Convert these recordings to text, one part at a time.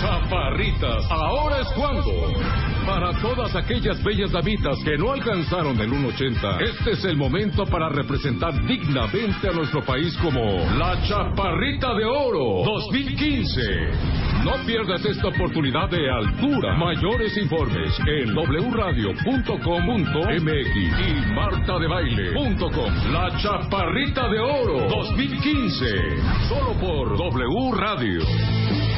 Chaparritas, ahora es cuando. Para todas aquellas bellas damitas que no alcanzaron el 1.80, este es el momento para representar dignamente a nuestro país como la Chaparrita de Oro 2015. No pierdas esta oportunidad de altura. Mayores informes en wradio.com.mx y martadebaile.com. La Chaparrita de Oro 2015. Solo por W Radio.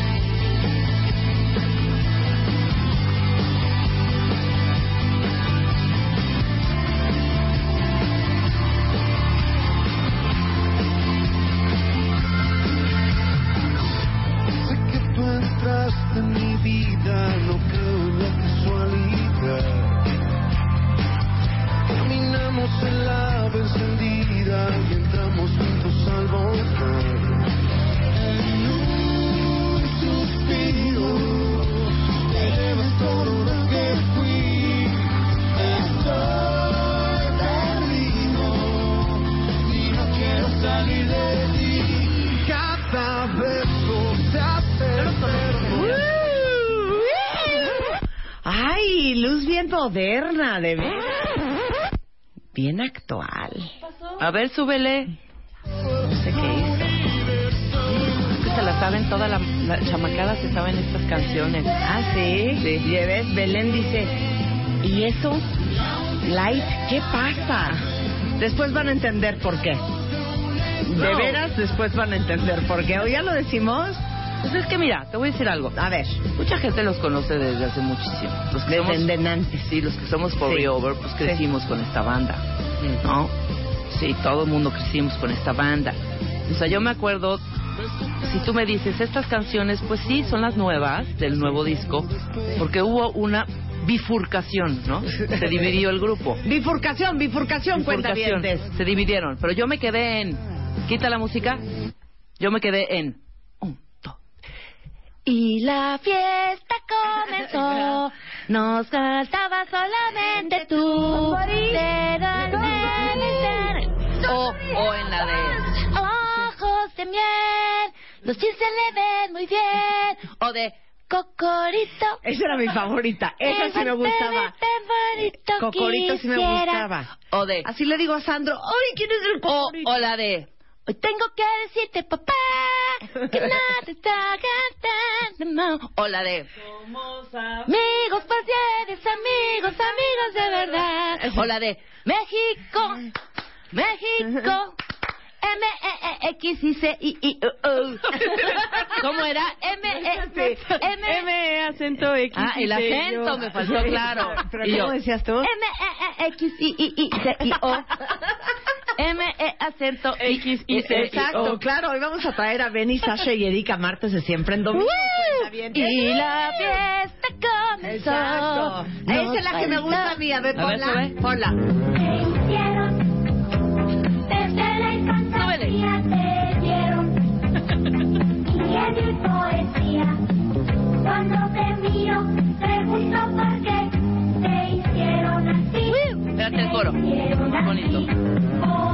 Moderna, de ver. Bien actual. A ver, súbele. No sé qué hizo. Se la saben toda la, la chamacada se saben estas canciones. Ah, sí. Sí. Y ves, Belén dice, ¿y eso? Light, ¿qué pasa? Después van a entender por qué. De No. veras, después van a entender por qué. ¿O ya lo decimos? Pues es que mira, te voy a decir algo. A ver, Mucha gente los conoce desde hace muchísimo. Los que somos, Nantes. sí, los que somos for Sí. over, pues crecimos con esta banda, ¿no? Sí, todo el mundo crecimos con esta banda. O sea, yo me acuerdo, si tú me dices, estas canciones, pues sí, son las nuevas del nuevo disco, porque hubo una bifurcación, ¿no? Se dividió el grupo. Bifurcación, bifurcación, cuenta. Se dividieron, pero yo me quedé en... Quita la música. Yo me quedé en... Y la fiesta comenzó, nos faltaba solamente tú. De donde O, o en la de... Ojos de miel, los chistes le ven muy bien. O de... Cocorito. Esa era mi favorita. Esa sí me gustaba. Cocorito, sí me gustaba. O de... Así le digo a Sandro, ¡ay, quién es el O, Cocorito! o la de... Hoy tengo que decirte, papá, que nada te está cantando. O la de... Amigos parciales, amigos, amigos de verdad. O la de... México, México, M E E X I C I I O. ¿Cómo era? M E M M acento X. Ah, el acento me faltó, claro. ¿Pero cómo decías tú? M E E X I I I C I O. M E acento X, Y, C, I, Exacto, claro. Hoy vamos a traer a Benny, Sasha y Erika martes de siempre en domingo. bien. Y la fiesta comenzó. Exacto. Esa es la que me gusta a mí. A ver, ponla. Ponla. Súbele. te dieron y poesía. Cuando te miro, pregunto por qué te hicieron así. Espérate el coro. Muy bonito.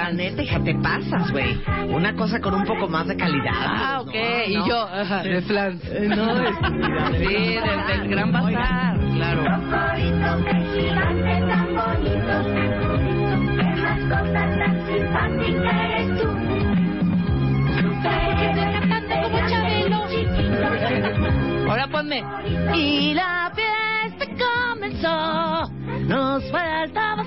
Plan. Planeta, hija, te pasas, güey. Una cosa con un poco más de calidad. Ah, ok. Y no. yo, ajá, de plan. No, de Sí, del, del gran bazar, claro. Como Chabelo. Ahora ponme. Y la fiesta comenzó. Nos faltaba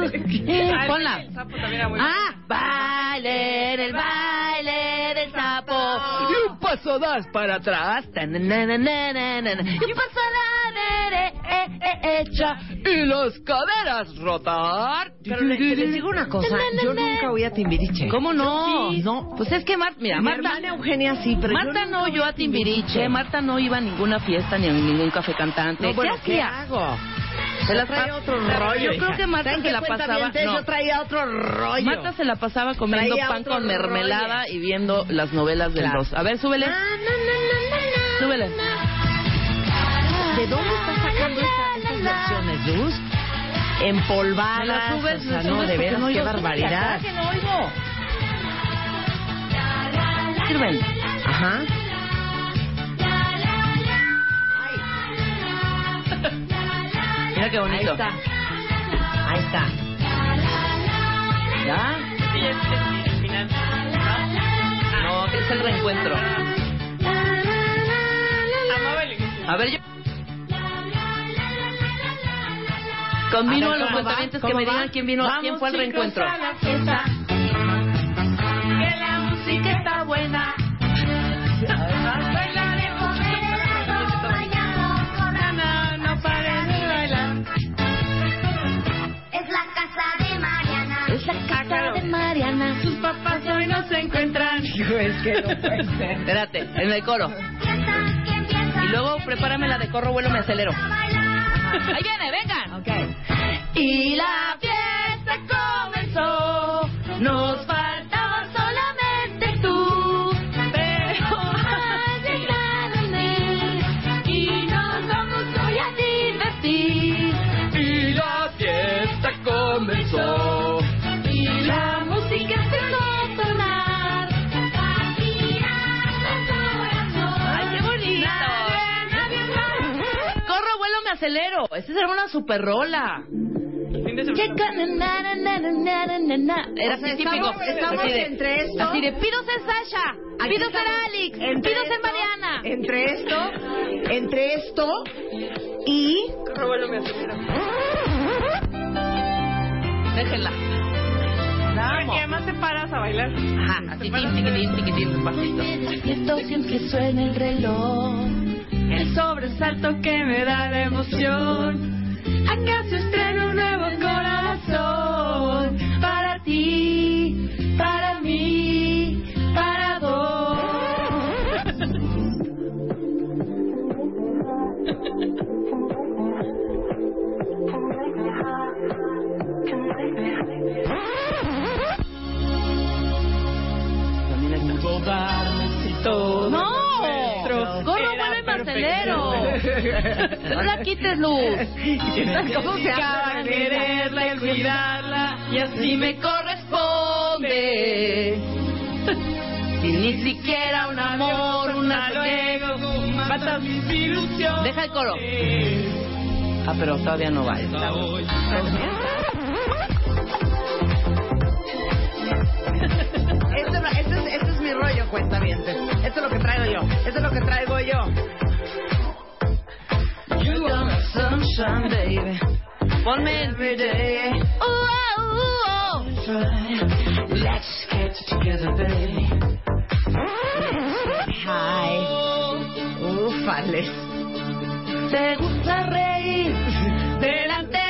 Ponla. Sapo también era muy Ah, baile en el baile de del sapo. Y un paso das para atrás. Y un paso derecha. Y las caderas rotar. Pero le- les digo una cosa, yo nunca voy a Timbiriche. ¿Cómo no? Sí. No, pues es que Marta, mira, Mi Marta, Eugenia sí, pero Marta yo no oyó a Timbiriche, Marta no iba a ninguna fiesta ni a ningún café cantante. No, bueno, ¿Qué ¿qué hacía? hago? Se la traía pa- otro rollo. Yo creo que Marta ¿Saben se la pasaba. no. Yo traía otro rollo. Marta se la pasaba comiendo Traía pan con mermelada rollo. y viendo las novelas del Claro. dos. A ver, súbele. Súbele. ¿De dónde estás sacando esta- estas versiones, Luz? Empolvadas. subes, o sea, no, subes de veras, no qué barbaridad. Que no oigo. Sirven. Ajá. Mira qué Ahí bonito. está. Ahí está. ¿Ya? No, que es el reencuentro. A ver, yo. Convino A a, ver, los ¿cómo va? cuentavientes que ¿Cómo me digan quién vino, quién fue al reencuentro. Que la música está buena. No se encuentran. Es que no puede ser. Espérate, en el coro. Y luego prepárame la de corro, vuelo, me acelero. Ahí viene, vengan. Ok. Y la fiesta comenzó. Nos faltaba acelero. Esa era una super rola. Era así típico. estamos- entre esto- Así de, pido ser Sasha, Aquí pido ser estamos Alex, entre pido ser esto- Mariana. Entre esto, entre esto y Déjenla. Porque además te paras a bailar. Ajá, así, tiquitín, tiquitín, despacito. Esto siempre suena el reloj. El sobresalto que me da la emoción. ¿Acaso estreno un nuevo corazón? Para ti, para mí, Darme si todo No, y me perfecto. acelero. No la quites, Luz. ¿Cómo se hace? quererla y cuidarla y así me corresponde. Sin ni siquiera un amor, una luego matas mis ilusiones. Deja el coro. Ah, pero todavía no va. está. Rollo, cuentavientes. Esto es lo que traigo yo. Esto es lo que traigo yo. You are my sunshine, baby. Ponme every day. Oh, oh, oh, oh. Let's get together, baby. Ay. Ufales. Te gusta reír delante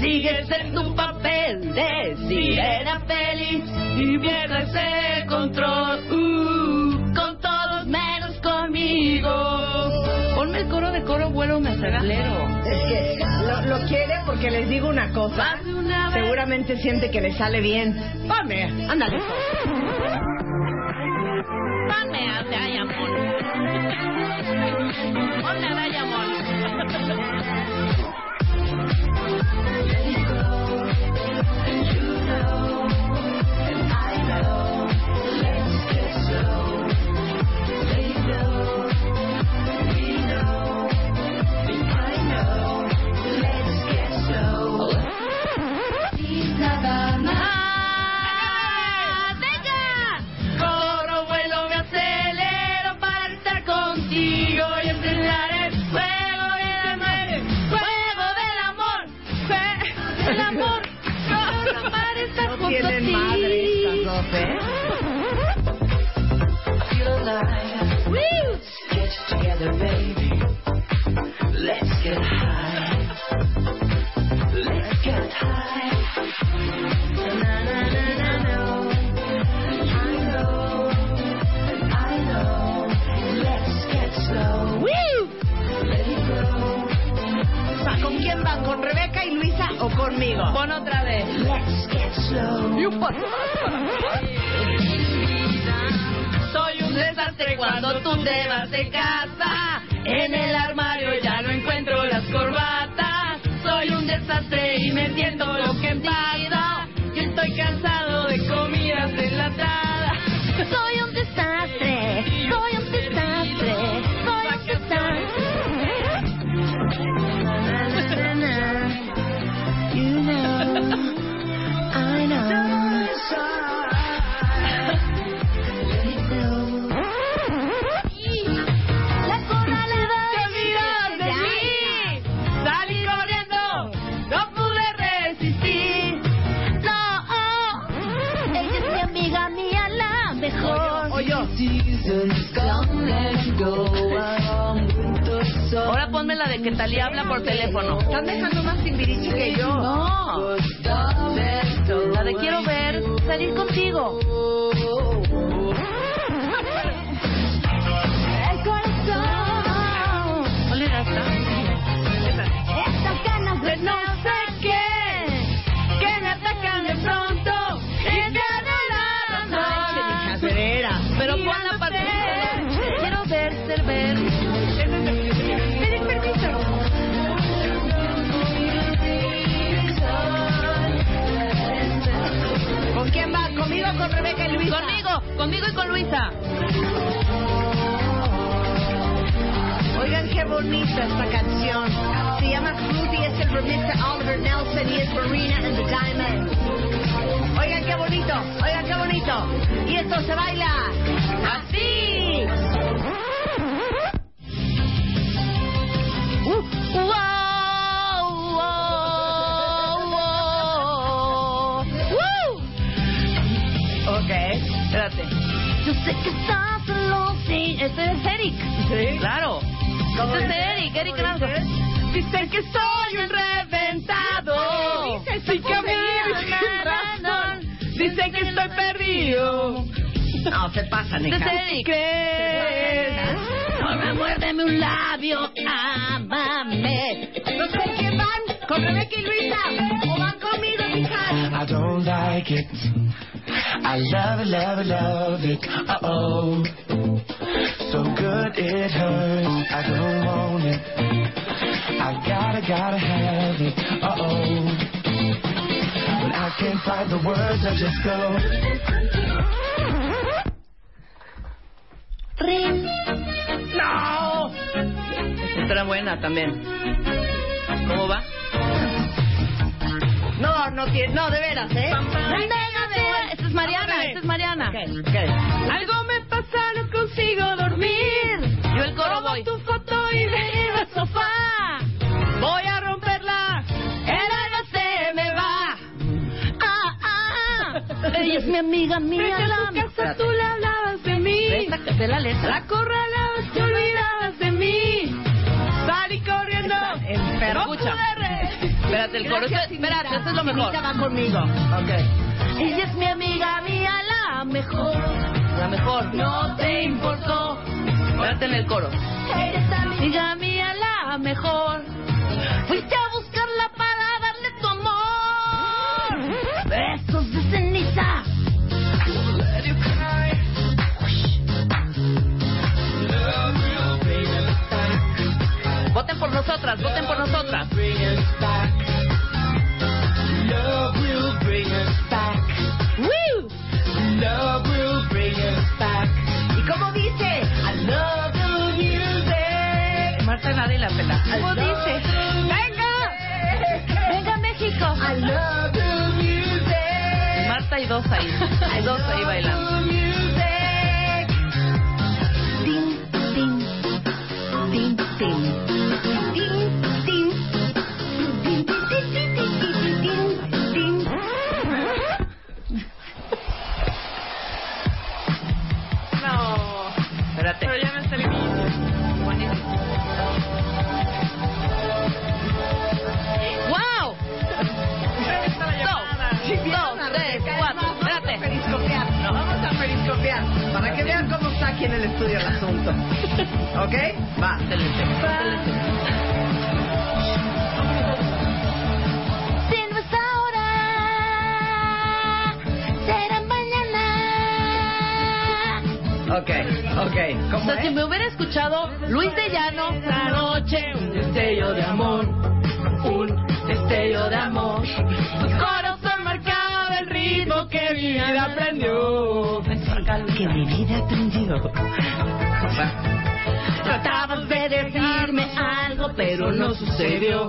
Sigues en tu papel de sirena feliz y pierdes el control uh, con todos menos conmigo. Ponme el coro de coro, vuelo, me acelero. Es que lo, lo quiere porque les digo una cosa. Una. Seguramente siente que le sale bien. Ponme, ándale. Ponme a Diamond. Ponme a Diamond. ¿Con quién van? ¿Con Rebeca y Luisa o conmigo? Pon otra vez. Soy un desastre cuando tú te vas de casa. En el armario ya no encuentro las corbatas. Soy un desastre y me entiendo lo que pasa. Yo estoy cansado de comidas enlatadas. Soy un shine. Ponme la de que Talía habla por teléfono. Están dejando más timbiriche que yo. No. La de quiero ver, salir contigo. El corazón. ¿Cuál era esta? Estas ganas de no sé con Rebeca y Luisa? Conmigo, conmigo y con Luisa. Oigan qué bonita esta canción. Se llama Fruity, es el remix de Oliver Nelson y es Marina and the Diamonds. Oigan qué bonito, oigan qué bonito. Y esto se baila así. ¿Cómo Este es dice? Eric, Eric ¿Cómo Rango. dice? Dicen que soy un reventado. Sí que me razón. Dicen que estoy perdido. No, se pasan, Este hija. es Eric. ¿Crees? Ahora muérdeme un labio, ámame. No sé quién van, con Rebeca y Luisa. O van conmigo, hija. I don't like it. I love it, love it, love it. Uh oh. So good it hurts. I don't want it. I gotta, gotta have it. Uh oh. When I can't find the words, I just go. Rin. ¡No! Esta era buena también. ¿Cómo va? No, no tiene, no, de veras, ¿eh? Esta es Mariana, esta es Mariana. ¿Qué? ¿Qué? Algo me pasa, no consigo dormir. Yo el coro voy. tu foto y venir al sofá. Voy a romperla. El alma se me va. Ah, ah. Ella es mi amiga mía, Frente a tu casa tú le hablabas de mí. Esta- la letra. La acorralabas, te olvidabas de mí. Salí corriendo. enfermo. No re- Espérate, el coro. Gracias, Espérate, este es lo mejor. Chinita va conmigo. Ok. Ella es mi amiga mía, la mejor. La mejor. No te importó. Espérate en el coro. Eres amiga mía, la mejor. Fuiste a buscarla para darle tu amor. Besos Voten por nosotras, voten por nosotras. Love will bring us back. ¡Woo! Love will bring us back. ¿Y cómo dice? I love the music. Marta nadie la pela. ¿Cómo dice? ¡Venga! ¡Venga, México! I love the music. Marta y dos ahí. Hay dos ahí bailando. Tin, tin, Espérate. Pero ya me está el Buenísimo. ¡Wow! Dos, dos, tres, cuatro. Vamos a Espérate. No, vamos a periscopiar. Para que vean cómo está aquí en el estudio el asunto. ¿Ok? Va. Excelente, excelente. Si no Ok, ok. O ¿Cómo sea, si me hubiera escuchado Luis de Llano, esta noche un destello de amor, un destello de amor. Tu corazón marcaba el ritmo que mi vida aprendió. Que mi vida aprendió. Tratabas de decirme algo, pero no sucedió.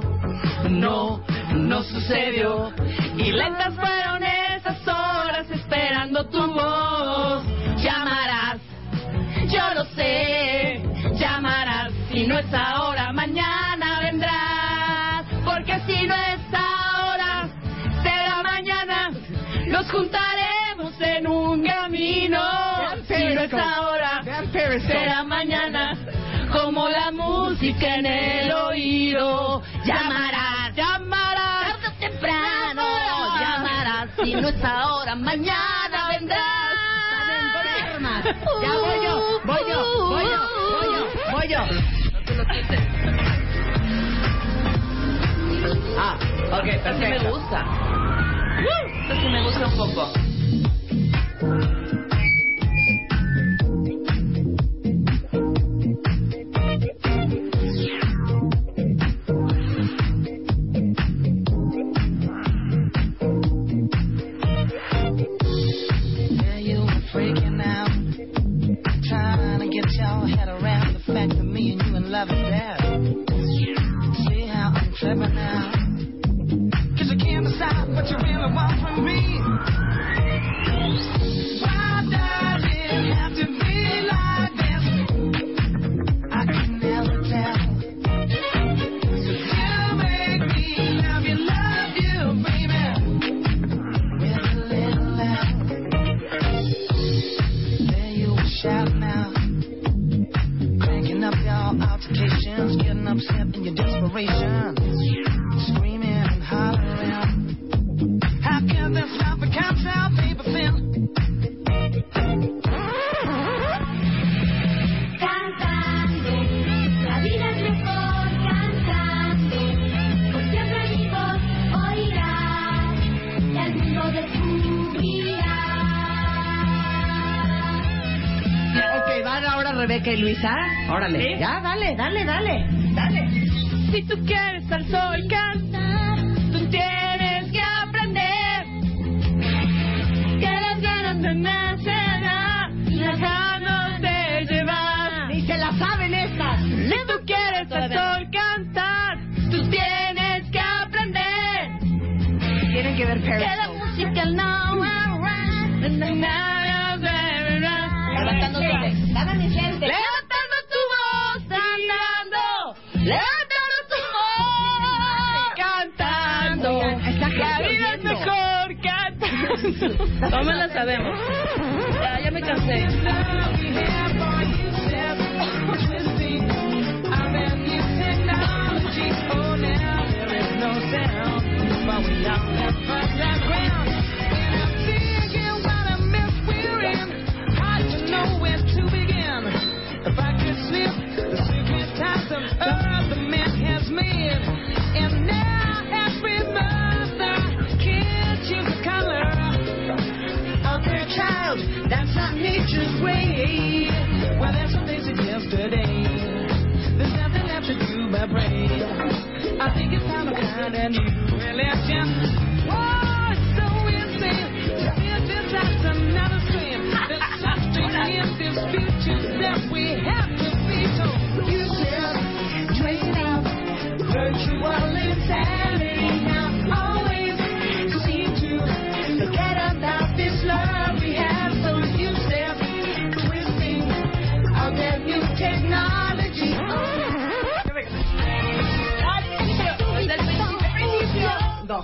No, no sucedió. Y lentas fueron esas horas esperando tu voz. Llamarás, si no es ahora, mañana vendrás. Porque si no es ahora, será mañana. Nos juntaremos en un camino. Si no es ahora, será mañana. Como la música en el oído. Llamarás, llamarás. Tarde o temprano, llamarás. Si no es ahora, mañana vendrás. Ya voy yo, voy yo, voy yo, voy yo, voy yo. No te lo quites. Ah, ok, sí me perfecto. gusta. Esta sí me gusta un poco.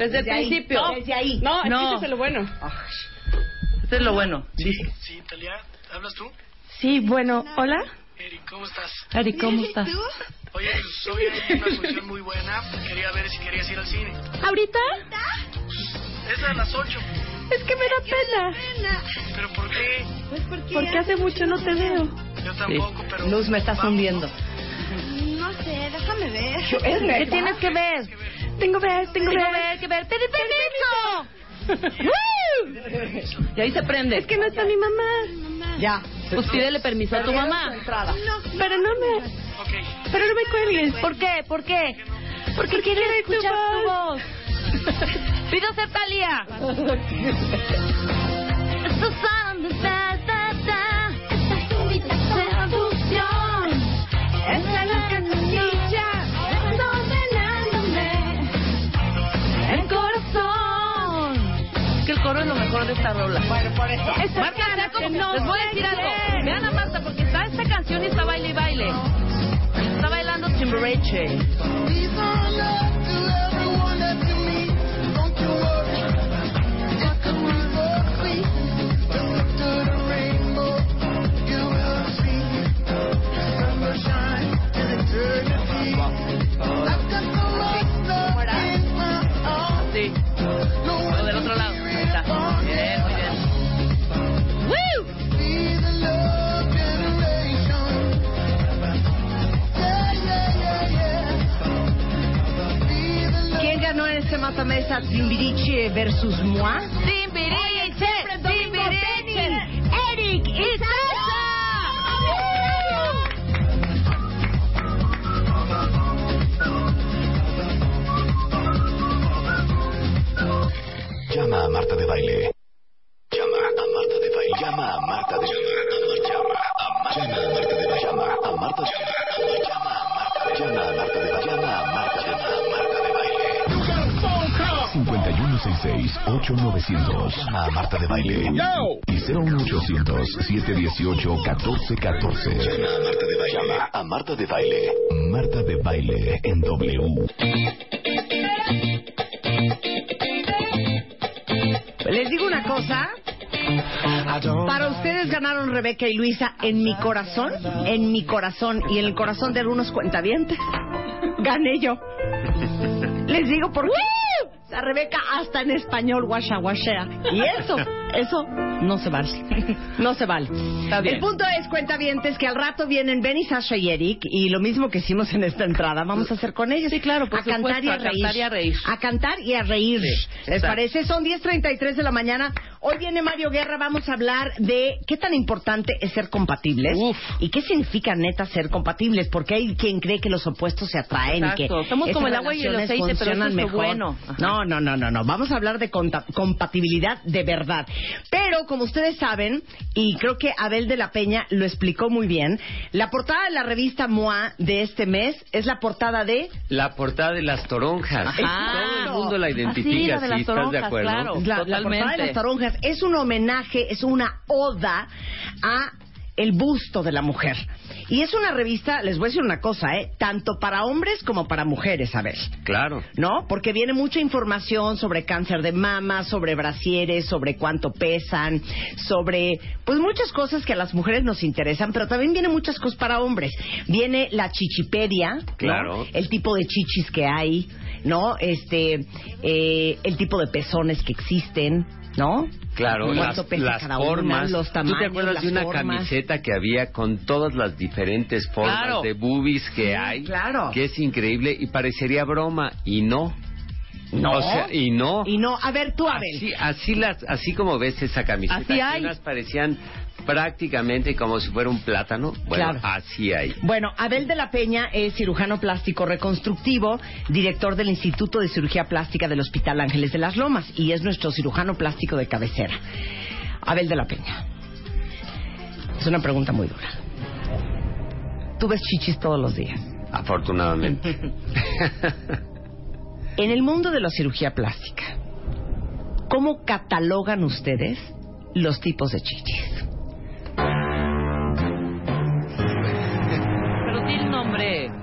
No, Desde el ahí. principio. No, Desde ahí. No, No. este es lo bueno. Esto es lo bueno. Dice. Sí, Talia, ¿hablas tú? Sí, bueno, hola. Eric, ¿cómo estás? Ari, ¿cómo estás? Oye, pues, hoy hay una función muy buena. Quería ver si querías ir al cine. ¿Ahorita? Es a las 8. Es que me da pena. ¿Pero por qué? Porque hace mucho no te veo. Yo tampoco, pero... Luz, me estás vamos. hundiendo. No sé, déjame ver. ¿Qué tienes que ver? Tengo que ver, tengo que ver, que ver. ¡Pedi permiso! Y ahí se prende. Es que no está mi mamá. Ya, Pues pídele permiso a tu mamá. Pero no me, pero no me cuelgues. ¿Por qué? ¿Por qué? Porque quiero escuchar tu voz. Pido ser Talía. lo mejor de esta rola. Bueno, por eso. Marta, sea como- les voy a decir algo. Vean a Marta, porque está esta canción y está baile y baile. Está bailando Timberache. ¿Quién ganó en este matamesa Timbiriche versus Moi? Timbiriche, Timbiriche. Eric y Llama a Marta de Baile. Llama a Marta de Baile. Llama a Marta de Baile. Llama a Marta de Baile. Llama a Marta de Baile. 668-900 a Marta de Baile y 01800-718-1414. A Marta de Baile. Llama a Marta de Baile. Marta de Baile en W. Les digo una cosa. Para ustedes ganaron Rebeca y Luisa en mi corazón, en mi corazón y en el corazón de algunos cuentavientes. Gané yo. Les digo por qué. La Rebeca hasta en español guachaguachea. Y eso, eso no se vale. No se vale. Está bien. El punto es, cuentavientes, que al rato vienen Benny, Sasha y Eric y lo mismo que hicimos en esta entrada, vamos a hacer con ellos. Sí, claro, por a cantar y a a reír. cantar y a reír. A cantar y a reír. ¿Les exacto. parece? Son 10.33 de la mañana. Hoy viene Mario Guerra. Vamos a hablar de qué tan importante es ser compatibles Uf. y qué significa neta ser compatibles. Porque hay quien cree que los opuestos se atraen y Exacto. que Somos como el agua y relaciones aceite, pero es mejor. bueno. Ajá. No, no, no, no, no. Vamos a hablar de compatibilidad de verdad. Pero como ustedes saben, y creo que Abel de la Peña lo explicó muy bien, la portada de la revista MOA de este mes es la portada de La portada de las toronjas. Ajá. Todo el mundo la Ah, sí, identifica, la de las ¿sí? ¿Estás de toronjas, acuerdo? claro. la, la Totalmente. portada de las toronjas es un homenaje, es una oda a el busto de la mujer. Y es una revista, les voy a decir una cosa, ¿eh? Tanto para hombres como para mujeres, a ver. Claro. ¿no? Porque viene mucha información sobre cáncer de mama, sobre brasieres, sobre cuánto pesan, sobre pues muchas cosas que a las mujeres nos interesan, pero también viene muchas cosas para hombres. Viene la chichipedia, ¿no? Claro. El tipo de chichis que hay, ¿no? Este, eh, el tipo de pezones que existen, ¿no? Claro, las, las cada una, formas. los ¿Tú tamaños, te acuerdas de una formas? camiseta que había con todas las diferentes formas Claro. de boobies que hay? claro. Que es increíble y parecería broma y no. No. O sea, y no. Y no, a ver, tú, Abel. Así, así, las, así como ves esa camiseta, Así hay. unas parecían prácticamente como si fuera un plátano. Bueno, Claro. así hay. Bueno, Abel de la Peña es cirujano plástico reconstructivo, director del Instituto de Cirugía Plástica del Hospital Ángeles de las Lomas y es nuestro cirujano plástico de cabecera. Abel de la Peña. Es una pregunta muy dura. Tú ves chichis todos los días. Afortunadamente. En el mundo de la cirugía plástica, ¿cómo catalogan ustedes los tipos de chichis?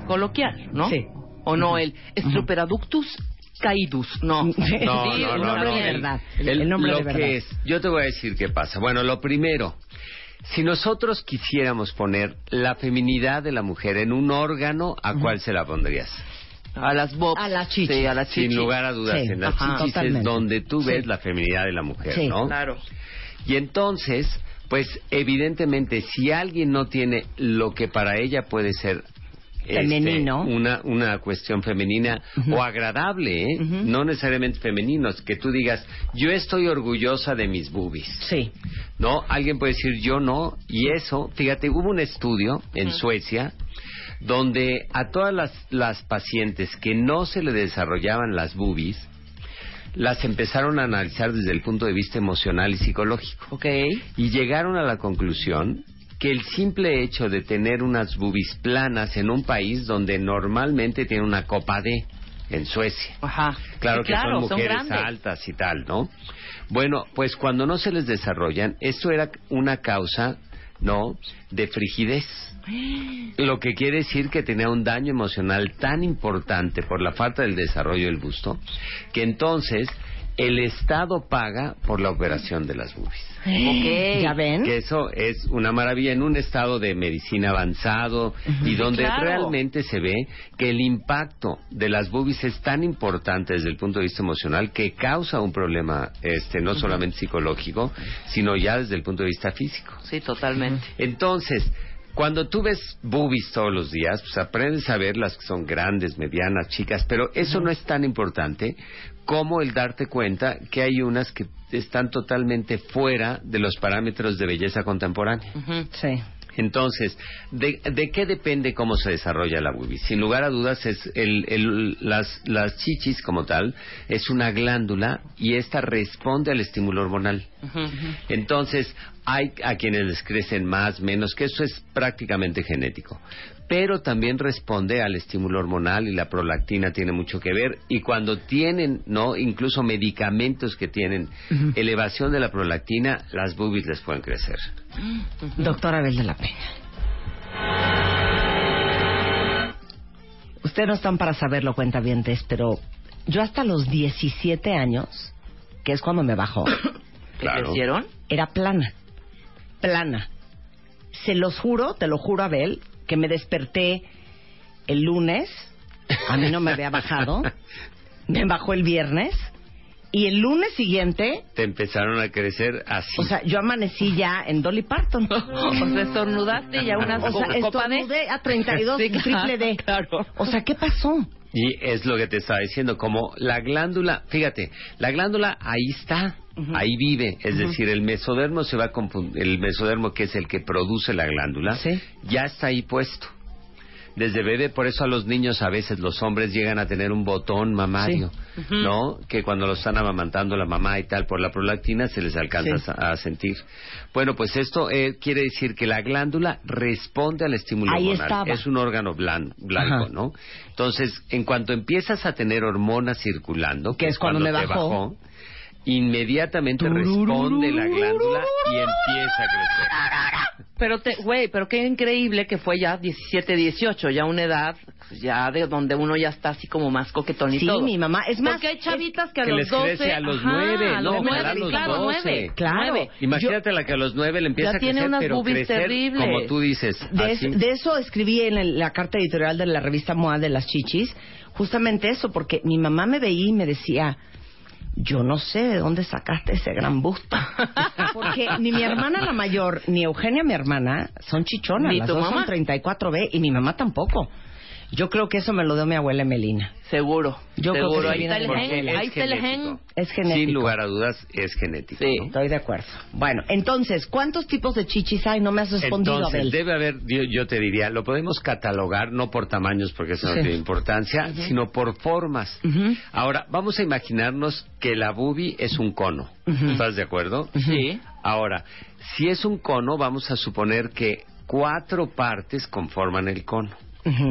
Coloquial, ¿no? Sí. ¿O no? El Struperadductus caidus. No. No, Sí, no, el no, nombre no. de verdad. el- El nombre lo de verdad. que es, yo te voy a decir qué pasa. Bueno, lo primero, si nosotros quisiéramos poner la feminidad de la mujer en un órgano, ¿a cuál se la pondrías? A las bobs. A las chichis. Sí, a las chichis. Sin lugar a dudas, Sí, en las ajá, chichis totalmente. es donde tú Sí. ves la feminidad de la mujer, Sí. ¿no? Claro. Y entonces, pues evidentemente, si alguien no tiene lo que para ella puede ser este, Femenino. una, una cuestión femenina o agradable, ¿eh? no necesariamente femeninos, que tú digas, yo estoy orgullosa de mis boobies. Sí. ¿No? Alguien puede decir, yo no, y eso, fíjate, hubo un estudio en Suecia donde a todas las, las pacientes que no se le desarrollaban las boobies, las empezaron a analizar desde el punto de vista emocional y psicológico. Ok. Y llegaron a la conclusión que el simple hecho de tener unas boobies planas en un país donde normalmente tiene una copa D, en Suecia. Ajá. Claro Sí, que claro, son mujeres altas y tal, ¿no? Bueno, pues cuando no se les desarrollan, esto era una causa, ¿no? De frigidez. Lo que quiere decir que tenía un daño emocional tan importante por la falta del desarrollo del busto, que entonces el Estado paga por la operación de las boobies. Ok. ¿Ya ven? Que eso es una maravilla en un estado de medicina avanzado y donde claro. realmente se ve que el impacto de las boobies es tan importante desde el punto de vista emocional que causa un problema este no solamente psicológico, sino ya desde el punto de vista físico. Sí, totalmente. Entonces, cuando tú ves boobies todos los días, pues aprendes a ver las que son grandes, medianas, chicas, pero eso no es tan importante como el darte cuenta que hay unas que están totalmente fuera de los parámetros de belleza contemporánea. Sí. Entonces, ¿de, de qué depende cómo se desarrolla la boobie? Sin lugar a dudas, es el, el- las, las chichis como tal es una glándula y esta responde al estímulo hormonal. Entonces, hay a quienes les crecen más, menos, que eso es prácticamente genético. Pero también responde al estímulo hormonal y la prolactina tiene mucho que ver. Y cuando tienen, ¿no? Incluso medicamentos que tienen elevación de la prolactina, las boobies les pueden crecer. Doctora Abel de la Peña. Ustedes no están para saberlo, cuentavientes, pero yo hasta los 17 años, que es cuando me bajó, ¿Te Claro. crecieron? era plana. Plana. Se los juro, te lo juro, Abel, que me desperté el lunes, a mí no me había bajado, me bajó el viernes, y el lunes siguiente, Te empezaron a crecer así. o sea, yo amanecí ya en Dolly Parton. O sea, estornudaste y ya una O sea, copa de... a 32, Sí, claro, triple D. claro. O sea, ¿qué pasó? Y es lo que te estaba diciendo, como la glándula, fíjate, la glándula ahí está, ahí vive, es decir, el mesodermo se va a el mesodermo que es el que produce la glándula, Sí. ya está ahí puesto. Desde bebé, por eso a los niños a veces los hombres llegan a tener un botón mamario, ¿no? Que cuando lo están amamantando la mamá y tal por la prolactina se les alcanza Sí. a, a sentir. Bueno, pues esto eh, quiere decir que la glándula responde al estímulo Ahí hormonal. estaba. Es un órgano blan- blanco, Ajá. ¿no? Entonces, en cuanto empiezas a tener hormonas circulando, Que es cuando me te bajó. inmediatamente responde la glándula y empieza a crecer. Pero, te, güey, pero qué increíble que fue ya 17, 18, ya una edad ya de donde uno ya está así como más coquetón y Sí, todo. mi mamá. Es más, Porque hay chavitas que a que los les 12... crece a los ajá, nueve, a no, los ojalá nueve, a los claro, 12. nueve, Claro. nueve. Imagínate la que a los nueve le empieza Ya a tiene crecer, unas pero crecer terribles. como tú dices, De, así. es- de eso escribí en el- la carta editorial de la revista MOA de las chichis, justamente eso, porque mi mamá me veía y me decía, yo no sé de dónde sacaste ese gran busto. Porque ni mi hermana la mayor, ni Eugenia mi hermana, son chichonas, Ni las tu dos mamá. son 34B y mi mamá tampoco. Yo creo que eso me lo dio mi abuela Emelina. Seguro, Yo creo seguro. que ahí está el de gen, Marcela. ahí está el gen. Es genético. Sin lugar a dudas, es genético. Sí. ¿no? Estoy de acuerdo. Bueno, entonces, ¿cuántos tipos de chichis hay? No me has respondido, Entonces, Abel. debe haber, yo, yo te diría, lo podemos catalogar no por tamaños, porque eso no tiene importancia, sino por formas. Ahora, vamos a imaginarnos que la boobie es un cono. ¿Estás de acuerdo? Sí. Ahora, si es un cono, vamos a suponer que cuatro partes conforman el cono.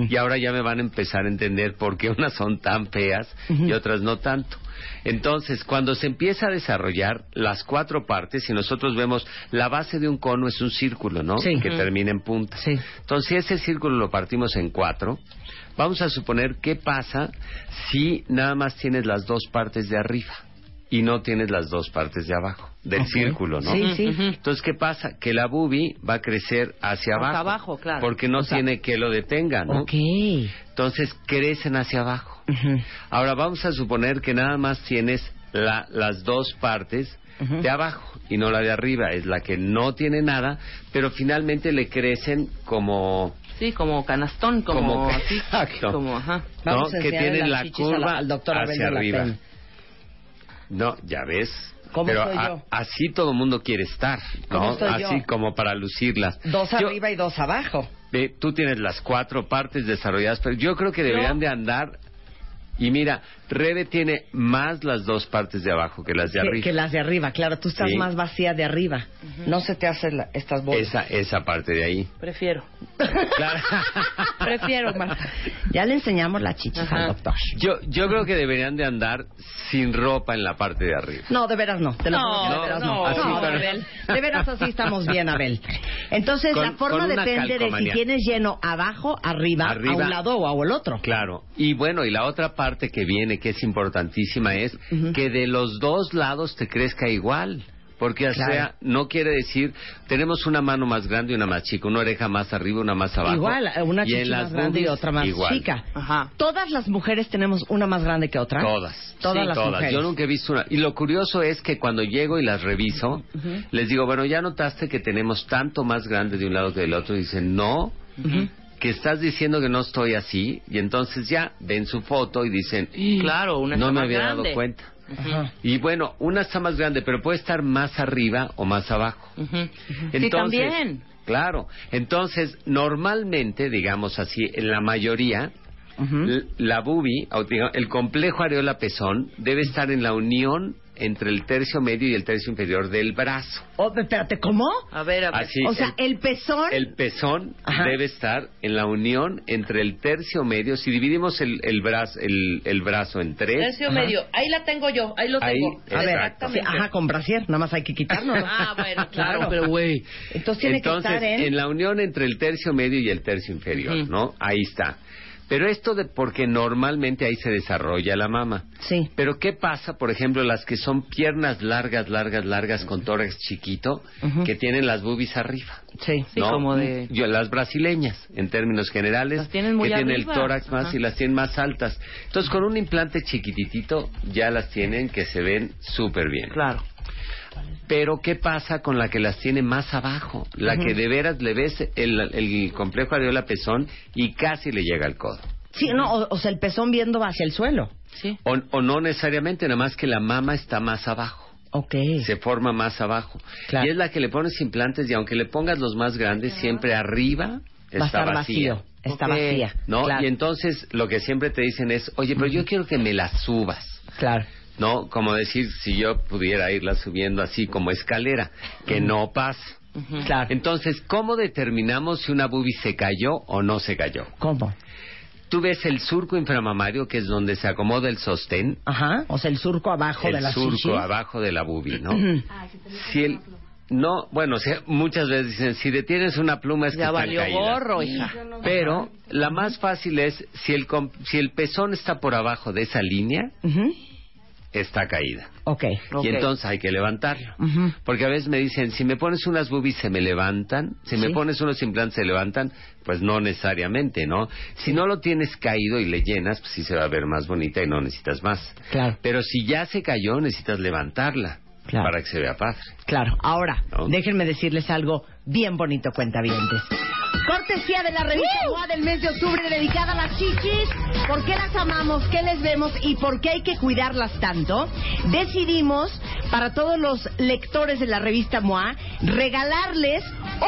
Y ahora ya me van a empezar a entender por qué unas son tan feas y otras no tanto. Entonces, cuando se empieza a desarrollar las cuatro partes, si nosotros vemos la base de un cono es un círculo, ¿no? Sí. Que termina en punta. Sí. Entonces, si ese círculo lo partimos en cuatro, vamos a suponer qué pasa si nada más tienes las dos partes de arriba y no tienes las dos partes de abajo del círculo, ¿no? Sí, sí. Entonces, ¿qué pasa? Que la boobie va a crecer hacia Hacia abajo. abajo, claro. Porque no O sea- tiene que lo detenga, ¿no? Ok. Entonces crecen hacia abajo. Ahora vamos a suponer que nada más tienes la- las dos partes de abajo y no la de arriba, es la que no tiene nada, pero finalmente le crecen como Sí, como canastón, como, Como así, Exacto. como, ajá. ¿no? Vamos a que tienen la curva al doctor hacia arriba. No, ya ves. ¿Cómo Pero soy a- yo? así todo el mundo quiere estar, ¿Cómo ¿no? yo? Así como para lucirlas. Dos Yo- arriba y dos abajo. Ve, tú tienes las cuatro partes desarrolladas, pero yo creo que deberían de andar. Y mira, Rebe tiene más las dos partes de abajo que las de Que, arriba. que las de arriba, claro. Tú estás Sí. más vacía de arriba. No se te hacen la- estas bolas. Esa, esa parte de ahí. Prefiero. Claro. Prefiero, Marta. Ya le enseñamos la chichis Ajá. al doctor. Yo, yo creo que deberían de andar sin ropa en la parte de arriba. No, de veras no. Te lo No, que de no, veras no. no, así, No, pero- Abel. De veras así estamos bien, Abel. Entonces, Con- la forma depende de si tienes lleno abajo, arriba, Arriba. a un lado o al otro. Claro. Y bueno, y la otra parte que viene, que es importantísima, es que de los dos lados te crezca igual. Porque, o Claro. sea, no quiere decir, tenemos una mano más grande y una más chica, una oreja más arriba, una más abajo. Igual, una Y las más grande y otra más igual. chica. Ajá. Todas las mujeres tenemos una más grande que otra. Todas. Todas Sí, las todas. mujeres. Yo nunca he visto una. Y lo curioso es que cuando llego y las reviso, les digo, bueno, ¿ya notaste que tenemos tanto más grande de un lado que del otro? Y dicen, no. Que estás diciendo que no estoy así. Y entonces ya ven su foto y dicen, Claro, una no está me más había grande. dado cuenta. Ajá. Y bueno, una está más grande, pero puede estar más arriba o más abajo. Ujú. sí, Entonces, también. Claro. Entonces, normalmente, digamos así, en la mayoría, Ujú. l- la digamos, el complejo areola pezón, debe estar en la unión entre el tercio medio y el tercio inferior del brazo. Oh, espérate, ¿cómo? A ver, a ver. Así, o sea, el, pezón. el pezón Ajá. debe estar en la unión entre el tercio medio. Si dividimos el, el, brazo, el, el brazo en tres, Tercio Ajá. medio. Ahí la tengo yo. Ahí lo Ahí, tengo. a ver, exacto. sí, ajá, con brasier, nada más hay que quitarlo. Ah, bueno, claro, pero güey. Entonces tiene Entonces, que estar en... la unión entre el tercio medio y el tercio inferior. ¿no? Ahí está. Pero esto de porque normalmente ahí se desarrolla la mama. Sí. Pero ¿qué pasa, por ejemplo, las que son piernas largas, largas, largas con tórax chiquito, que tienen las boobies arriba? Sí. Sí, ¿no? como de- Yo, las brasileñas, en términos generales, Las tienen muy que tienen el tórax más Ajá. y las tienen más altas. Entonces, con un implante chiquititito ya las tienen que se ven súper bien. Claro. Pero ¿qué pasa con la que las tiene más abajo? La que de veras le ves el, el complejo areola pezón y casi le llega al codo. Sí, no, o, o sea, el pezón viendo hacia el suelo. Sí. O, o no necesariamente, nada más que la mama está más abajo. Ok. Se forma más abajo. Claro. Y es la que le pones implantes y aunque le pongas los más grandes, siempre arriba Va a está estar vacía. vacío. Está Ok. vacía. ¿No? Claro. Y entonces lo que siempre te dicen es, oye, pero yo quiero que me la subas. Claro. ¿No? Como decir, si yo pudiera irla subiendo así como escalera, que no pasa. Claro. Entonces, ¿cómo determinamos si una boobie se cayó o no se cayó? ¿Cómo? Tú ves el surco inframamario, que es donde se acomoda el sostén, Ajá. O sea, el surco abajo de el la surco chichis. abajo de la boobie, ¿no? si el, no, bueno, sea, muchas veces dicen, si detienes una pluma es que Ya están valió caídas. gorro, hija. Pero la más fácil es, si el, com- si el pezón está por abajo de esa línea, Ujú. Está caída. Ok. Ok. Y entonces hay que levantarlo. Porque a veces me dicen, si me pones unas boobies se me levantan, si me pones unos implantes se levantan, pues no necesariamente, ¿no? Si no lo tienes caído y le llenas, pues sí se va a ver más bonita y no necesitas más. Claro. Pero si ya se cayó, necesitas levantarla Claro. para que se vea padre. Claro, ahora, ¿No? déjenme decirles algo bien bonito, cuentavientes. Cortesía de la revista MOA del mes de octubre dedicada a las chichis. ¿Por qué las amamos? ¿Qué les vemos? ¿Y por qué hay que cuidarlas tanto? Decidimos, para todos los lectores de la revista MOA, regalarles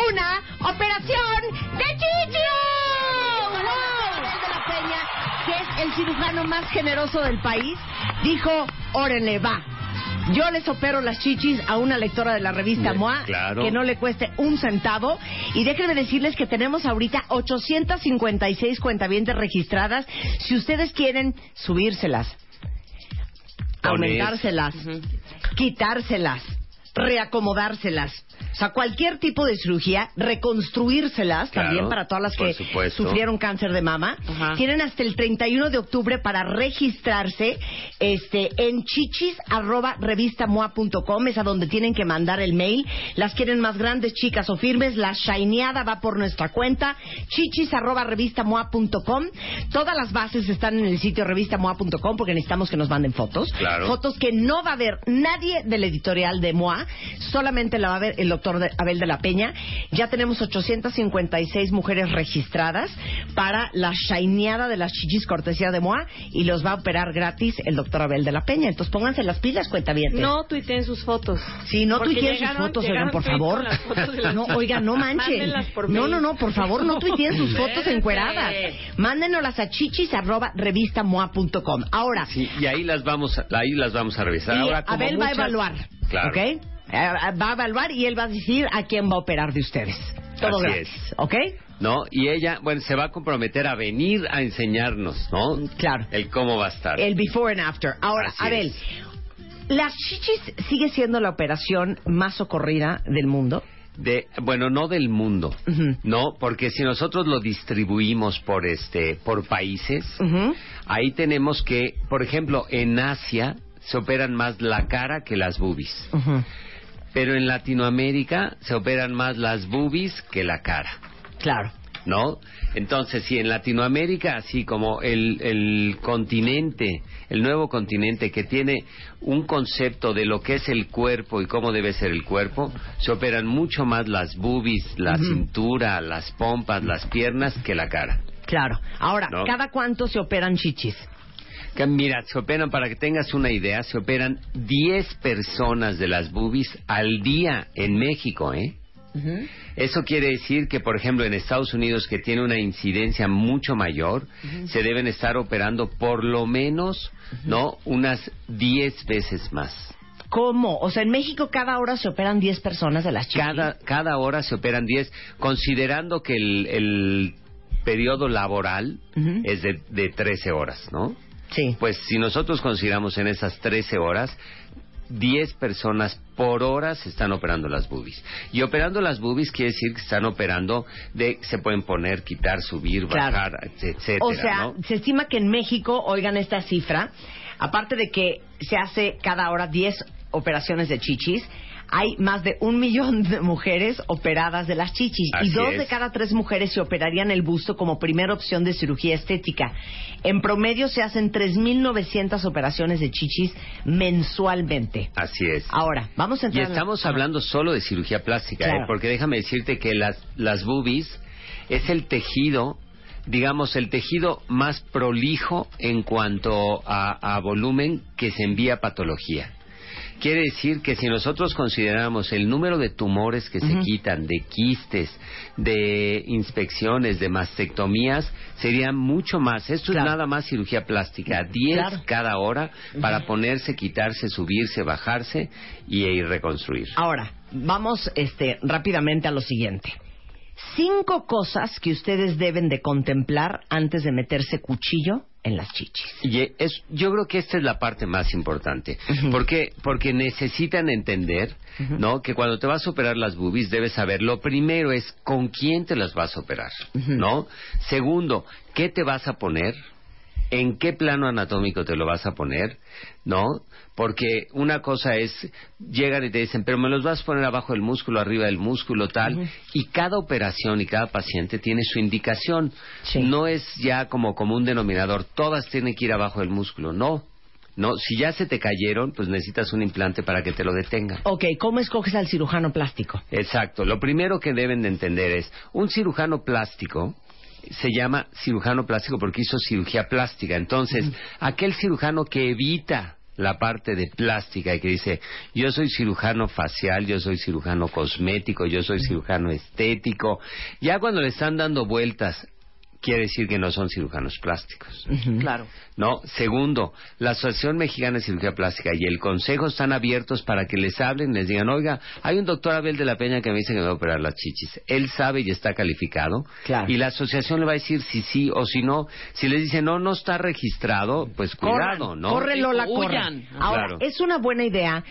una operación de chichis. ¡Wow! de la Peña, que es el cirujano más generoso del país, dijo, órenle, va. Yo les opero las chichis a una lectora de la revista Bien, MOA claro. que no le cueste un centavo. Y déjenme decirles que tenemos ahorita 856 cuentavientes registradas. Si ustedes quieren subírselas, aumentárselas, quitárselas, reacomodárselas. O sea, cualquier tipo de cirugía, reconstruírselas Claro, también para todas las que supuesto. sufrieron cáncer de mama. Ajá. Tienen hasta el 31 de octubre para registrarse este, en chichis.revistamoa.com, es a donde tienen que mandar el mail. Las quieren más grandes, chicas o firmes. La shineada va por nuestra cuenta, chichis.revistamoa.com. Todas las bases están en el sitio revistamoa.com porque necesitamos que nos manden fotos. Claro. Fotos que no va a ver nadie del editorial de MOA Solamente la va a ver el doctor de- Abel de la Peña. Ya tenemos 856 mujeres registradas para la shineada de las chichis cortesía de MOA y los va a operar gratis el doctor Abel de la Peña. Entonces pónganse las pilas, cuentavientes. No tuiteen sus fotos. Sí, no tuiteen sus fotos, oigan, por favor. No, oigan, no manchen. No, no, no, por favor, no tuiteen sus fotos encueradas. Mándenoslas a chichis arroba revistamoa.com. Ahora, Sí, y ahí las vamos, a- ahí las vamos a revisar. y Ahora, como Abel va a evaluar. Claro. ¿Ok? Eh, va a evaluar y él va a decir a quién va a operar de ustedes. Todo Así gratis. es. ¿Ok? ¿No? Y ella, bueno, se va a comprometer a venir a enseñarnos, ¿no? Claro. El cómo va a estar. El before and after. Ahora, Así Abel, es. ¿las chichis sigue siendo la operación más socorrida del mundo? De, bueno, no del mundo, no, porque si nosotros lo distribuimos por este, por países, ahí tenemos que, por ejemplo, en Asia se operan más la cara que las boobies, Ujú. Pero en Latinoamérica se operan más las boobies que la cara. Claro. ¿no? Entonces, si en Latinoamérica, así como el, el continente, el nuevo continente que tiene un concepto de lo que es el cuerpo y cómo debe ser el cuerpo, se operan mucho más las boobies, la cintura, las pompas, las piernas que la cara. Claro. Ahora, ¿No? ¿cada cuánto se operan chichis? Que, mira, se operan, para que tengas una idea, se operan 10 personas de las boobies al día en México, ¿eh? Eso quiere decir que, por ejemplo, en Estados Unidos, que tiene una incidencia mucho mayor, se deben estar operando por lo menos, ¿no? Unas 10 veces más. ¿Cómo? O sea, en México cada hora se operan 10 personas de las chichis. Cada, cada hora se operan 10, considerando que el, el periodo laboral es de, de 13 horas, ¿no? Sí. Pues si nosotros consideramos en esas 13 horas, 10 personas por hora se están operando las boobies. Y operando las boobies quiere decir que están operando de se pueden poner, quitar, subir, Claro. bajar, etcétera, O sea, ¿no? se estima que en México, oigan esta cifra, aparte de que se hace cada hora 10 operaciones de chichis, hay más de un millón de mujeres operadas de las chichis Así y dos es. de cada tres mujeres se operarían el busto como primera opción de cirugía estética. En promedio se hacen 3.900 operaciones de chichis mensualmente. Así es. Ahora, vamos a Y entrar en la- estamos hablando solo de cirugía plástica, ¿eh? Porque déjame decirte que las, las boobies es el tejido, digamos, el tejido más prolijo en cuanto a, a volumen que se envía a patología. Quiere decir que si nosotros consideramos el número de tumores que se quitan, de quistes, de inspecciones, de mastectomías, serían mucho más. Esto Claro. es nada más cirugía plástica. 10 Claro. cada hora para ponerse, quitarse, subirse, bajarse y, y reconstruir. Ahora, vamos este, rápidamente a lo siguiente. Cinco cosas que ustedes deben de contemplar antes de meterse cuchillo en las chichis. Y es, yo creo que esta es la parte más importante. Ujú. ¿Por qué? Porque necesitan entender, ¿no? Que cuando te vas a operar las boobies debes saber, lo primero es con quién te las vas a operar, ¿no? Segundo, ¿qué te vas a poner? ¿En qué plano anatómico te lo vas a poner? ¿No? Porque una cosa es, llegan y te dicen, pero me los vas a poner abajo del músculo, arriba del músculo, tal. Y cada operación y cada paciente tiene su indicación. Sí. No es ya como común denominador, todas tienen que ir abajo del músculo. No. No, si ya se te cayeron, pues necesitas un implante para que te lo detenga. Ok, ¿cómo escoges al cirujano plástico? Exacto. Lo primero que deben de entender es, un cirujano plástico se llama cirujano plástico porque hizo cirugía plástica. Entonces, aquel cirujano que evita la parte de plástica y que dice, yo soy cirujano facial, yo soy cirujano cosmético, yo soy cirujano estético, ya cuando le están dando vueltas, quiere decir que no son cirujanos plásticos. Claro. No, segundo, la Asociación Mexicana de Cirugía Plástica y el Consejo están abiertos para que les hablen, les digan, oiga, hay un doctor Abel de la Peña que me dice que me va a operar las chichis. Él sabe y está calificado. Claro. Y la asociación le va a decir si sí o si no. Si les dice, no, no está registrado, pues cuidado, Corran, ¿no? Corre Lola, Huyan. corre. Ahora, Claro. es una buena idea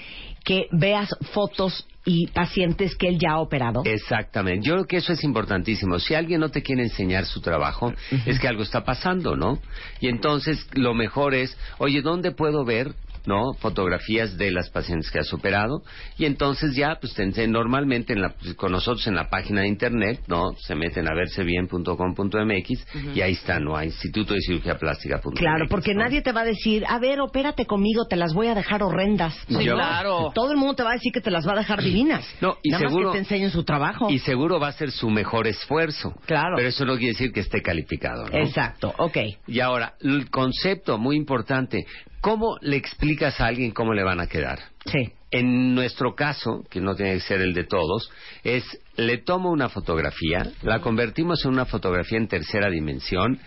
que veas fotos y pacientes que él ya ha operado. Exactamente. Yo creo que eso es importantísimo. Si alguien no te quiere enseñar su trabajo, es que algo está pasando, ¿no? Y entonces lo mejor es, oye, ¿dónde puedo ver ¿no? Fotografías de las pacientes que has operado y entonces ya, pues normalmente en la- con nosotros en la página de internet, ¿no? Se meten a versebien.com.mx y ahí está, ¿no? A Instituto de Cirugía Plástica. Claro, porque nadie te va a decir, a ver, opérate conmigo, te las voy a dejar horrendas. Sí, No, claro. Todo el mundo te va a decir que te las va a dejar divinas. No, y Nada seguro- más que te enseñen su trabajo. Y seguro va a ser su mejor esfuerzo. Claro. Pero eso no quiere decir que esté calificado, ¿no? Exacto, ok. Y ahora, el concepto muy importante, ¿cómo le explicas a alguien cómo le van a quedar? Sí. En nuestro caso, que no tiene que ser el de todos, es le tomo una fotografía, la convertimos en una fotografía en tercera dimensión,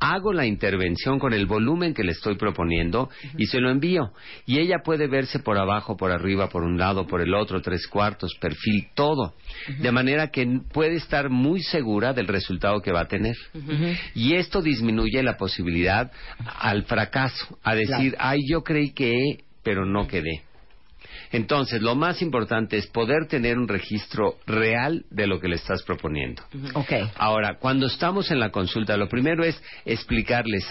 hago la intervención con el volumen que le estoy proponiendo y se lo envío. Y ella puede verse por abajo, por arriba, por un lado, por el otro, tres cuartos, perfil, todo. De manera que puede estar muy segura del resultado que va a tener. Y esto disminuye la posibilidad al fracaso, a decir, ay, yo creí que, pero no quedé. Entonces, lo más importante es poder tener un registro real de lo que le estás proponiendo. Ok. Ahora, cuando estamos en la consulta, lo primero es explicarles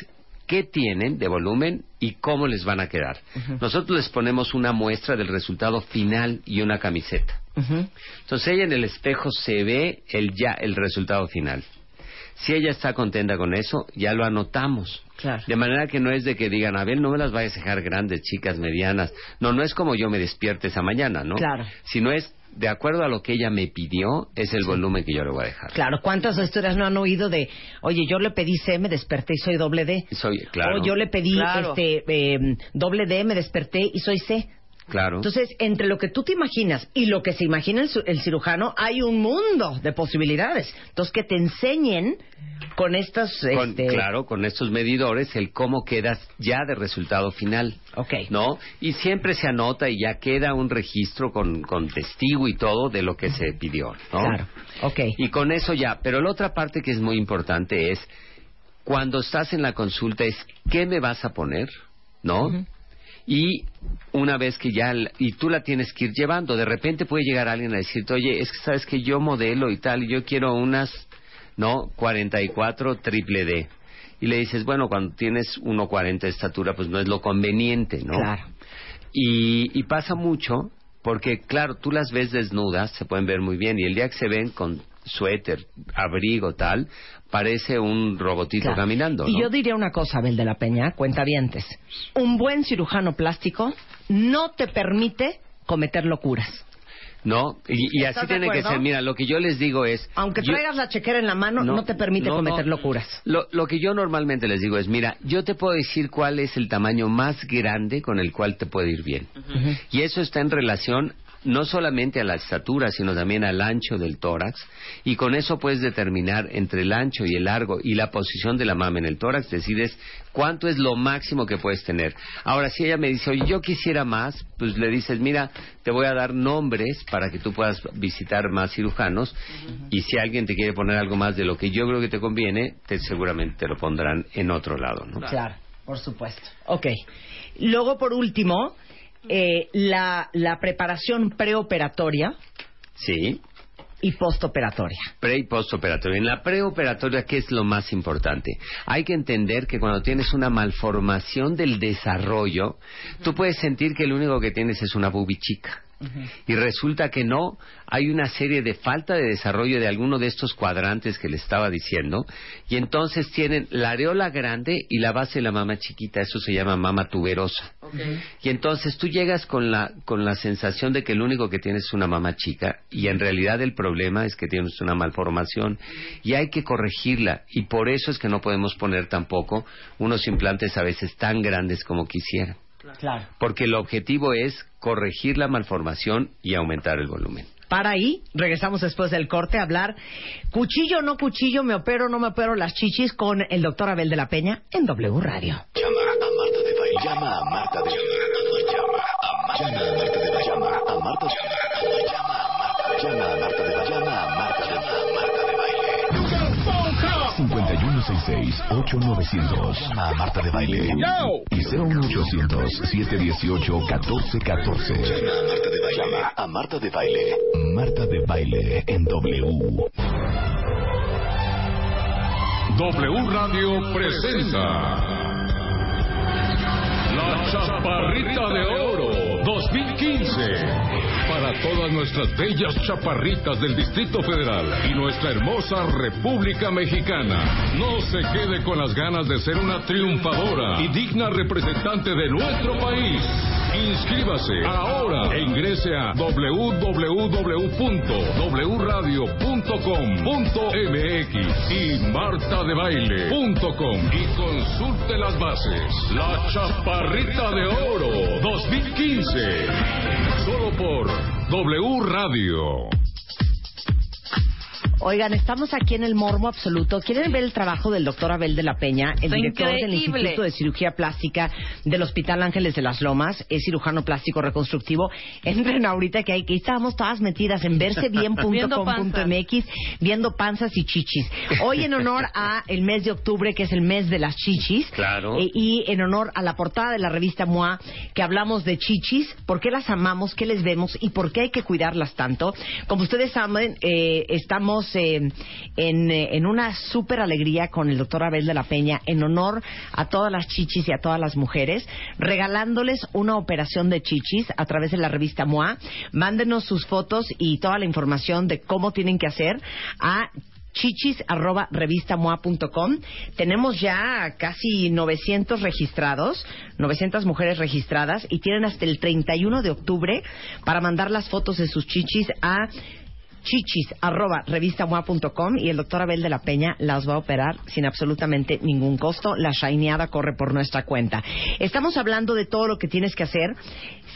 qué tienen de volumen y cómo les van a quedar. Nosotros les ponemos una muestra del resultado final y una camiseta. Entonces ella en el espejo se ve el ya el resultado final. Si ella está contenta con eso, ya lo anotamos. Claro. De manera que no es de que digan, a ver, no me las vayas a dejar grandes, chicas, medianas. No, no es como yo me despierte esa mañana, ¿no? Claro. Sino es, de acuerdo a lo que ella me pidió, es el volumen que yo le voy a dejar. Claro, ¿cuántas historias no han oído de, oye, yo le pedí C, me desperté y soy doble D? Soy, claro. O yo le pedí Claro. este eh, doble D, me desperté y soy C. Claro. Entonces, entre lo que tú te imaginas y lo que se imagina el, cirujano, hay un mundo de posibilidades. Entonces, que te enseñen con estos... Con- este, Claro, con estos medidores, el cómo quedas ya de resultado final. Ok. ¿No? Y siempre se anota y ya queda un registro con, con testigo y todo de lo que se pidió, ¿no? Claro, ok. Y con eso ya. Pero la otra parte que es muy importante es, cuando estás en la consulta, es ¿qué me vas a poner? ¿No? Y una vez que ya, y tú la tienes que ir llevando, de repente puede llegar alguien a decirte, oye, es que sabes que yo modelo y tal, y yo quiero unas, ¿no? 44 triple D. Y le dices, bueno, cuando tienes 1.40 de estatura, pues no es lo conveniente, ¿no? Claro. Y, y pasa mucho porque, claro, tú las ves desnudas, se pueden ver muy bien, y el día que se ven con suéter, abrigo, tal, parece un robotito Claro. caminando, Y ¿no? yo diría una cosa, Abel de la Peña, cuentavientes. Un buen cirujano plástico no te permite cometer locuras. ¿No? Y, y ¿Estás así tiene que ser. Mira, lo que yo les digo es... Aunque yo- traigas la chequera en la mano, no, te permite no, cometer no. locuras. Lo, lo que yo normalmente les digo es, mira, yo te puedo decir cuál es el tamaño más grande con el cual te puede ir bien. Y eso está en relación no solamente a la estatura, sino también al ancho del tórax. Y con eso puedes determinar entre el ancho y el largo y la posición de la mama en el tórax, decides cuánto es lo máximo que puedes tener. Ahora, si ella me dice, oye, yo quisiera más, pues le dices, mira, te voy a dar nombres para que tú puedas visitar más cirujanos. Y si alguien te quiere poner algo más de lo que yo creo que te conviene, te, seguramente te lo pondrán en otro lado, ¿no? Claro, por supuesto. Ok. Luego, por último, eh, la, la preparación preoperatoria Sí. y postoperatoria. Pre y postoperatorio. En la preoperatoria, ¿qué es lo más importante? Hay que entender que cuando tienes una malformación del desarrollo, tú puedes sentir que lo único que tienes es una Y resulta que no, hay una serie de falta de desarrollo de alguno de estos cuadrantes que le estaba diciendo, y entonces tienen la areola grande y la base de la mama chiquita, eso se llama mama tuberosa. Y entonces tú llegas con la, con la sensación de que lo único que tienes es una mama chica y en realidad el problema es que tienes una malformación y hay que corregirla y por eso es que no podemos poner tampoco unos implantes a veces tan grandes como quisieran. Claro. Porque el objetivo es corregir la malformación y aumentar el volumen. Para ahí, regresamos después del corte a hablar cuchillo o no cuchillo, me opero o no me opero las chichis con el doctor Abel de la Peña en W Radio. Llama a Marta de Baile. Llama a Marta de Baile. Llama a Marta de Baile. Llama 5166-8900. Llama a Marta de Baile. Y 01800-718-1414. Llama a Marta de Baile. Llama a Marta de Baile. Marta de Baile en W. W Radio presenta la La Chaparrita de Oro 2015. Para todas nuestras bellas chaparritas del Distrito Federal y nuestra hermosa República Mexicana. No se quede con las ganas de ser una triunfadora y digna representante de nuestro país. Inscríbase ahora e ingrese a www.wradio.com.mx y martadebaile.com y consulte las bases. La Chaparrita de Oro 2015. Solo por W Radio. Oigan, estamos aquí en el Mormo Absoluto. ¿Quieren ver el trabajo del doctor Abel de la Peña, el Está director del. Instituto de Cirugía Plástica del Hospital Ángeles de las Lomas? Es cirujano plástico reconstructivo. Entren ahorita que ahí que estábamos todas metidas en versebien.com.mx viendo panzas y chichis. Hoy en honor a el mes de octubre, que es el mes de las chichis. Claro. eh, y en honor a la portada de la revista MOA, que hablamos de chichis, por qué las amamos, qué les vemos y por qué hay que cuidarlas tanto. Como ustedes saben, eh, estamos eh, en, eh, en una súper alegría con el doctor Abel de la Peña en honor a todas las chichis y a todas las mujeres, regalándoles una operación de chichis a través de la revista MOA. Mándenos sus fotos y toda la información de cómo tienen que hacer a chichis arroba revistamoa.com. Tenemos ya casi 900 registrados, 900 mujeres registradas y tienen hasta el 31 de octubre para mandar las fotos de sus chichis a chichis arroba revistamoa.com y el doctor Abel de la Peña las va a operar sin absolutamente ningún costo. La shineada corre por nuestra cuenta. Estamos hablando de todo lo que tienes que hacer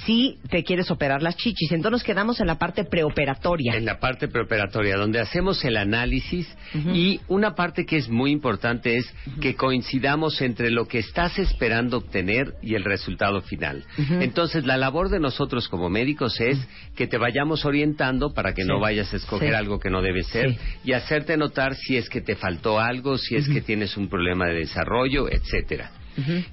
si te quieres operar las chichis. Entonces nos quedamos en la parte preoperatoria. En la parte preparatoria, donde hacemos el análisis y una parte que es muy importante es que coincidamos entre lo que estás esperando obtener y el resultado final. Entonces, la labor de nosotros como médicos es que te vayamos orientando para que Sí. no vayas a escoger Sí. algo que no debe ser Sí. y hacerte notar si es que te faltó algo, si es que tienes un problema de desarrollo, etcétera.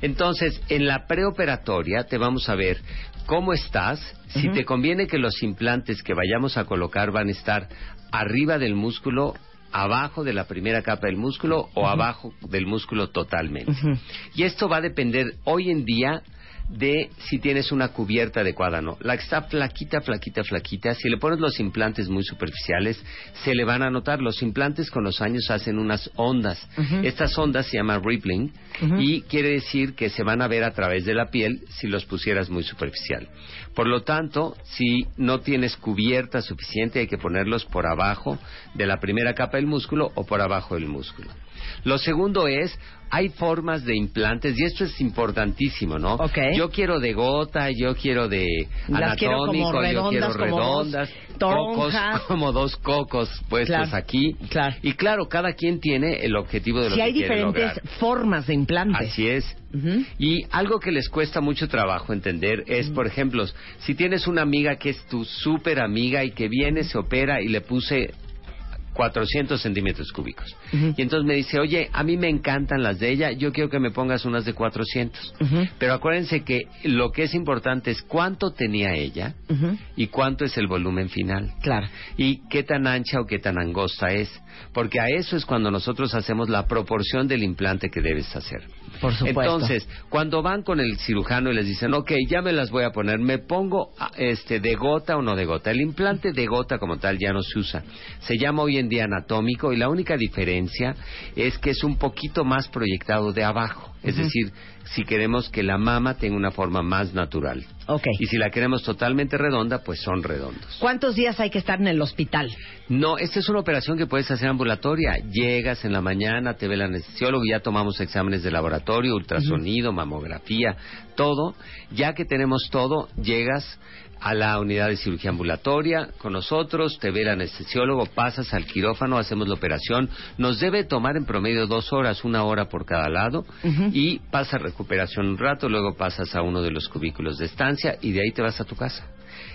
Entonces, en la preoperatoria te vamos a ver cómo estás, si te conviene que los implantes que vayamos a colocar van a estar arriba del músculo, abajo de la primera capa del músculo o abajo del músculo totalmente. Y esto va a depender hoy en día de si tienes una cubierta adecuada o no. La que está flaquita, flaquita, flaquita, si le pones los implantes muy superficiales, se le van a notar. Los implantes con los años hacen unas ondas. Estas ondas se llaman rippling y quiere decir que se van a ver a través de la piel si los pusieras muy superficial. Por lo tanto, si no tienes cubierta suficiente, hay que ponerlos por abajo de la primera capa del músculo o por abajo del músculo. Lo segundo es, hay formas de implantes y esto es importantísimo, ¿no? Yo quiero de gota, yo quiero de Las quiero como anatómico, yo redondas, quiero como redondas, toronjas. cocos, como dos cocos puestos Claro, aquí. Y claro, cada quien tiene el objetivo de lo Si que hay quiere diferentes lograr. formas de implantes. Así es. Y algo que les cuesta mucho trabajo entender es, por ejemplo, si tienes una amiga que es tu súper amiga y que viene, se opera y le puse 400 centímetros cúbicos. Y entonces me dice, oye, a mí me encantan las de ella, yo quiero que me pongas unas de 400. Pero acuérdense que lo que es importante es cuánto tenía ella y cuánto es el volumen final. Claro. Y qué tan ancha o qué tan angosta es. Porque a eso es cuando nosotros hacemos la proporción del implante que debes hacer. Por supuesto. Entonces, cuando van con el cirujano y les dicen, ok, ya me las voy a poner, ¿me pongo ah, este de gota o no de gota? El implante de gota como tal ya no se usa. Se llama hoy en día anatómico y la única diferencia es que es un poquito más proyectado de abajo. Es decir, si queremos que la mama tenga una forma más natural. Ok. Y si la queremos totalmente redonda, pues son redondos. ¿Cuántos días hay que estar en el hospital? No, esta es una operación que puedes hacer ambulatoria. Llegas en la mañana, te ve el anestesiólogo, ya tomamos exámenes de laboratorio, ultrasonido, mamografía, todo. Ya que tenemos todo, llegas a la unidad de cirugía ambulatoria con nosotros, te ve el anestesiólogo, pasas al quirófano, hacemos la operación. Nos debe tomar en promedio dos horas, una hora por cada lado, y pasas recuperación un rato, luego pasas a uno de los cubículos de estancia y de ahí te vas a tu casa.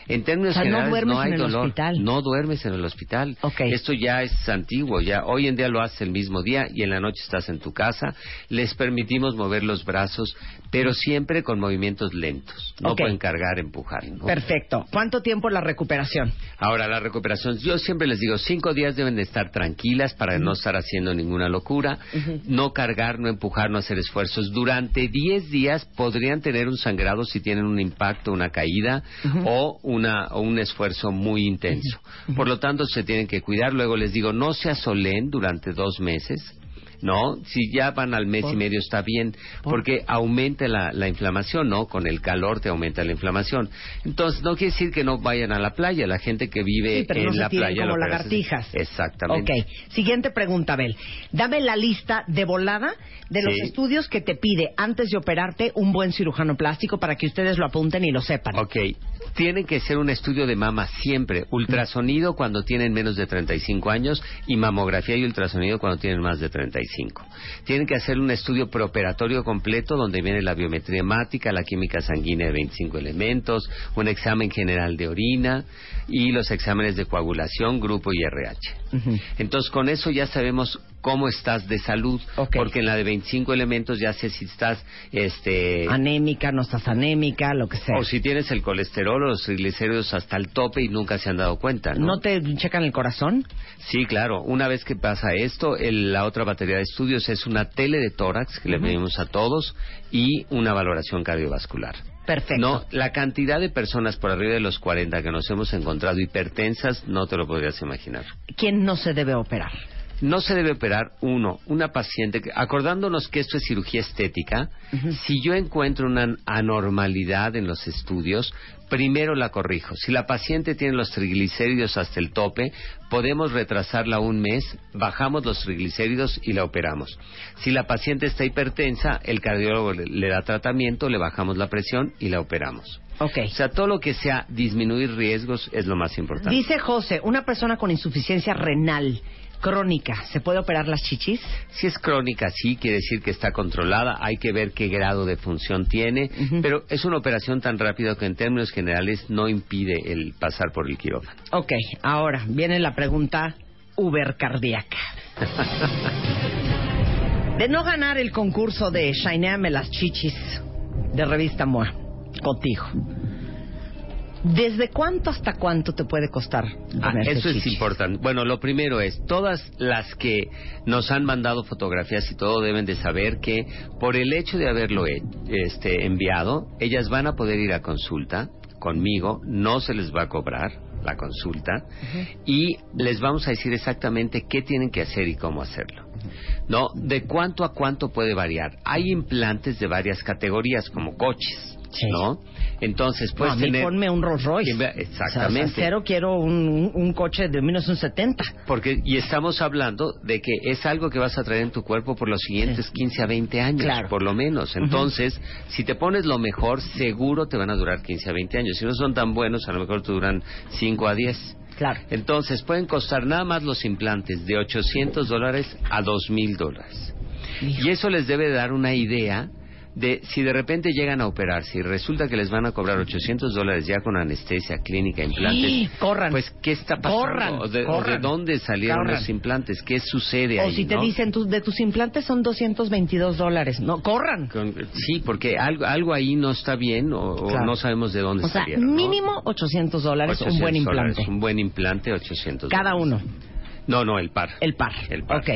En términos O sea, no generales, duermes hay en el dolor. hospital. No duermes en el hospital. Ok. Esto ya es antiguo. Ya hoy en día lo haces el mismo día y en la noche estás en tu casa. Les permitimos mover los brazos, pero siempre con movimientos lentos. No Ok. pueden cargar, empujar. ¿no? Perfecto. ¿Cuánto tiempo la recuperación? Ahora, la recuperación, yo siempre les digo, cinco días deben de estar tranquilas para no estar haciendo ninguna locura, no cargar, no empujar, no hacer esfuerzos. Durante diez días podrían tener un sangrado si tienen un impacto, una caída o, una, o un esfuerzo muy intenso. Por lo tanto, se tienen que cuidar. Luego les digo, no se asolen durante dos meses. No, si ya van al mes y medio está bien, porque aumenta la, la inflamación, ¿no? Con el calor te aumenta la inflamación. Entonces, no quiere decir que no vayan a la playa. La gente que vive Sí, pero en no se la playa... como lo lagartijas. Exactamente. Ok. Siguiente pregunta, Abel. Dame la lista de volada de los Sí. estudios que te pide antes de operarte un buen cirujano plástico para que ustedes lo apunten y lo sepan. Ok, tienen que ser un estudio de mama siempre, ultrasonido cuando tienen menos de 35 años y mamografía y ultrasonido cuando tienen más de 35. Tienen que hacer un estudio preoperatorio completo donde viene la biometría hemática, la química sanguínea de 25 elementos, un examen general de orina y los exámenes de coagulación, grupo y RH. Entonces con eso ya sabemos cómo estás de salud, porque en la de 25 elementos ya sé si estás este Anémica, no estás anémica, lo que sea. o si tienes el colesterol o los triglicéridos hasta el tope y nunca se han dado cuenta, ¿no? ¿No te checan el corazón? Sí, claro. Una vez que pasa esto, el- la otra batería de estudios es una tele de tórax que le pedimos a todos y una valoración cardiovascular. Perfecto. No, la cantidad de personas por arriba de los 40 que nos hemos encontrado hipertensas no te lo podrías imaginar. ¿Quién no se debe operar? No se debe operar uno, una paciente, que- acordándonos que esto es cirugía estética, si yo encuentro una anormalidad en los estudios, primero la corrijo. Si la paciente tiene los triglicéridos hasta el tope, podemos retrasarla un mes, bajamos los triglicéridos y la operamos. Si la paciente está hipertensa, el cardiólogo le, le da tratamiento, le bajamos la presión y la operamos. Ok. O sea, todo lo que sea disminuir riesgos es lo más importante. Dice José, una persona con insuficiencia renal crónica, ¿se puede operar las chichis? Si es crónica, sí, quiere decir que está controlada, hay que ver qué grado de función tiene, pero es una operación tan rápida que en términos generales no impide el pasar por el quirófano. Ok, ahora viene la pregunta uber cardíaca. De no ganar el concurso de Shineame las chichis de revista MOA contigo, ¿desde cuánto hasta cuánto te puede costar? Ah, eso es importante. Bueno, lo primero es, todas las que nos han mandado fotografías y todo deben de saber que por el hecho de haberlo este, enviado, ellas van a poder ir a consulta conmigo, no se les va a cobrar la consulta y les vamos a decir exactamente qué tienen que hacer y cómo hacerlo. No, de cuánto a cuánto puede variar. Hay implantes de varias categorías como coches, ¿no? Entonces No, puedes a mí tener ponme un Rolls Royce. Exactamente. O sea, cero quiero un, un- coche de 1970. Porque, y estamos hablando de que es algo que vas a traer en tu cuerpo por los siguientes 15 a 20 años, Claro. por lo menos. Entonces, si te pones lo mejor, seguro te van a durar 15 a 20 años. Si no son tan buenos, a lo mejor te duran 5 a 10. Claro. Entonces, pueden costar nada más los implantes de 800 dólares a 2,000 dólares. Y eso les debe dar una idea de si de repente llegan a operarse y resulta que les van a cobrar 800 dólares ya con anestesia clínica, implantes, Sí, corran. pues ¿qué está pasando? Corran, o, de, o corran. de dónde salieron Corran. los implantes? ¿Qué sucede O ahí? si te no? dicen, tus, de tus implantes son 222 dólares. No, corran. Con- sí, porque algo, algo ahí no está bien o, o Claro. no sabemos de dónde O sea, salieron. ¿no? mínimo 800 dólares, un 800 buen dólares, implante. un buen implante, 800 Cada uno. No, no, el par. El par. El par. Ok,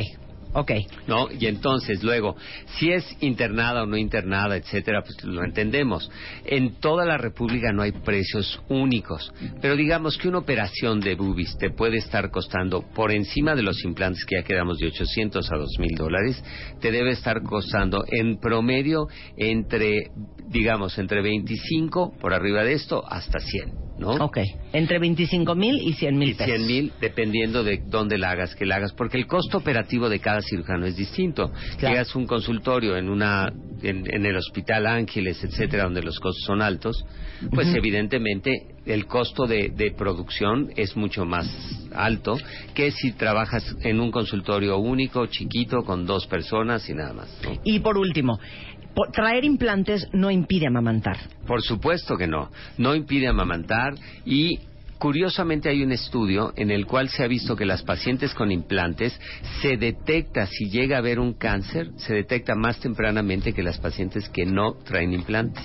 ok. ¿no? Y entonces, luego, si es internada o no internada, etcétera, pues lo entendemos. En toda la República no hay precios únicos, pero digamos que una operación de boobies te puede estar costando por encima de los implantes que ya quedamos de 800 a 2000 dólares, te debe estar costando en promedio entre, digamos, entre 25 por arriba de esto hasta 100. ¿No? Ok. Entre 25 mil y 100 mil pesos. 100 mil dependiendo de dónde la hagas, que la hagas, porque el costo operativo de cada cirujano es distinto. Llegas a un consultorio en una en, en el Hospital Ángeles, etcétera, donde los costos son altos, pues evidentemente el costo de, de producción es mucho más alto que si trabajas en un consultorio único, chiquito, con dos personas y nada más. ¿no? Y por último, traer implantes no impide amamantar. Por supuesto que no. No impide amamantar y curiosamente hay un estudio en el cual se ha visto que las pacientes con implantes se detecta si llega a haber un cáncer, se detecta más tempranamente que las pacientes que no traen implantes.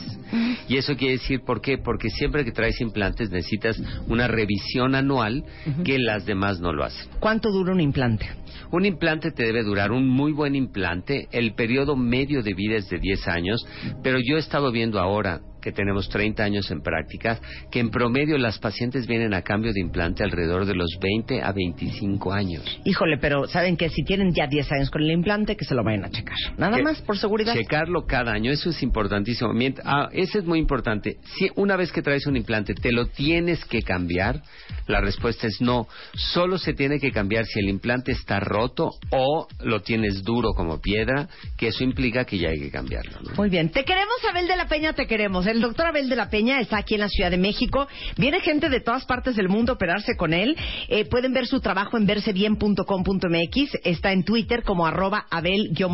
Y eso quiere decir por qué? Porque siempre que traes implantes necesitas una revisión anual que las demás no lo hacen. ¿Cuánto dura un implante? Un implante te debe durar un muy buen implante. El periodo medio de vida es de 10 años, pero yo he estado viendo ahora que tenemos 30 años en prácticas, que en promedio las pacientes vienen a cambio de implante alrededor de los 20 a 25 años. Híjole, pero saben que si tienen ya 10 años con el implante, que se lo vayan a checar. Nada Que- más, por seguridad. Checarlo cada año, eso es importantísimo. Ah, ese es muy importante. Si una vez que traes un implante te lo tienes que cambiar, la respuesta es no. Solo se tiene que cambiar si el implante está roto o lo tienes duro como piedra, que eso implica que ya hay que cambiarlo. ¿no? Muy bien. Te queremos, Abel de la Peña, te queremos. El doctor Abel de la Peña está aquí en la Ciudad de México. Viene gente de todas partes del mundo a operarse con él. Eh, pueden ver su trabajo en versebien.com.mx. Está en Twitter como arroba abel-d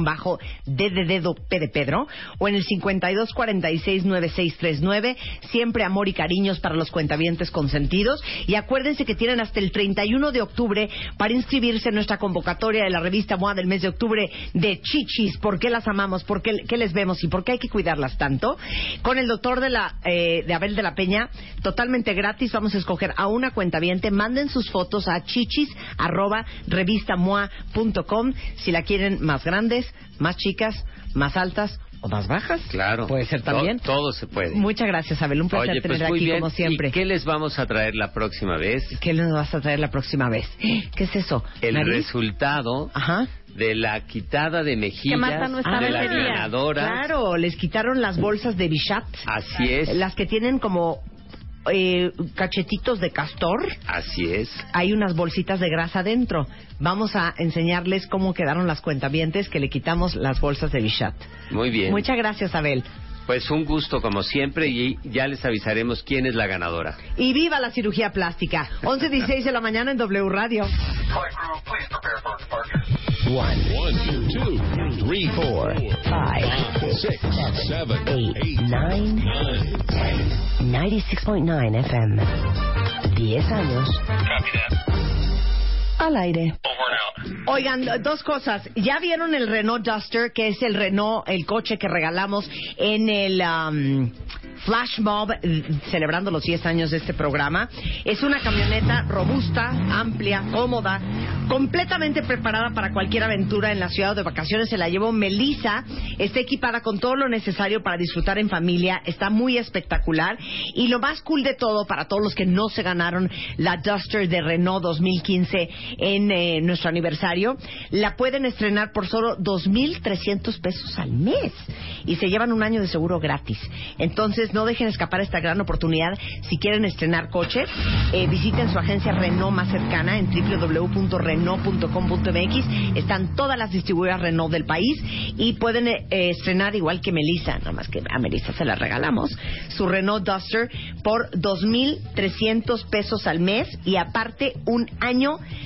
de dedo P de Pedro. O en el 52469639. Siempre amor y cariños para los cuentavientes consentidos. Y acuérdense que tienen hasta el 31 de octubre para inscribirse en nuestra convocatoria de la revista MOA del mes de octubre de Chichis. ¿Por qué las amamos? ¿Por qué, qué les vemos? ¿Y por qué hay que cuidarlas tanto? Con el doctor de, la, eh, de Abel de la Peña, totalmente gratis. Vamos a escoger a una cuentaviente. Manden sus fotos a chichis arroba revistamoa.com si la quieren más grandes, más chicas, más altas o más bajas. Claro. Puede ser también. todo se puede. Muchas gracias, Abel. Un placer Oye, pues tener muy aquí bien. como siempre. ¿Y qué les vamos a traer la próxima vez? ¿Qué nos vas a traer la próxima vez? ¿Qué es eso? El ¿Nariz? resultado de la quitada de mejillas no de día. ganadoras. Claro, les quitaron las bolsas de Bichat. Así es. Las que tienen como eh, cachetitos de castor. Así es. Hay unas bolsitas de grasa dentro. Vamos a enseñarles cómo quedaron las cuentavientes que le quitamos las bolsas de Bichat. Muy bien. Muchas gracias, Abel. Pues un gusto como siempre y ya les avisaremos quién es la ganadora. Y viva la cirugía plástica. 11.16 de la mañana en W Radio. One, two, two, three, four, five, six, seven, eight, nine, ten. 96.9 FM. 10 años. Al aire. Oigan, dos cosas. ¿Ya vieron el Renault Duster, que es el Renault, el coche que regalamos en el um, Flash Mob, celebrando los 10 años de este programa? Es una camioneta robusta, amplia, cómoda, completamente preparada para cualquier aventura en la ciudad o de vacaciones. Se la llevó Melissa. Está equipada con todo lo necesario para disfrutar en familia. Está muy espectacular. Y lo más cool de todo, para todos los que no se ganaron la Duster de Renault 2015 en eh, nuestro aniversario, la pueden estrenar por solo 2.300 pesos al mes. Y se llevan un año de seguro gratis. Entonces, no dejen escapar esta gran oportunidad. Si quieren estrenar coche, eh, visiten su agencia Renault más cercana en www.renault.com.mx. Están todas las distribuidoras Renault del país y pueden eh, estrenar igual que Melissa, nada más que a Melissa se la regalamos, su Renault Duster por 2.300 pesos al mes y aparte un año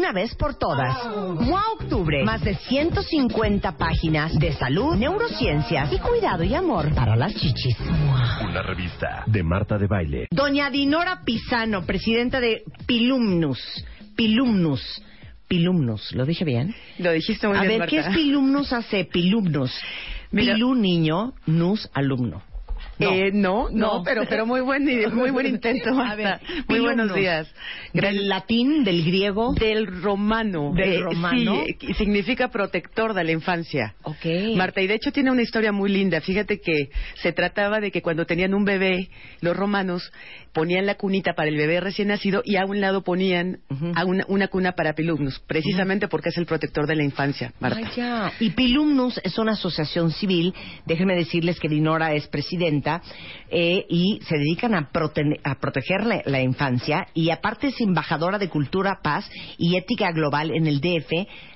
una vez por todas? MOA Octubre. Más de 150 páginas de salud, neurociencias y cuidado y amor para las chichis. Una revista de Marta de Baile. Doña Dinora Pisano, presidenta de Pilumnus. Pilumnus. Pilumnus, ¿lo dije bien? Lo dijiste muy A bien, ver, ¿qué es. Pilumnus hace? Pilumnus. Pilú niño, nus alumno. Eh, no, no, pero pero muy buen muy buen intento. A ver, Marta. muy buenos días. ¿Del latín, del griego? Del romano. Del Eh, romano. Sí, significa protector de la infancia. Ok. Marta, y de hecho tiene una historia muy linda. Fíjate que se trataba de que cuando tenían un bebé, los romanos ponían la cunita para el bebé recién nacido y a un lado ponían a una, una cuna para pilumnus, precisamente porque es el protector de la infancia, Marta. Ah, ya. Y Pilumnus es una asociación civil. Déjenme decirles que Dinora es presidenta eh, y se dedican a, prote- proteger la, infancia y aparte es embajadora de cultura, paz y ética global en el DF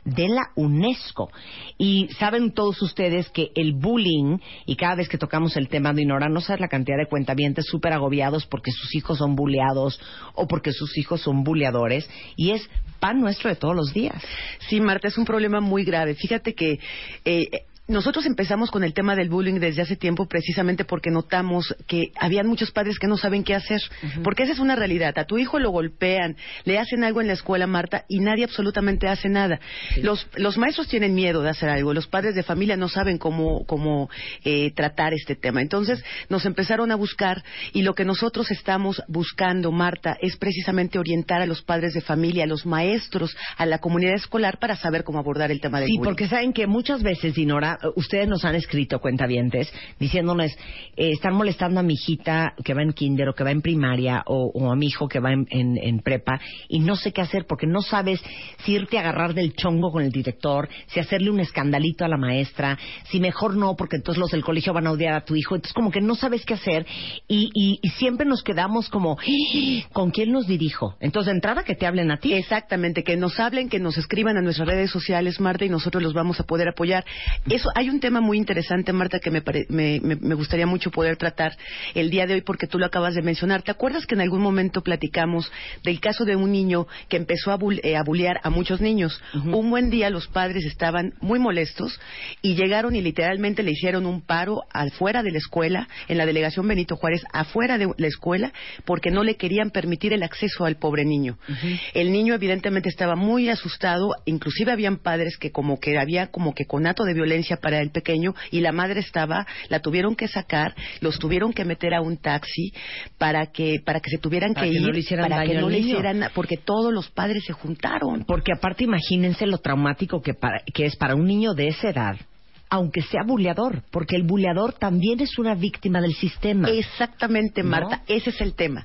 de la UNESCO. Y saben todos ustedes que el bullying, y cada vez que tocamos el tema de Dinora, no sabes la cantidad de cuentavientes súper agobiados porque sus hijos son bulleados o porque sus hijos son bulleadores y es pan nuestro de todos los días. Sí, Marta, es un problema muy grave. Fíjate que eh, nosotros empezamos con el tema del bullying desde hace tiempo precisamente porque notamos que habían muchos padres que no saben qué hacer. Porque esa es una realidad. A tu hijo lo golpean, le hacen algo en la escuela, Marta, y nadie absolutamente hace nada. Los, los maestros tienen miedo de hacer algo. Los padres de familia no saben cómo, cómo eh, tratar este tema. Entonces nos empezaron a buscar y lo que nosotros estamos buscando, Marta, es precisamente orientar a los padres de familia, a los maestros, a la comunidad escolar para saber cómo abordar el tema del Sí, bullying. porque saben que muchas veces, Dinora, eh, ustedes nos han escrito cuentavientes diciéndonos, eh, están molestando a mi hijita que va en kinder o que va en primaria o, o a mi hijo que va en, en- en prepa y no sé qué hacer porque no sabes si irte a agarrar del chongo con el director, si hacerle un escandalito a la maestra, si mejor no porque entonces los del colegio van a odiar a tu hijo. Entonces como que no sabes qué hacer y, y- y siempre nos quedamos como, "¡Ah! ¿con quién nos dirijo? Entonces de entrada que te hablen a ti. Exactamente, que nos hablen, que nos escriban a nuestras redes sociales, Marta, y nosotros los vamos a poder apoyar. Eso, hay un tema muy interesante, Marta, que me, pare- me, me- me gustaría mucho poder tratar el día de hoy porque tú lo acabas de mencionar. ¿Te acuerdas que en algún momento platicamos del caso de un niño que empezó a, bul- eh, a bullear a muchos niños? Un buen día los padres estaban muy molestos y llegaron y literalmente le hicieron un paro afuera de la escuela, en la delegación Benito Juárez, afuera de la escuela, porque no le querían permitir el acceso al pobre niño. El niño evidentemente estaba muy asustado, inclusive habían padres que como que había como que conato de violencia para el pequeño y la madre estaba, la tuvieron que sacar, los tuvieron que meter a un taxi para que para que se tuvieran Para que que ir, no le hicieran para que no le hicieran, porque todos los padres se juntaron. Porque aparte imagínense lo traumático que, para- que es para un niño de esa edad, aunque sea buleador, porque el buleador también es una víctima del sistema. Exactamente, ¿No? Marta, ese es el tema.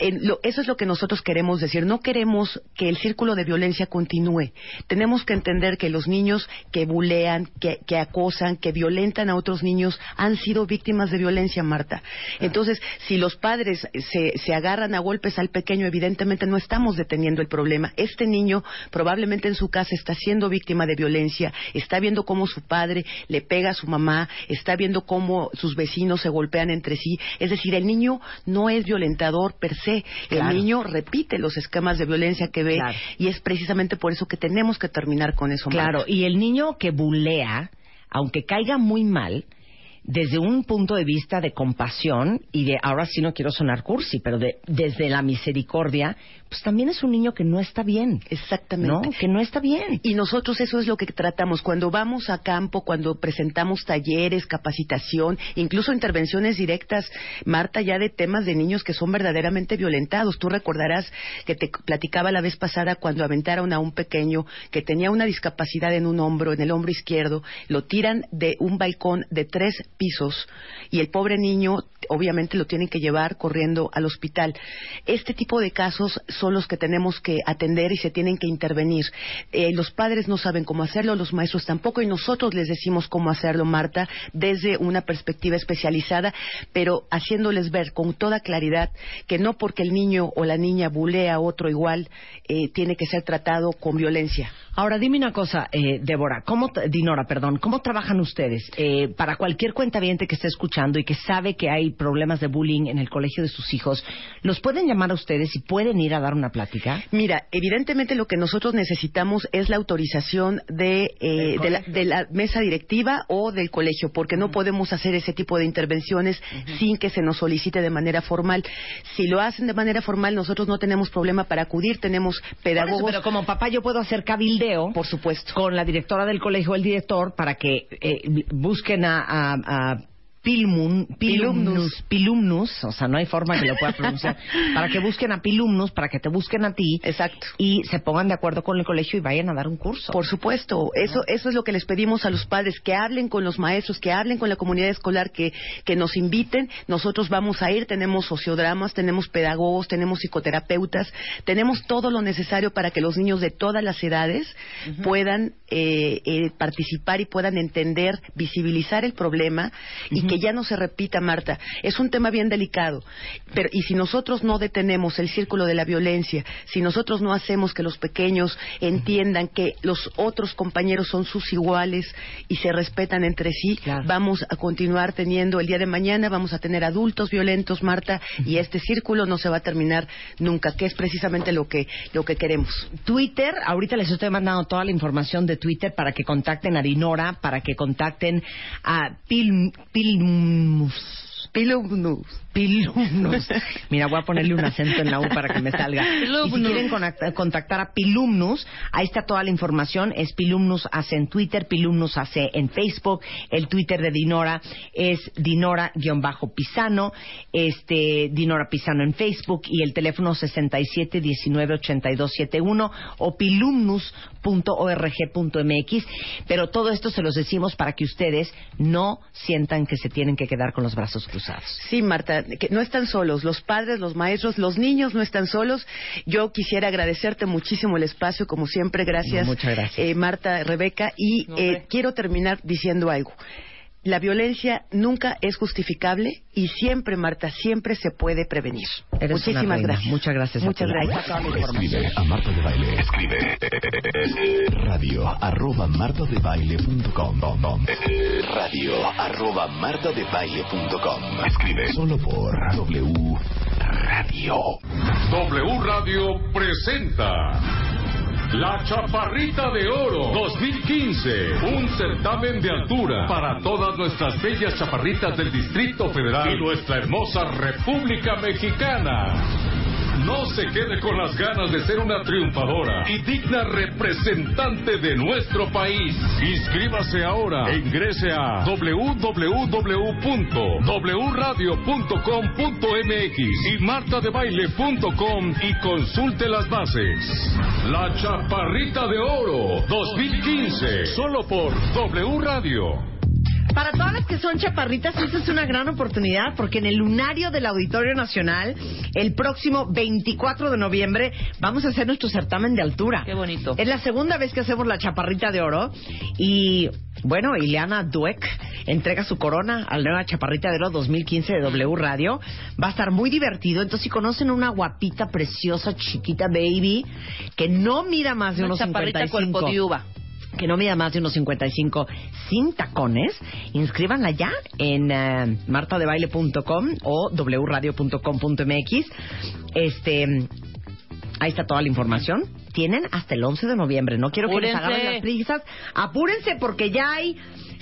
En lo- eso es lo que nosotros queremos decir. No queremos que el círculo de violencia continúe. Tenemos que entender que los niños que bulean, que, que acosan, que violentan a otros niños han sido víctimas de violencia, Marta. Entonces, si los padres se, se agarran a golpes al pequeño, evidentemente no estamos deteniendo el problema. Este niño probablemente en su casa está siendo víctima de violencia, está viendo cómo su padre le pega a su mamá, está viendo cómo sus vecinos se golpean entre sí. Es decir, el niño no es violentador per se. Claro. El niño repite los esquemas de violencia que ve Claro. y es precisamente por eso que tenemos que terminar con eso. Marta. Claro, y el niño que bulea, aunque caiga muy mal, desde un punto de vista de compasión y de, ahora sí no quiero sonar cursi, pero de, desde la misericordia, pues también es un niño que no está bien. Exactamente. ¿No? Que no está bien. Y nosotros eso es lo que tratamos. Cuando vamos a campo, cuando presentamos talleres, capacitación, incluso intervenciones directas, Marta, ya de temas de niños que son verdaderamente violentados. Tú recordarás que te platicaba la vez pasada cuando aventaron a un pequeño que tenía una discapacidad en un hombro, en el hombro izquierdo, lo tiran de un balcón de tres pisos y el pobre niño obviamente lo tienen que llevar corriendo al hospital. Este tipo de casos son los que tenemos que atender y se tienen que intervenir. Eh, los padres no saben cómo hacerlo, los maestros tampoco, y nosotros les decimos cómo hacerlo, Marta, desde una perspectiva especializada, pero haciéndoles ver con toda claridad que no porque el niño o la niña bulea a otro igual, eh, tiene que ser tratado con violencia. Ahora, dime una cosa, eh, Débora, ¿cómo, Dinora, perdón, ¿cómo trabajan ustedes? Eh, para cualquier cuentaviente que esté escuchando y que sabe que hay problemas de bullying en el colegio de sus hijos, ¿los pueden llamar a ustedes y pueden ir a dar una plática? Mira, evidentemente lo que nosotros necesitamos es la autorización de, eh, de, la, de la mesa directiva o del colegio, porque no podemos hacer ese tipo de intervenciones sin que se nos solicite de manera formal. Si lo hacen de manera formal, nosotros no tenemos problema para acudir, tenemos pedagogos. Eso, pero como papá yo puedo hacer cabildeo por supuesto. con la directora del colegio el director para que eh, busquen a, a- a Pilmun, Pilumnus, Pilumnus, o sea, no hay forma que lo pueda pronunciar, para que busquen a Pilumnus, para que te busquen a ti. Exacto. Y se pongan de acuerdo con el colegio y vayan a dar un curso. Por supuesto, eso, eso es lo que les pedimos a los padres, que hablen con los maestros, que hablen con la comunidad escolar, que, que nos inviten. Nosotros vamos a ir, tenemos sociodramas, tenemos pedagogos, tenemos psicoterapeutas, tenemos todo lo necesario para que los niños de todas las edades puedan eh, eh, participar y puedan entender, visibilizar el problema y que ya no se repita, Marta. Es un tema bien delicado. Pero, y si nosotros no detenemos el círculo de la violencia, si nosotros no hacemos que los pequeños entiendan que los otros compañeros son sus iguales y se respetan entre sí, vamos a continuar teniendo el día de mañana, vamos a tener adultos violentos, Marta, y este círculo no se va a terminar nunca, que es precisamente lo que, lo que queremos. Twitter, ahorita les estoy mandando toda la información de Twitter para que contacten a Dinora, para que contacten a Pil, Pilmus. Pilumnus. Pilumnus. Mira, voy a ponerle un acento en la U para que me salga. Y si quieren contactar a Pilumnus, ahí está toda la información. Es Pilumnus hace en Twitter, Pilumnus hace en Facebook. El Twitter de Dinora es Dinora-Pisano. Este, Dinora Pisano en Facebook. Y el teléfono 67198271 o pilumnus.org.mx. Pero todo esto se los decimos para que ustedes no sientan que se tienen que quedar con los brazos cruzados. Sí, Marta, que no están solos. Los padres, los maestros, los niños no están solos. Yo quisiera agradecerte muchísimo el espacio, como siempre. Gracias, No, muchas gracias. eh, Marta, Rebeca. Y eh, quiero terminar diciendo algo. La violencia nunca es justificable y siempre, Marta, siempre se puede prevenir. Eres Muchísimas gracias. Muchas gracias a Muchas. Ahí gracias. Escribe a Marta de Baile. Escribe radio arroba martadebaile.com radio arroba martadebaile.com Escribe solo por W Radio. W Radio presenta La Chaparrita de Oro 2015, un certamen de altura para todas nuestras bellas chaparritas del Distrito Federal y nuestra hermosa República Mexicana. No se quede con las ganas de ser una triunfadora y digna representante de nuestro país. Inscríbase ahora e ingrese a www.wradio.com.mx y martadebaile.com y consulte las bases. La Chaparrita de Oro 2015, solo por W Radio. Para todas las que son chaparritas, esta es una gran oportunidad porque en el lunario del Auditorio Nacional, el próximo 24 de noviembre, vamos a hacer nuestro certamen de altura. Qué bonito. Es la segunda vez que hacemos la chaparrita de oro y, bueno, Ileana Dueck entrega su corona a la nueva chaparrita de oro 2015 de W Radio. Va a estar muy divertido. Entonces, si conocen una guapita, preciosa, chiquita baby que no mira más de Una unos chaparrita 55 cuerpo de uva. Que no mida más de unos 55 sin tacones, inscríbanla ya en eh, martadebaile.com o wradio.com.mx. Este, ahí está toda la información. Tienen hasta el 11 de noviembre. No quiero que les agarren las prisas. Apúrense porque ya hay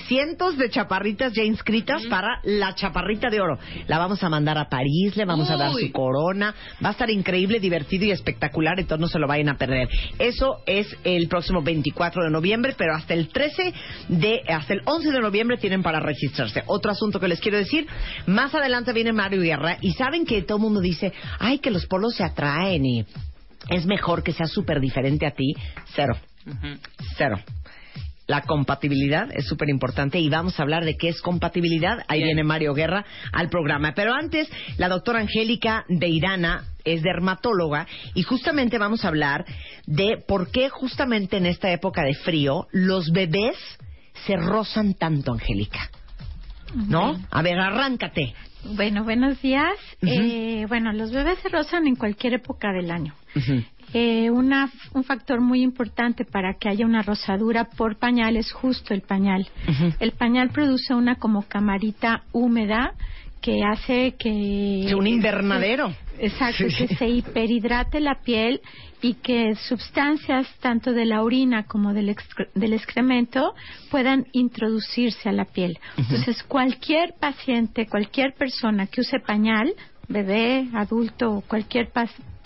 cientos de chaparritas ya inscritas para la chaparrita de oro. La vamos a mandar a París, le vamos a dar su corona. Va a estar increíble, divertido y espectacular, entonces no se lo vayan a perder. Eso es el próximo 24 de noviembre, pero hasta el 13 de, hasta el 11 de noviembre tienen para registrarse. Otro asunto que les quiero decir, más adelante viene Mario Guerra y saben que todo el mundo dice, ay, que los polos se atraen y es mejor que sea súper diferente a ti. Cero. Cero. La compatibilidad es súper importante y vamos a hablar de qué es compatibilidad. Ahí viene Mario Guerra al programa. Pero antes, la doctora Angélica de Irana es dermatóloga y justamente vamos a hablar de por qué justamente en esta época de frío los bebés se rozan tanto, Angélica. ¿No? A ver, arráncate. Bueno, buenos días. Eh, bueno, los bebés se rozan en cualquier época del año. Eh, una, un factor muy importante para que haya una rosadura por pañal es justo el pañal. El pañal produce una como camarita húmeda que hace que... Un invernadero. Exacto, Sí, que se hiperhidrate la piel y que sustancias tanto de la orina como del, excre- del excremento puedan introducirse a la piel. Entonces, cualquier paciente, cualquier persona que use pañal, bebé, adulto, cualquier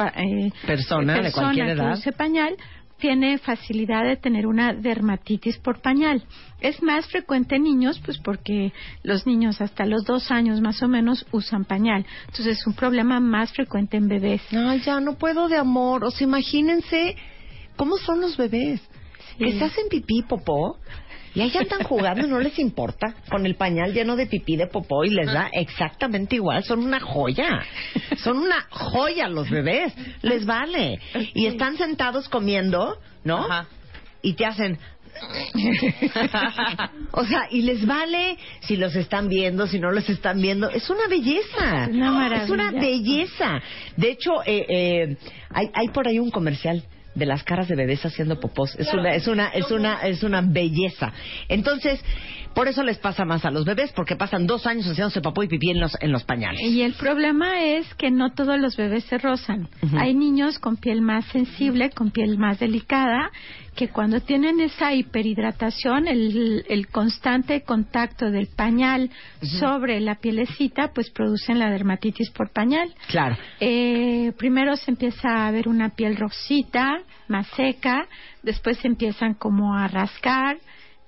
eh, Persona de cualquier que edad. use pañal, tiene facilidad de tener una dermatitis por pañal. Es más frecuente en niños, pues porque los niños hasta los dos años más o menos usan pañal. Entonces es un problema más frecuente en bebés. Ay, ya no puedo de amor. O sea, imagínense cómo son los bebés. Que se hacen pipí, popó. Y ahí andan jugando y no les importa. Con el pañal lleno de pipí de popó y les da exactamente igual. Son una joya. Son una joya los bebés. Les vale. Y están sentados comiendo, ¿no? Y te hacen. o sea, y les vale si los están viendo, si no los están viendo. Es una belleza. Es una. Es una belleza. De hecho, eh, eh, hay, hay por ahí un comercial de las caras de bebés haciendo popós. Es una, es una, es una, es una belleza. Entonces, por eso les pasa más a los bebés, porque pasan dos años haciéndose popó y pipí en los, en los pañales. Y el problema es que no todos los bebés se rozan. Hay niños con piel más sensible, con piel más delicada, que cuando tienen esa hiperhidratación, el, el constante contacto del pañal sobre la pielecita, pues producen la dermatitis por pañal. Claro. Eh, primero se empieza a ver una piel rosita, más seca, después se empiezan como a rascar,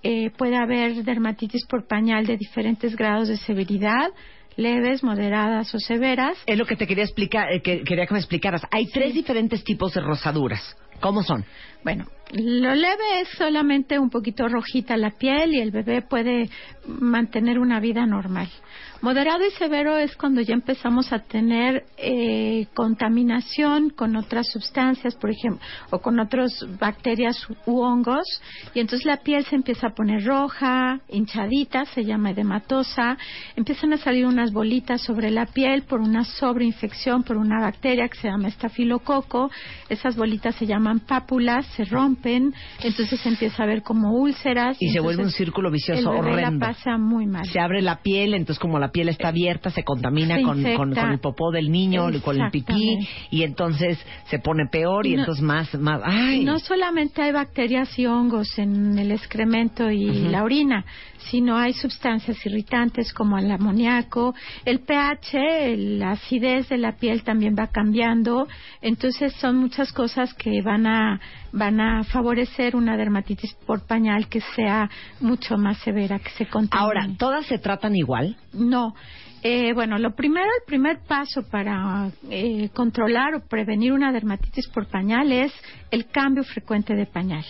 eh, puede haber dermatitis por pañal de diferentes grados de severidad, leves, moderadas o severas. Es lo que te quería explicar, eh, que quería que me explicaras. Hay tres diferentes tipos de rosaduras. ¿Cómo son? Bueno, lo leve es solamente un poquito rojita la piel y el bebé puede mantener una vida normal. Moderado y severo es cuando ya empezamos a tener eh, contaminación con otras sustancias, por ejemplo, o con otras bacterias u hongos, y entonces la piel se empieza a poner roja, hinchadita, se llama edematosa, empiezan a salir unas bolitas sobre la piel por una sobreinfección por una bacteria que se llama estafilococo, esas bolitas se llaman pápulas, se rompen, entonces se empieza a ver como úlceras. Y se vuelve un círculo vicioso el bebé horrendo. la pasa muy mal. Se abre la piel, entonces como la piel está abierta, se contamina Se con, con, con el popó del niño, con el pipí, y entonces se pone peor y, Y no- entonces más, más, ay. No solamente hay bacterias y hongos en el excremento y Ujú. la orina, sino hay sustancias irritantes como el amoníaco, el pH, la acidez de la piel también va cambiando, entonces son muchas cosas que van a van a favorecer una dermatitis por pañal que sea mucho más severa, que se contamine. Ahora, ¿todas se tratan igual? No. Eh, bueno, lo primero, el primer paso para eh, controlar o prevenir una dermatitis por pañal es el cambio frecuente de pañal.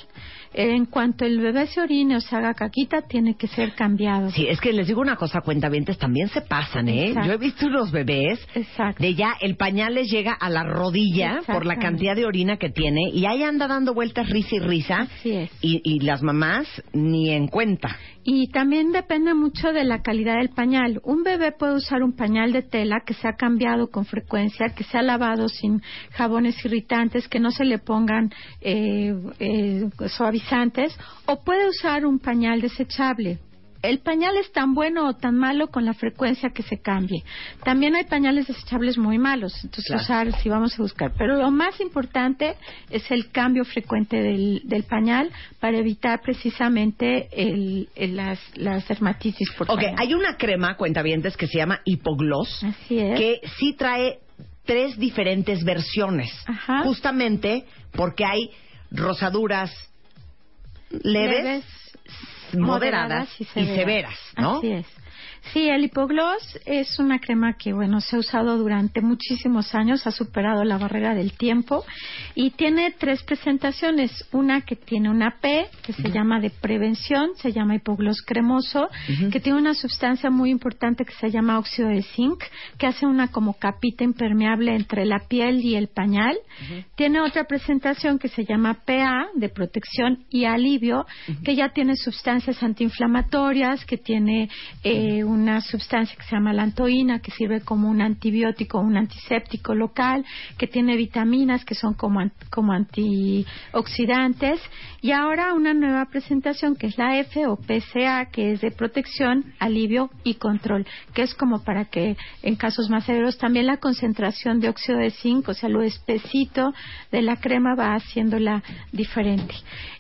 En cuanto el bebé se orine o se haga caquita, tiene que ser cambiado. Sí, es que les digo una cosa, cuentavientes, también se pasan, ¿eh? Exacto. Yo he visto unos bebés de ya el pañal les llega a la rodilla por la cantidad de orina que tiene y ahí anda dando vueltas risa y risa. Y, y las mamás ni en cuenta. Y también depende mucho de la calidad del pañal. Un bebé puede usar un pañal de tela que se ha cambiado con frecuencia, que se ha lavado sin jabones irritantes, que no se le pongan eh, eh, suavizantes, o puede usar un pañal desechable. El pañal es tan bueno o tan malo con la frecuencia que se cambie. También hay pañales desechables muy malos, entonces Claro. usar si vamos a buscar. Pero lo más importante es el cambio frecuente del, del pañal para evitar precisamente el, el- las, las dermatitis por Ok, pañal. hay una crema, cuentavientes, que se llama Hipogloss, Así es. que sí trae tres diferentes versiones. Justamente porque hay rosaduras leves, Leves, moderadas, y severas, ¿no? Así es. Sí, el hipogloss es una crema que, bueno, se ha usado durante muchísimos años, ha superado la barrera del tiempo y tiene tres presentaciones. Una que tiene una P, que se llama de prevención, se llama hipogloss cremoso, que tiene una sustancia muy importante que se llama óxido de zinc, que hace una como capita impermeable entre la piel y el pañal. Tiene otra presentación que se llama PA, de protección y alivio, que ya tiene sustancias antiinflamatorias, que tiene eh, una sustancia que se llama lantoína, que sirve como un antibiótico, un antiséptico local, que tiene vitaminas que son como, an- como antioxidantes. Y ahora una nueva presentación que es la F o PCA, que es de protección, alivio y control, que es como para que en casos más severos también la concentración de óxido de zinc, o sea, lo espesito de la crema va haciéndola diferente.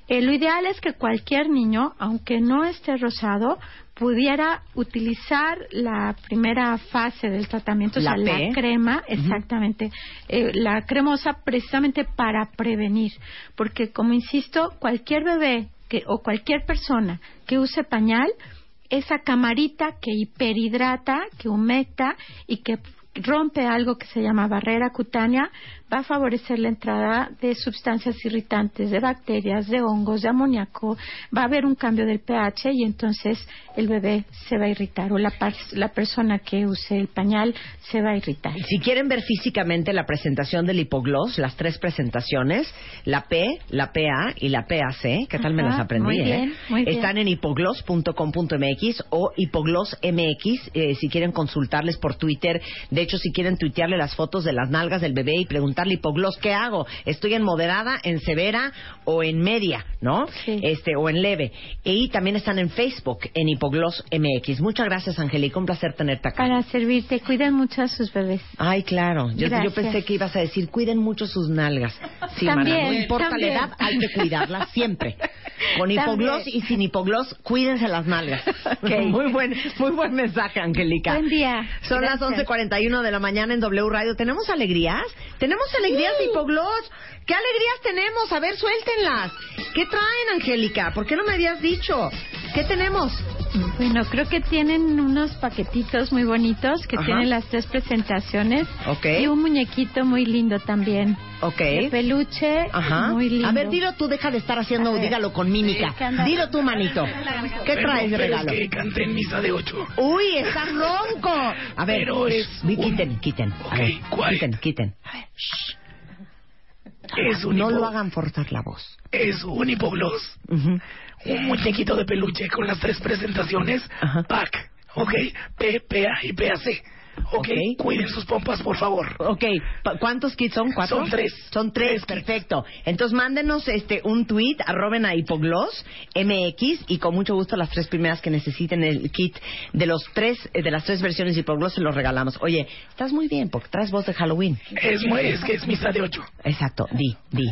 Eh, lo ideal es que cualquier niño, aunque no esté rosado, pudiera utilizar la primera fase del tratamiento, o La sea, P. la crema, exactamente, eh, la cremosa precisamente para prevenir, porque como insisto, cualquier bebé que, o cualquier persona que use pañal, esa camarita que hiperhidrata, que humecta y que rompe algo que se llama barrera cutánea, va a favorecer la entrada de sustancias irritantes, de bacterias, de hongos, de amoníaco, va a haber un cambio del pH y entonces el bebé se va a irritar o la, la persona que use el pañal se va a irritar. Si quieren ver físicamente la presentación del hipogloss, las tres presentaciones, la P, la PA y la PAC, ¿qué tal me las aprendí? muy eh? bien, muy bien. Están en hipogloss.com.mx o hipoglossmx eh, si quieren consultarles por Twitter. De hecho, si quieren tuitearle las fotos de las nalgas del bebé y hipogloss, ¿qué hago? ¿Estoy en moderada, en severa o en media, no? Este o en leve. Y también están en Facebook en hipoglossmx. Muchas gracias, Angélica, un placer tenerte acá. Para servirte, cuiden mucho a sus bebés. Ay, claro. Yo, pensé que ibas a decir, cuiden mucho sus nalgas. Sí, También, no importa también. la edad, hay que cuidarlas siempre. Con También. hipogloss y sin hipogloss, cuídense las nalgas. Muy buen, muy buen mensaje, Angélica. Buen día. Son las Gracias. 11.41 de la mañana en W Radio. ¿Tenemos alegrías? ¿Tenemos alegrías de hipogloss? ¿Qué alegrías tenemos? A ver, suéltenlas. ¿Qué traen, Angélica? ¿Por qué no me habías dicho? ¿Qué tenemos? Bueno, creo que tienen unos paquetitos muy bonitos que Ajá. tienen las tres presentaciones. Ok. Y un muñequito muy lindo también. Ok. De peluche. Ajá. Muy lindo. A ver, dilo tú, deja de estar haciendo, A ver. dígalo con mímica. Sí. Dilo tú, manito. ¿Qué traes de regalo? Es que canté en misa de ocho. Uy, estás ronco. A ver, Pero es un- quiten, quiten. A Ok, ver, ¿cuál? quiten, quiten. Es un No hipo- lo hagan forzar la voz. Es un hipogloss. Ujú. Un muñequito de peluche con las tres presentaciones. PAC. Ok. P, PA y PAC. Ok. Cuiden sus pompas, por favor. Ok, ¿cuántos kits son? ¿Cuatro? Son tres. Son tres, perfecto. Entonces mándenos este un tweet, arroben a Hipogloss MX y con mucho gusto las tres primeras que necesiten el kit de los tres eh, de las tres versiones de Hipogloss se los regalamos. Oye, estás muy bien porque traes voz de Halloween. Es, muy, es que es misa de ocho. Exacto, di, di.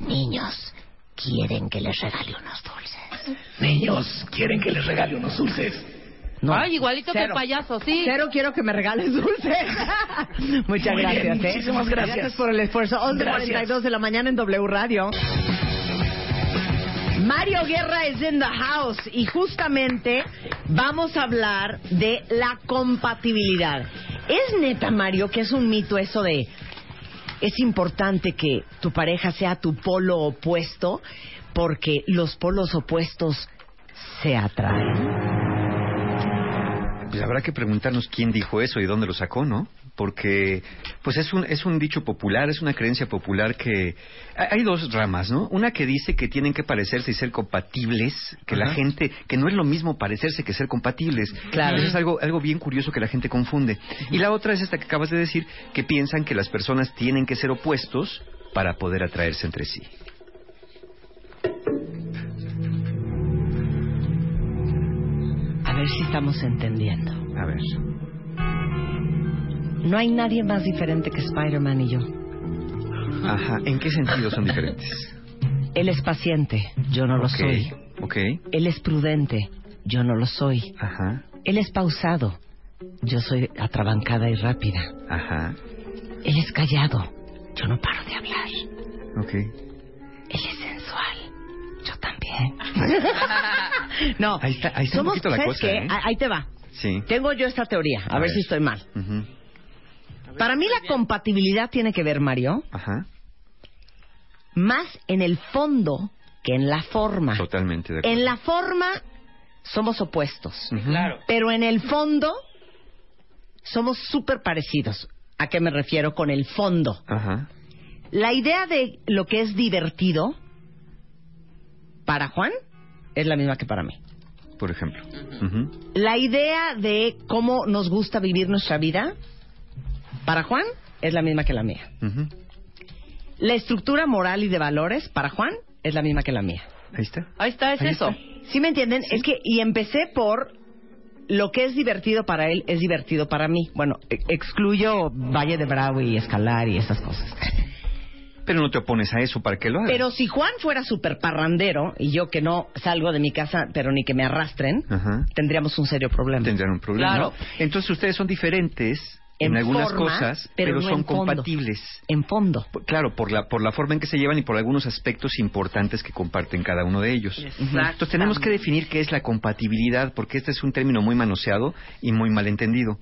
Niños, quieren que les regale unos dulces. Niños, ¿quieren que les regale unos dulces? No. Ay, igualito que el payaso, sí. Cero quiero que me regales dulces. Muchas Muy gracias, bien, ¿eh? muchísimas gracias. Gracias por el esfuerzo. 11.42 de la mañana en W Radio. Mario Guerra es in the house y justamente vamos a hablar de la compatibilidad. ¿Es neta, Mario, que es un mito eso de es importante que tu pareja sea tu polo opuesto porque los polos opuestos se atraen? Pues habrá que preguntarnos quién dijo eso y dónde lo sacó, ¿no? Porque, pues es un, es un dicho popular, es una creencia popular que... hay- dos ramas, ¿no? Una que dice que tienen que parecerse y ser compatibles, que la gente, que no es lo mismo parecerse que ser compatibles. Claro. Eso es algo, algo bien curioso que la gente confunde. Y la otra es esta que acabas de decir, que piensan que las personas tienen que ser opuestos para poder atraerse entre sí. A ver si estamos entendiendo. A ver. No hay nadie más diferente que Spider-Man y yo. Ajá. ¿En qué sentido son diferentes? Él es paciente, yo no lo soy. Ok. Él es prudente, yo no lo soy. Ajá. Él es pausado, yo soy atrabancada y rápida. Ajá. Él es callado, yo no paro de hablar. Ok. Él es sensual, yo también. no, Ahí está, ahí está un somos, poquito la ¿sabes cosa? ¿eh? Ah, Ahí te va. Sí. Tengo yo esta teoría, a, A ver. ver. si estoy mal. Para mí la compatibilidad tiene que ver, Mario, Ajá. más en el fondo que en la forma. Totalmente de acuerdo. En la forma somos opuestos. Ujú. Pero en el fondo somos súper parecidos. ¿A qué me refiero con el fondo? Ajá. La idea de lo que es divertido para Juan es la misma que para mí. Por ejemplo. Ujú. La idea de cómo nos gusta vivir nuestra vida para Juan es la misma que la mía. La estructura moral y de valores para Juan es la misma que la mía. Ahí está. Ahí está, es Ahí eso. está. ¿Sí me entienden? Es que, y empecé por lo que es divertido para él es divertido para mí. Bueno, e- excluyo Valle de Bravo y escalar y esas cosas. Pero no te opones a eso para que lo hagas. Pero si Juan fuera súper parrandero y yo que no salgo de mi casa, pero ni que me arrastren, Ajá. tendríamos un serio problema. Tendrán un problema. Claro. ¿no? Entonces ustedes son diferentes en, En algunas forma, cosas, pero pero, no son compatibles. En fondo. Claro, por la, por la forma en que se llevan y por algunos aspectos importantes que comparten cada uno de ellos. Entonces tenemos que definir qué es la compatibilidad, porque este es un término muy manoseado y muy malentendido.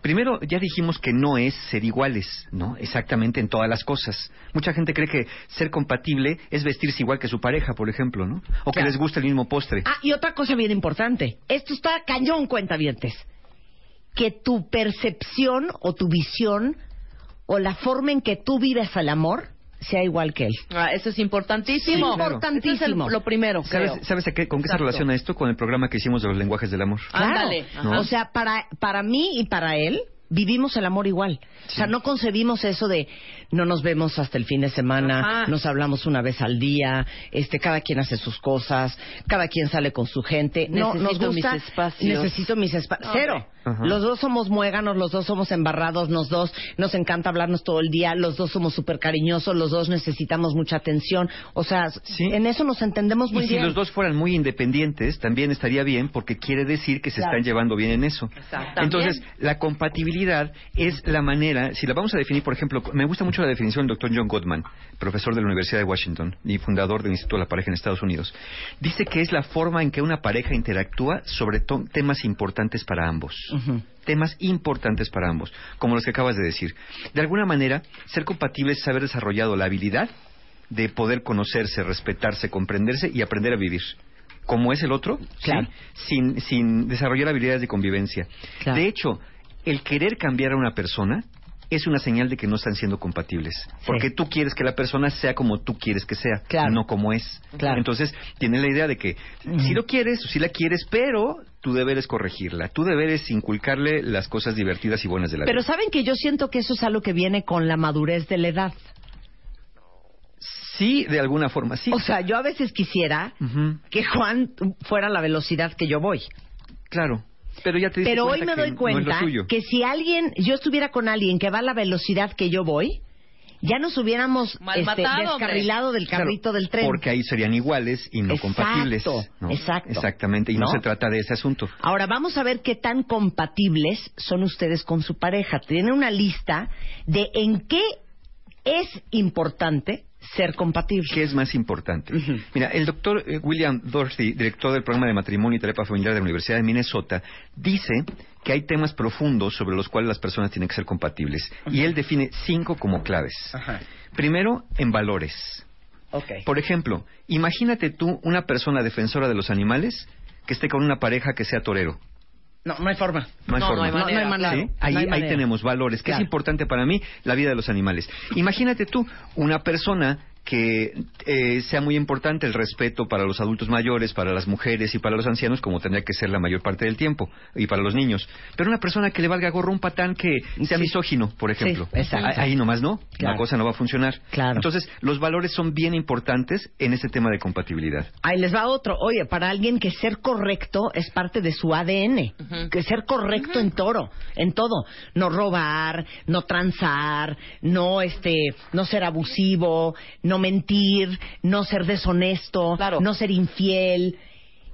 Primero, ya dijimos que no es ser iguales, ¿no? Exactamente en todas las cosas. Mucha gente cree que ser compatible es vestirse igual que su pareja, por ejemplo, ¿no? O que les gusta el mismo postre. Ah, y otra cosa bien importante. Esto está cañón, cuentavientes. Que tu percepción o tu visión o la forma en que tú vives el amor sea igual que él. Ah, eso es importantísimo. Sí, claro. Eso es el- lo primero, creo. ¿Sabes, ¿sabes a qué- con qué se relaciona esto? Con el programa que hicimos de los lenguajes del amor. Claro. Ándale. O sea, para, para mí y para él, vivimos el amor igual. O sea, no concebimos eso de no nos vemos hasta el fin de semana, Ajá. nos hablamos una vez al día, este, cada quien hace sus cosas, cada quien sale con su gente. No, nos Necesito gusta, mis espacios. Necesito mis espacios. Cero. Ajá. Los dos somos muéganos, los dos somos embarrados, los dos nos encanta hablarnos todo el día, los dos somos súper cariñosos, los dos necesitamos mucha atención. O sea, en eso nos entendemos muy Y si bien. los dos fueran muy independientes, también estaría bien porque quiere decir que se Claro. están llevando bien en eso. Exacto. Entonces, la compatibilidad es la manera, si la vamos a definir, por ejemplo, me gusta mucho la definición del doctor John Gottman, profesor de la Universidad de Washington y fundador del Instituto de la Pareja en Estados Unidos. Dice que es la forma en que una pareja interactúa sobre temas importantes para ambos. Temas importantes para ambos, como los que acabas de decir. De alguna manera, ser compatible es haber desarrollado la habilidad de poder conocerse, respetarse, comprenderse y aprender a vivir. Como es el otro, ¿sí? Sin, sin desarrollar habilidades de convivencia. Claro. De hecho, el querer cambiar a una persona es una señal de que no están siendo compatibles. Porque tú quieres que la persona sea como tú quieres que sea, no como es. Claro. Entonces, tienes la idea de que si lo quieres si la quieres, pero tu deber es corregirla. Tu deber es inculcarle las cosas divertidas y buenas de la Pero vida. saben que yo siento que eso es algo que viene con la madurez de la edad. Sí, de alguna forma, sí. O sea, yo a veces quisiera que Juan fuera a la velocidad que yo voy. Claro. Pero ya te Pero hoy me doy cuenta que si alguien, yo estuviera con alguien que va a la velocidad que yo voy, ya nos hubiéramos Mal este, matado, hombre. descarrilado del Claro, carrito del tren. Porque ahí serían iguales y no Exacto, compatibles. ¿no? exacto. Exactamente, y no, ¿No? se trata de ese asunto. Ahora vamos a ver qué tan compatibles son ustedes con su pareja. Tienen una lista de en qué es importante ser compatible. ¿Qué es más importante? Mira, el doctor eh, William Dorsey, director del programa de matrimonio y terapia familiar de la Universidad de Minnesota, dice que hay temas profundos sobre los cuales las personas tienen que ser compatibles. Y él define cinco como claves. Primero, en valores. Ok. Por ejemplo, imagínate tú una persona defensora de los animales que esté con una pareja que sea torero. No, no hay forma. No hay no, forma. No, hay manera. ¿Sí? Ahí, No hay ahí manera. tenemos valores. que Claro. es importante para mí? La vida de los animales. Imagínate tú, una persona que eh, sea muy importante el respeto para los adultos mayores, para las mujeres y para los ancianos, como tendría que ser la mayor parte del tiempo, y para los niños. Pero una persona que le valga gorro un patán que sea misógino, por ejemplo. Sí. Ah, Ahí nomás no, Claro. la cosa no va a funcionar. Claro. Entonces, los valores son bien importantes en este tema de compatibilidad. Ahí les va otro. Oye, para alguien que ser correcto es parte de su ADN. Que ser correcto en toro, en todo. No robar, no transar, no este, no ser abusivo, no mentir, no ser deshonesto, no ser infiel.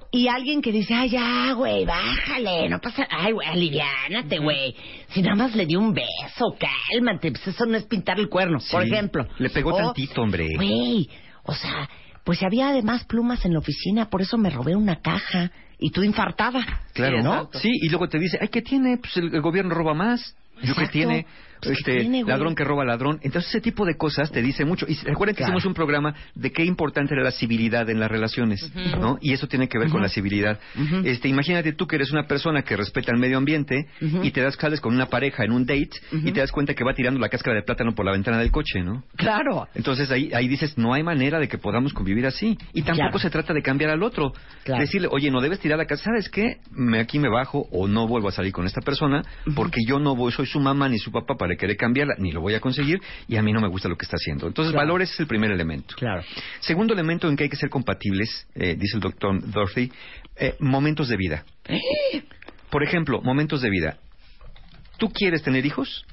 Y alguien que dice, ay, ya, güey, bájale, no pasa, ay, güey, aliviánate, güey. Si nada más le dio un beso, cálmate, pues eso no es pintar el cuerno, por ejemplo. Le pegó O, tantito, hombre. Güey, o sea, pues había además plumas en la oficina, por eso me robé una caja y tú infartada. Claro, ¿no? Sí, y luego te dice, ay, ¿qué tiene? Pues el, el gobierno roba más. Yo Exacto. tiene, ¿qué este, tiene, güey? ladrón que roba ladrón. Entonces ese tipo de cosas te dice mucho. Y recuerden que Claro. hicimos un programa de qué importante era la civilidad en las relaciones. ¿no? Y eso tiene que ver con la civilidad. Este, imagínate tú que eres una persona que respeta el medio ambiente y te das sales con una pareja en un date y te das cuenta que va tirando la cáscara de plátano por la ventana del coche, ¿no? Claro. Entonces ahí, ahí dices, no hay manera de que podamos convivir así. Y tampoco Claro. se trata de cambiar al otro. Claro. Decirle, oye, no debes tirar la casa, ¿sabes qué? Me, aquí me bajo o no vuelvo a salir con esta persona porque yo no voy, soy su mamá ni su papá para querer cambiarla, ni lo voy a conseguir y a mí no me gusta lo que está haciendo. Entonces, Claro. valores es el primer elemento. Claro. Segundo elemento en que hay que ser compatibles, eh, dice el doctor Dorothy, eh, momentos de vida. Por ejemplo, momentos de vida. ¿Tú quieres tener hijos?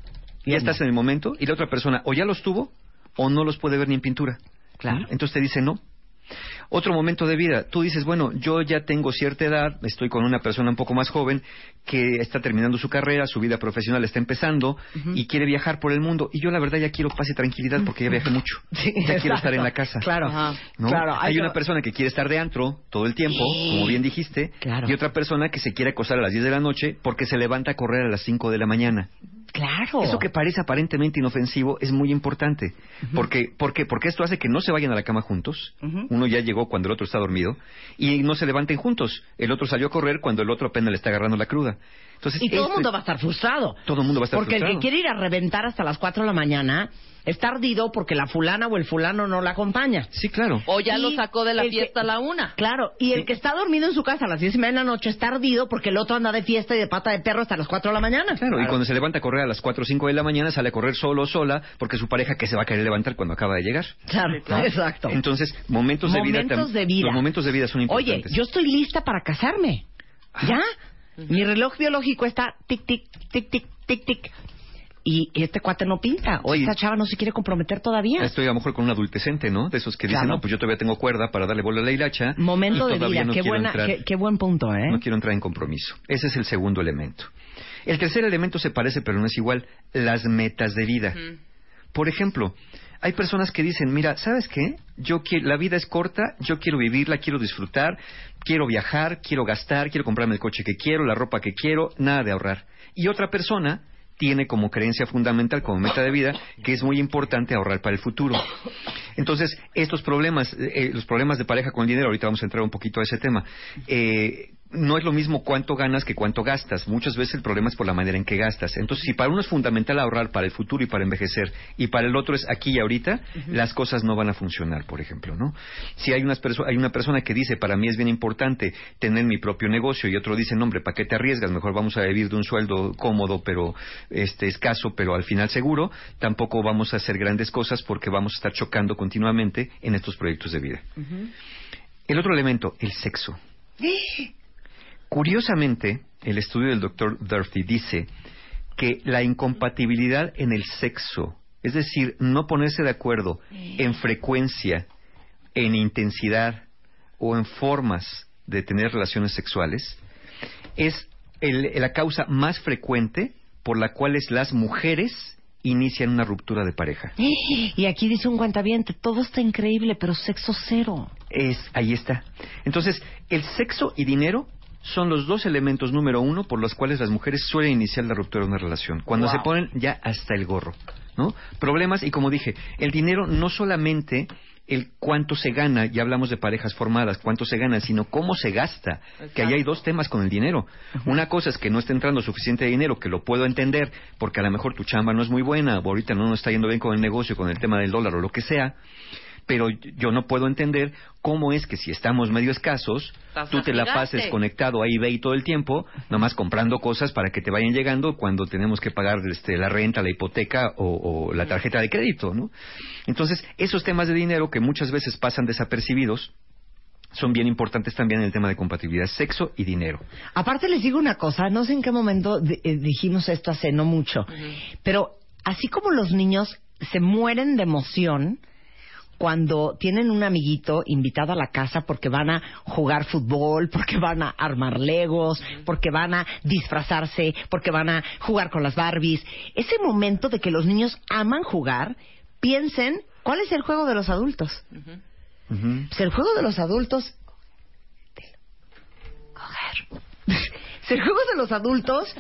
Ya estás en el momento y la otra persona o ya los tuvo o no los puede ver ni en pintura. Claro. Entonces te dice no. Otro momento de vida, tú dices, bueno, yo ya tengo cierta edad, estoy con una persona un poco más joven que está terminando su carrera, su vida profesional está empezando y quiere viajar por el mundo. Y yo la verdad ya quiero paz y tranquilidad porque ya viajé mucho. ya quiero estar en la casa. Claro. ¿no? Claro, Hay hay una persona que quiere estar de antro todo el tiempo, Sí. como bien dijiste, Claro. y otra persona que se quiere acostar a las 10 de la noche porque se levanta a correr a las 5 de la mañana. Claro. Eso que parece aparentemente inofensivo es muy importante. porque, porque, porque esto hace que no se vayan a la cama juntos. Uno ya llegó cuando el otro está dormido. Y no se levanten juntos. El otro salió a correr cuando el otro apenas le está agarrando la cruda. Entonces, Y todo el este- mundo va a estar frustrado. Todo el mundo va a estar Porque el frustrado. que quiere ir a reventar hasta las 4 de la mañana está ardido porque la fulana o el fulano no la acompaña. Sí, claro. O ya lo sacó de la que- fiesta a la una. Claro, y el que está dormido en su casa a las 10 y media de la noche está ardido porque el otro anda de fiesta y de pata de perro hasta las 4 de la mañana. Claro, y cuando se levanta a correr a las 4 o 5 de la mañana, sale a correr solo o sola, porque su pareja que se va a querer levantar cuando acaba de llegar. Claro, ¿no? exacto. Entonces, momentos, de vida. De vida. Los momentos de vida son Oye, importantes. yo estoy lista para casarme. ¿Ya? Mi reloj biológico está tic, tic, tic, tic, tic, tic. Y este cuate no pinta. O Sí. esta chava no se quiere comprometer todavía. Estoy a lo mejor con un adultecente, ¿no? De esos que dicen, no, pues yo todavía tengo cuerda para darle bola a la hilacha. Momento de vida. no qué, buena, entrar- qué, qué buen punto, ¿eh? No quiero entrar en compromiso. Ese es el segundo elemento. El tercer elemento se parece, pero no es igual. Las metas de vida. Por ejemplo, hay personas que dicen, mira, ¿sabes qué? Yo quiero, la vida es corta, yo quiero vivirla, quiero disfrutar, quiero viajar, quiero gastar, quiero comprarme el coche que quiero, la ropa que quiero, nada de ahorrar. Y otra persona tiene como creencia fundamental, como meta de vida, que es muy importante ahorrar para el futuro. Entonces, estos problemas, eh, eh, los problemas de pareja con el dinero, ahorita vamos a entrar un poquito a ese tema, eh, no es lo mismo cuánto ganas que cuánto gastas. Muchas veces el problema es por la manera en que gastas. Entonces, si para uno es fundamental ahorrar para el futuro y para envejecer, y para el otro es aquí y ahorita, las cosas no van a funcionar, por ejemplo, ¿no? Si hay, unas hay una persona que dice, para mí es bien importante tener mi propio negocio, y otro dice, no, hombre, ¿para qué te arriesgas? Mejor vamos a vivir de un sueldo cómodo, pero este escaso, pero al final seguro, tampoco vamos a hacer grandes cosas porque vamos a estar chocando continuamente en estos proyectos de vida. El otro elemento, el sexo. Curiosamente, el estudio del doctor Durfee dice que la incompatibilidad en el sexo, es decir, no ponerse de acuerdo en frecuencia, en intensidad o en formas de tener relaciones sexuales, es el- la causa más frecuente por la cual las mujeres inician una ruptura de pareja. Y aquí dice un cuentaviente, todo está increíble, pero sexo cero. Es, ahí está. Entonces, el sexo y dinero son los dos elementos número uno por los cuales las mujeres suelen iniciar la ruptura de una relación. Cuando Wow. se ponen ya hasta el gorro, ¿no? Problemas, y como dije, el dinero no solamente el cuánto se gana, ya hablamos de parejas formadas, cuánto se gana, sino cómo se gasta. Que ahí hay dos temas con el dinero. Una cosa es que no está entrando suficiente dinero, que lo puedo entender, porque a lo mejor tu chamba no es muy buena, o ahorita no nos está yendo bien con el negocio, con el tema del dólar o lo que sea, pero yo no puedo entender cómo es que si estamos medio escasos, Estás tú te la pases conectado a eBay todo el tiempo, nomás comprando cosas para que te vayan llegando cuando tenemos que pagar este, la renta, la hipoteca o, o la tarjeta de crédito, ¿no? Entonces, esos temas de dinero que muchas veces pasan desapercibidos, son bien importantes también en el tema de compatibilidad, sexo y dinero. Aparte les digo una cosa, no sé en qué momento eh, dijimos esto hace no mucho, pero así como los niños se mueren de emoción cuando tienen un amiguito invitado a la casa porque van a jugar fútbol, porque van a armar legos, porque van a disfrazarse, porque van a jugar con las Barbies, ese momento de que los niños aman jugar, piensen, ¿cuál es el juego de los adultos? Pues el juego de los adultos coger. El juego de los adultos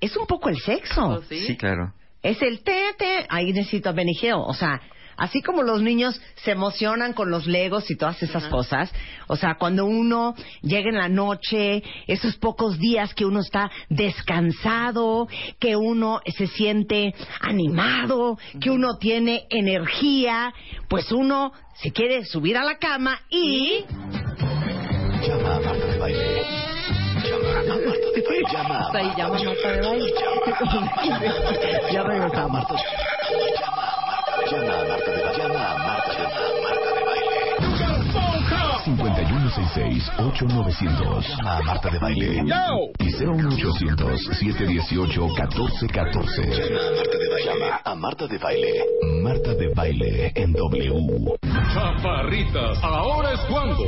es un poco el sexo. Sí, claro. Es el te, te, ahí necesito a Hill. O sea, así como los niños se emocionan con los legos y todas esas cosas, o sea, cuando uno llega en la noche, esos pocos días que uno está descansado, que uno se siente animado, que uno tiene energía, pues uno se quiere subir a la cama y... Llama a Marta de Baile. Llama a Marta de Baile. Llama a llama Marta de Baile. Ya regresamos. Llama a Marta de Baile. Llama a Marta de Baile. Llama a Marta de Baile. 166-8900. Llama a Marta de Baile. Y 01800-718-1414. Llama a Marta de Baile. Marta de Baile en W. Chaparritas, ahora es cuando.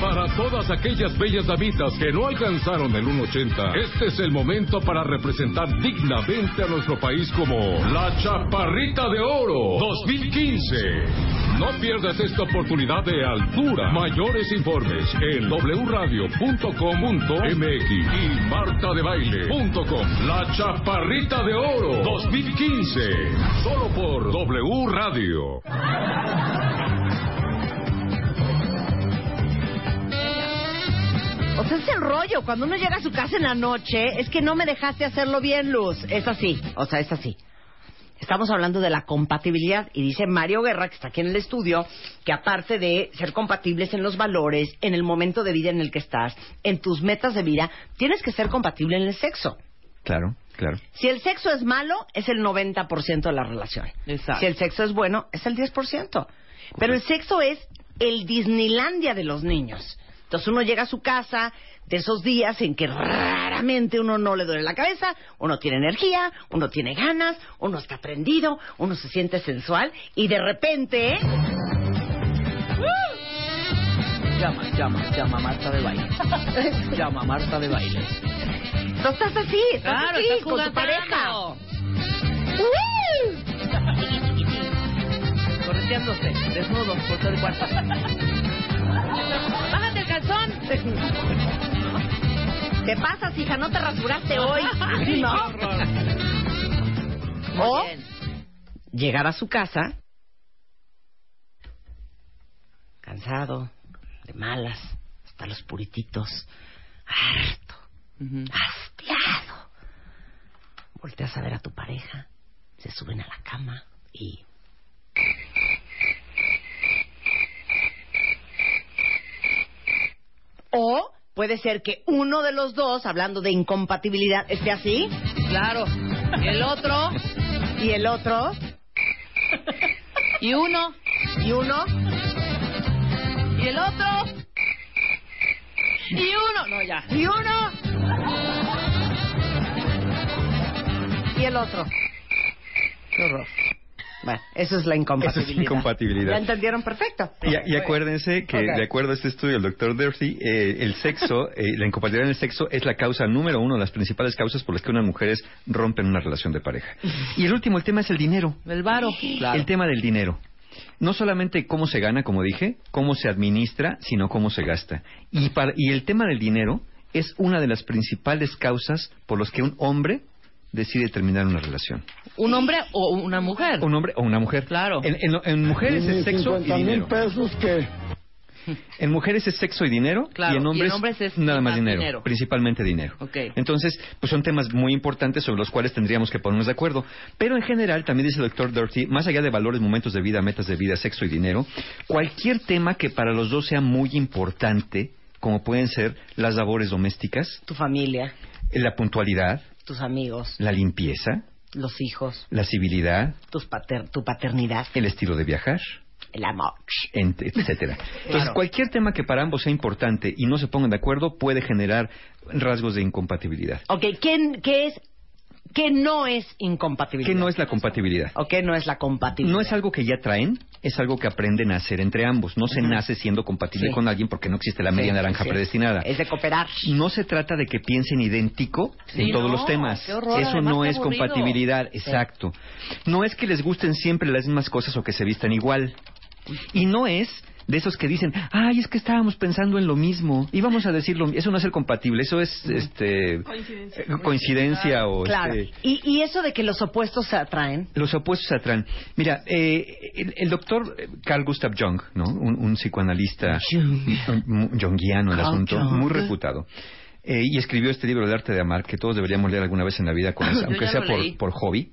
Para todas aquellas bellas damitas que no alcanzaron el 1.80, este es el momento para representar dignamente a nuestro país como la Chaparrita de Oro 2015. No pierdas esta oportunidad de altura. Mayores informes en wradio.com.mx y martadebaile.com. La Chaparrita de Oro 2015. Solo por W Radio. O sea, es el rollo. Cuando uno llega a su casa en la noche, es que no me dejaste hacerlo bien, Luz. Es así. O sea, es así. Estamos hablando de la compatibilidad y dice Mario Guerra, que está aquí en el estudio, que aparte de ser compatibles en los valores, en el momento de vida en el que estás, en tus metas de vida, tienes que ser compatible en el sexo. Claro, claro. Si el sexo es malo, es el 90% de la relación. Exacto. Si el sexo es bueno, es el 10%. Pero el sexo es el Disneylandia de los niños. Entonces uno llega a su casa de esos días en que raramente uno no le duele la cabeza, uno tiene energía, uno tiene ganas, uno está prendido, uno se siente sensual y de repente... Llama, llama, llama Marta de baile. llama Marta de baile. Tú estás así, estás Claro, así, estás con tu pareja. Correteándose, desnudos por todo el cuarto. Bájate el calzón. ¿Qué pasa, hija? ¿No te rasuraste hoy? ¿No? O llegar a su casa cansado, de malas, hasta los purititos, harto, hastiado. Volteas a ver a tu pareja, se suben a la cama y... O puede ser que uno de los dos, hablando de incompatibilidad, esté así. Claro. El otro. Y el otro. Y uno. Y uno. Y el otro. Y uno. No, ya. Y uno. Y el otro. Qué horror. Bueno, eso es la incompatibilidad. Eso es incompatibilidad. ¿Ya entendieron perfecto? Y, y acuérdense que, de acuerdo a este estudio del doctor Durfee, eh, el sexo, eh, la incompatibilidad en el sexo es la causa número uno, las principales causas por las que unas mujeres rompen una relación de pareja. Y el último, el tema es el dinero. El varo. Claro. El tema del dinero. No solamente cómo se gana, como dije, cómo se administra, sino cómo se gasta. Y, para- y el tema del dinero es una de las principales causas por las que un hombre decide terminar una relación. ¿Un hombre o una mujer? Un hombre o una mujer. Claro. En, en- en mujeres es sexo y dinero. pesos que... En mujeres es sexo y dinero Claro, y en y hombres, en hombres es nada más más dinero, dinero. principalmente dinero. Ok. Entonces, pues son temas muy importantes sobre los cuales tendríamos que ponernos de acuerdo. Pero en general, también dice el doctor Dirty, más allá de valores, momentos de vida, metas de vida, sexo y dinero, cualquier tema que para los dos sea muy importante, como pueden ser las labores domésticas, Tu familia, la puntualidad, tus amigos, la limpieza, los hijos, la civilidad, tus pater- tu paternidad, el estilo de viajar, el amor. etcétera. Entonces, Claro. cualquier tema que para ambos sea importante y no se pongan de acuerdo puede generar rasgos de incompatibilidad. Ok, ¿qué, qué es, qué no es incompatibilidad? ¿Qué no es la compatibilidad? ¿O qué no es la compatibilidad? No es algo que ya traen, es algo que aprenden a hacer entre ambos. No se nace siendo compatible Sí. con alguien porque no existe la media Sí, naranja sí. predestinada. Es de cooperar. No se trata de que piensen idéntico en todos no, los temas. qué horror, Eso no es aburrido. compatibilidad, exacto. No es que les gusten siempre las mismas cosas o que se vistan igual. Y no es de esos que dicen, ay, es que estábamos pensando en lo mismo. Íbamos a decirlo, eso no es ser compatible, eso es este, eh, coincidencia o Claro. este, ¿Y, y eso de que los opuestos se atraen. los opuestos se atraen. Mira, eh, el, el doctor Carl Gustav Jung, ¿no? un, un psicoanalista junguiano el asunto, Jung. muy reputado. Eh, y escribió este libro, El arte de amar, que todos deberíamos leer alguna vez en la vida, con Yo aunque sea por, por hobby.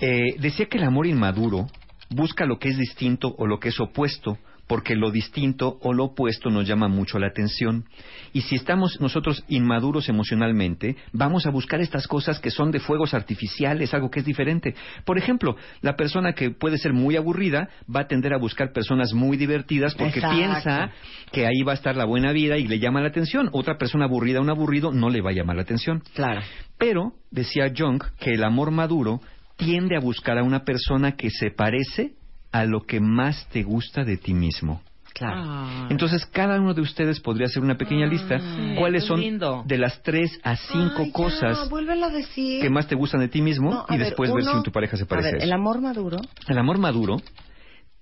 Eh, decía que el amor inmaduro busca lo que es distinto o lo que es opuesto porque lo distinto o lo opuesto nos llama mucho la atención. Y si estamos nosotros inmaduros emocionalmente, vamos a buscar estas cosas que son de fuegos artificiales, algo que es diferente. Por ejemplo, la persona que puede ser muy aburrida va a tender a buscar personas muy divertidas porque Exacto. piensa que ahí va a estar la buena vida y le llama la atención. Otra persona aburrida, un aburrido, no le va a llamar la atención. Claro. Pero, decía Jung, que el amor maduro tiende a buscar a una persona que se parece a lo que más te gusta de ti mismo. Claro. Entonces, cada uno de ustedes podría hacer una pequeña lista. ¿Cuáles son lindo. de las tres a cinco Ay, cosas vuélvelo a decir. que más te gustan de ti mismo No, y ver, después ver uno- si tu pareja se parece a, ver, eso? el amor maduro. El amor maduro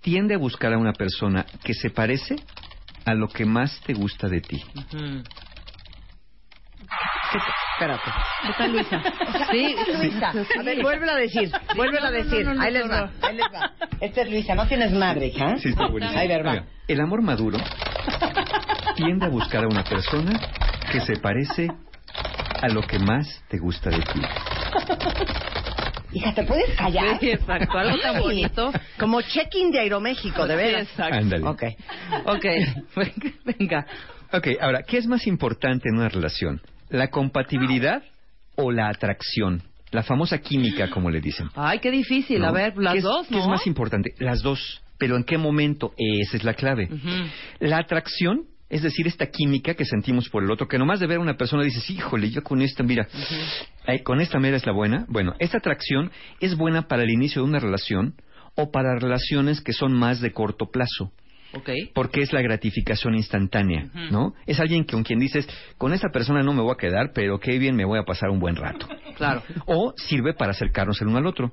tiende a buscar a una persona que se parece a lo que más te gusta de ti. Espérate. Está Luisa. Sí, Luisa. A ver, vuélvelo a decir. Vuélvelo a no, decir. no, no, ahí les va. Ahí les va. Esta es Luisa. No tienes madre, hija. Sí, está buenísimo. Ahí va. El amor maduro tiende a buscar a una persona que se parece a lo que más te gusta de ti. Hija, ¿te puedes callar? Sí, exacto. Algo tan bonito. Como check-in de Aeroméxico, de veras. Sí, exacto. Ándale. Ok. Ok, venga. Ok, ahora, ¿qué es más importante en una relación? ¿La compatibilidad o la atracción? La famosa química, como le dicen. Ay, qué difícil. ¿no? A ver, las ¿Qué es, dos, ¿Qué ¿no? es más importante? Las dos. ¿Pero en qué momento? Esa es la clave. La atracción, es decir, esta química que sentimos por el otro, que nomás de ver a una persona dices, híjole, yo con esta, mira, ay, con esta mera es la buena. Bueno, esta atracción es buena para el inicio de una relación o para relaciones que son más de corto plazo. Ok. Porque es la gratificación instantánea, ¿no? Es alguien con quien dices, con esta persona no me voy a quedar, pero qué bien me voy a pasar un buen rato. Claro. O sirve para acercarnos el uno al otro.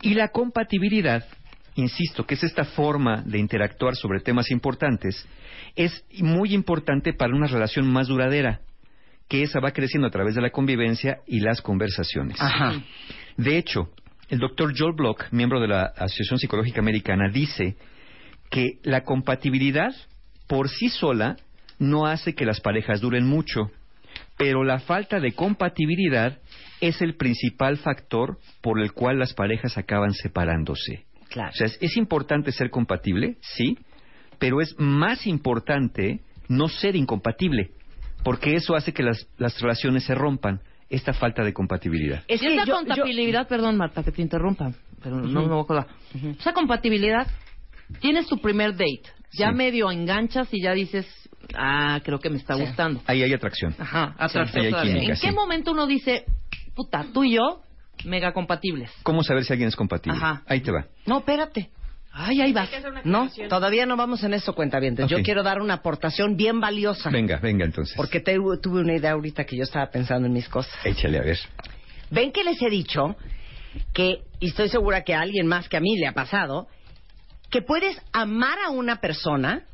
Y la compatibilidad, insisto, que es esta forma de interactuar sobre temas importantes, es muy importante para una relación más duradera, que esa va creciendo a través de la convivencia y las conversaciones. Ajá. De hecho, el doctor Joel Block, miembro de la Asociación Psicológica Americana, dice que la compatibilidad por sí sola no hace que las parejas duren mucho, pero la falta de compatibilidad es el principal factor por el cual las parejas acaban separándose. Claro. O sea, es, es importante ser compatible, sí, pero es más importante no ser incompatible, porque eso hace que las, las relaciones se rompan, esta falta de compatibilidad. Es que esa yo- compatibilidad, perdón Marta, que te interrumpa, pero no me voy a acordar. Esa compatibilidad, tienes tu primer date, ya Sí. medio enganchas y ya dices, ah, creo que me está gustando. Ahí hay atracción. Ajá, Sí, atracción ahí hay química, ¿En qué sí. momento uno dice, puta, tú y yo, mega compatibles? ¿Cómo saber si alguien es compatible? Ajá. Ahí te va. No, espérate. Ay, ahí vas. No, todavía no vamos en eso, cuentavientes. Ok. Yo quiero dar una aportación bien valiosa. Venga, venga entonces. Porque te- tuve una idea ahorita que yo estaba pensando en mis cosas. Échale a ver. Ven que les he dicho que, y estoy segura que a alguien más que a mí le ha pasado, que puedes amar a una persona,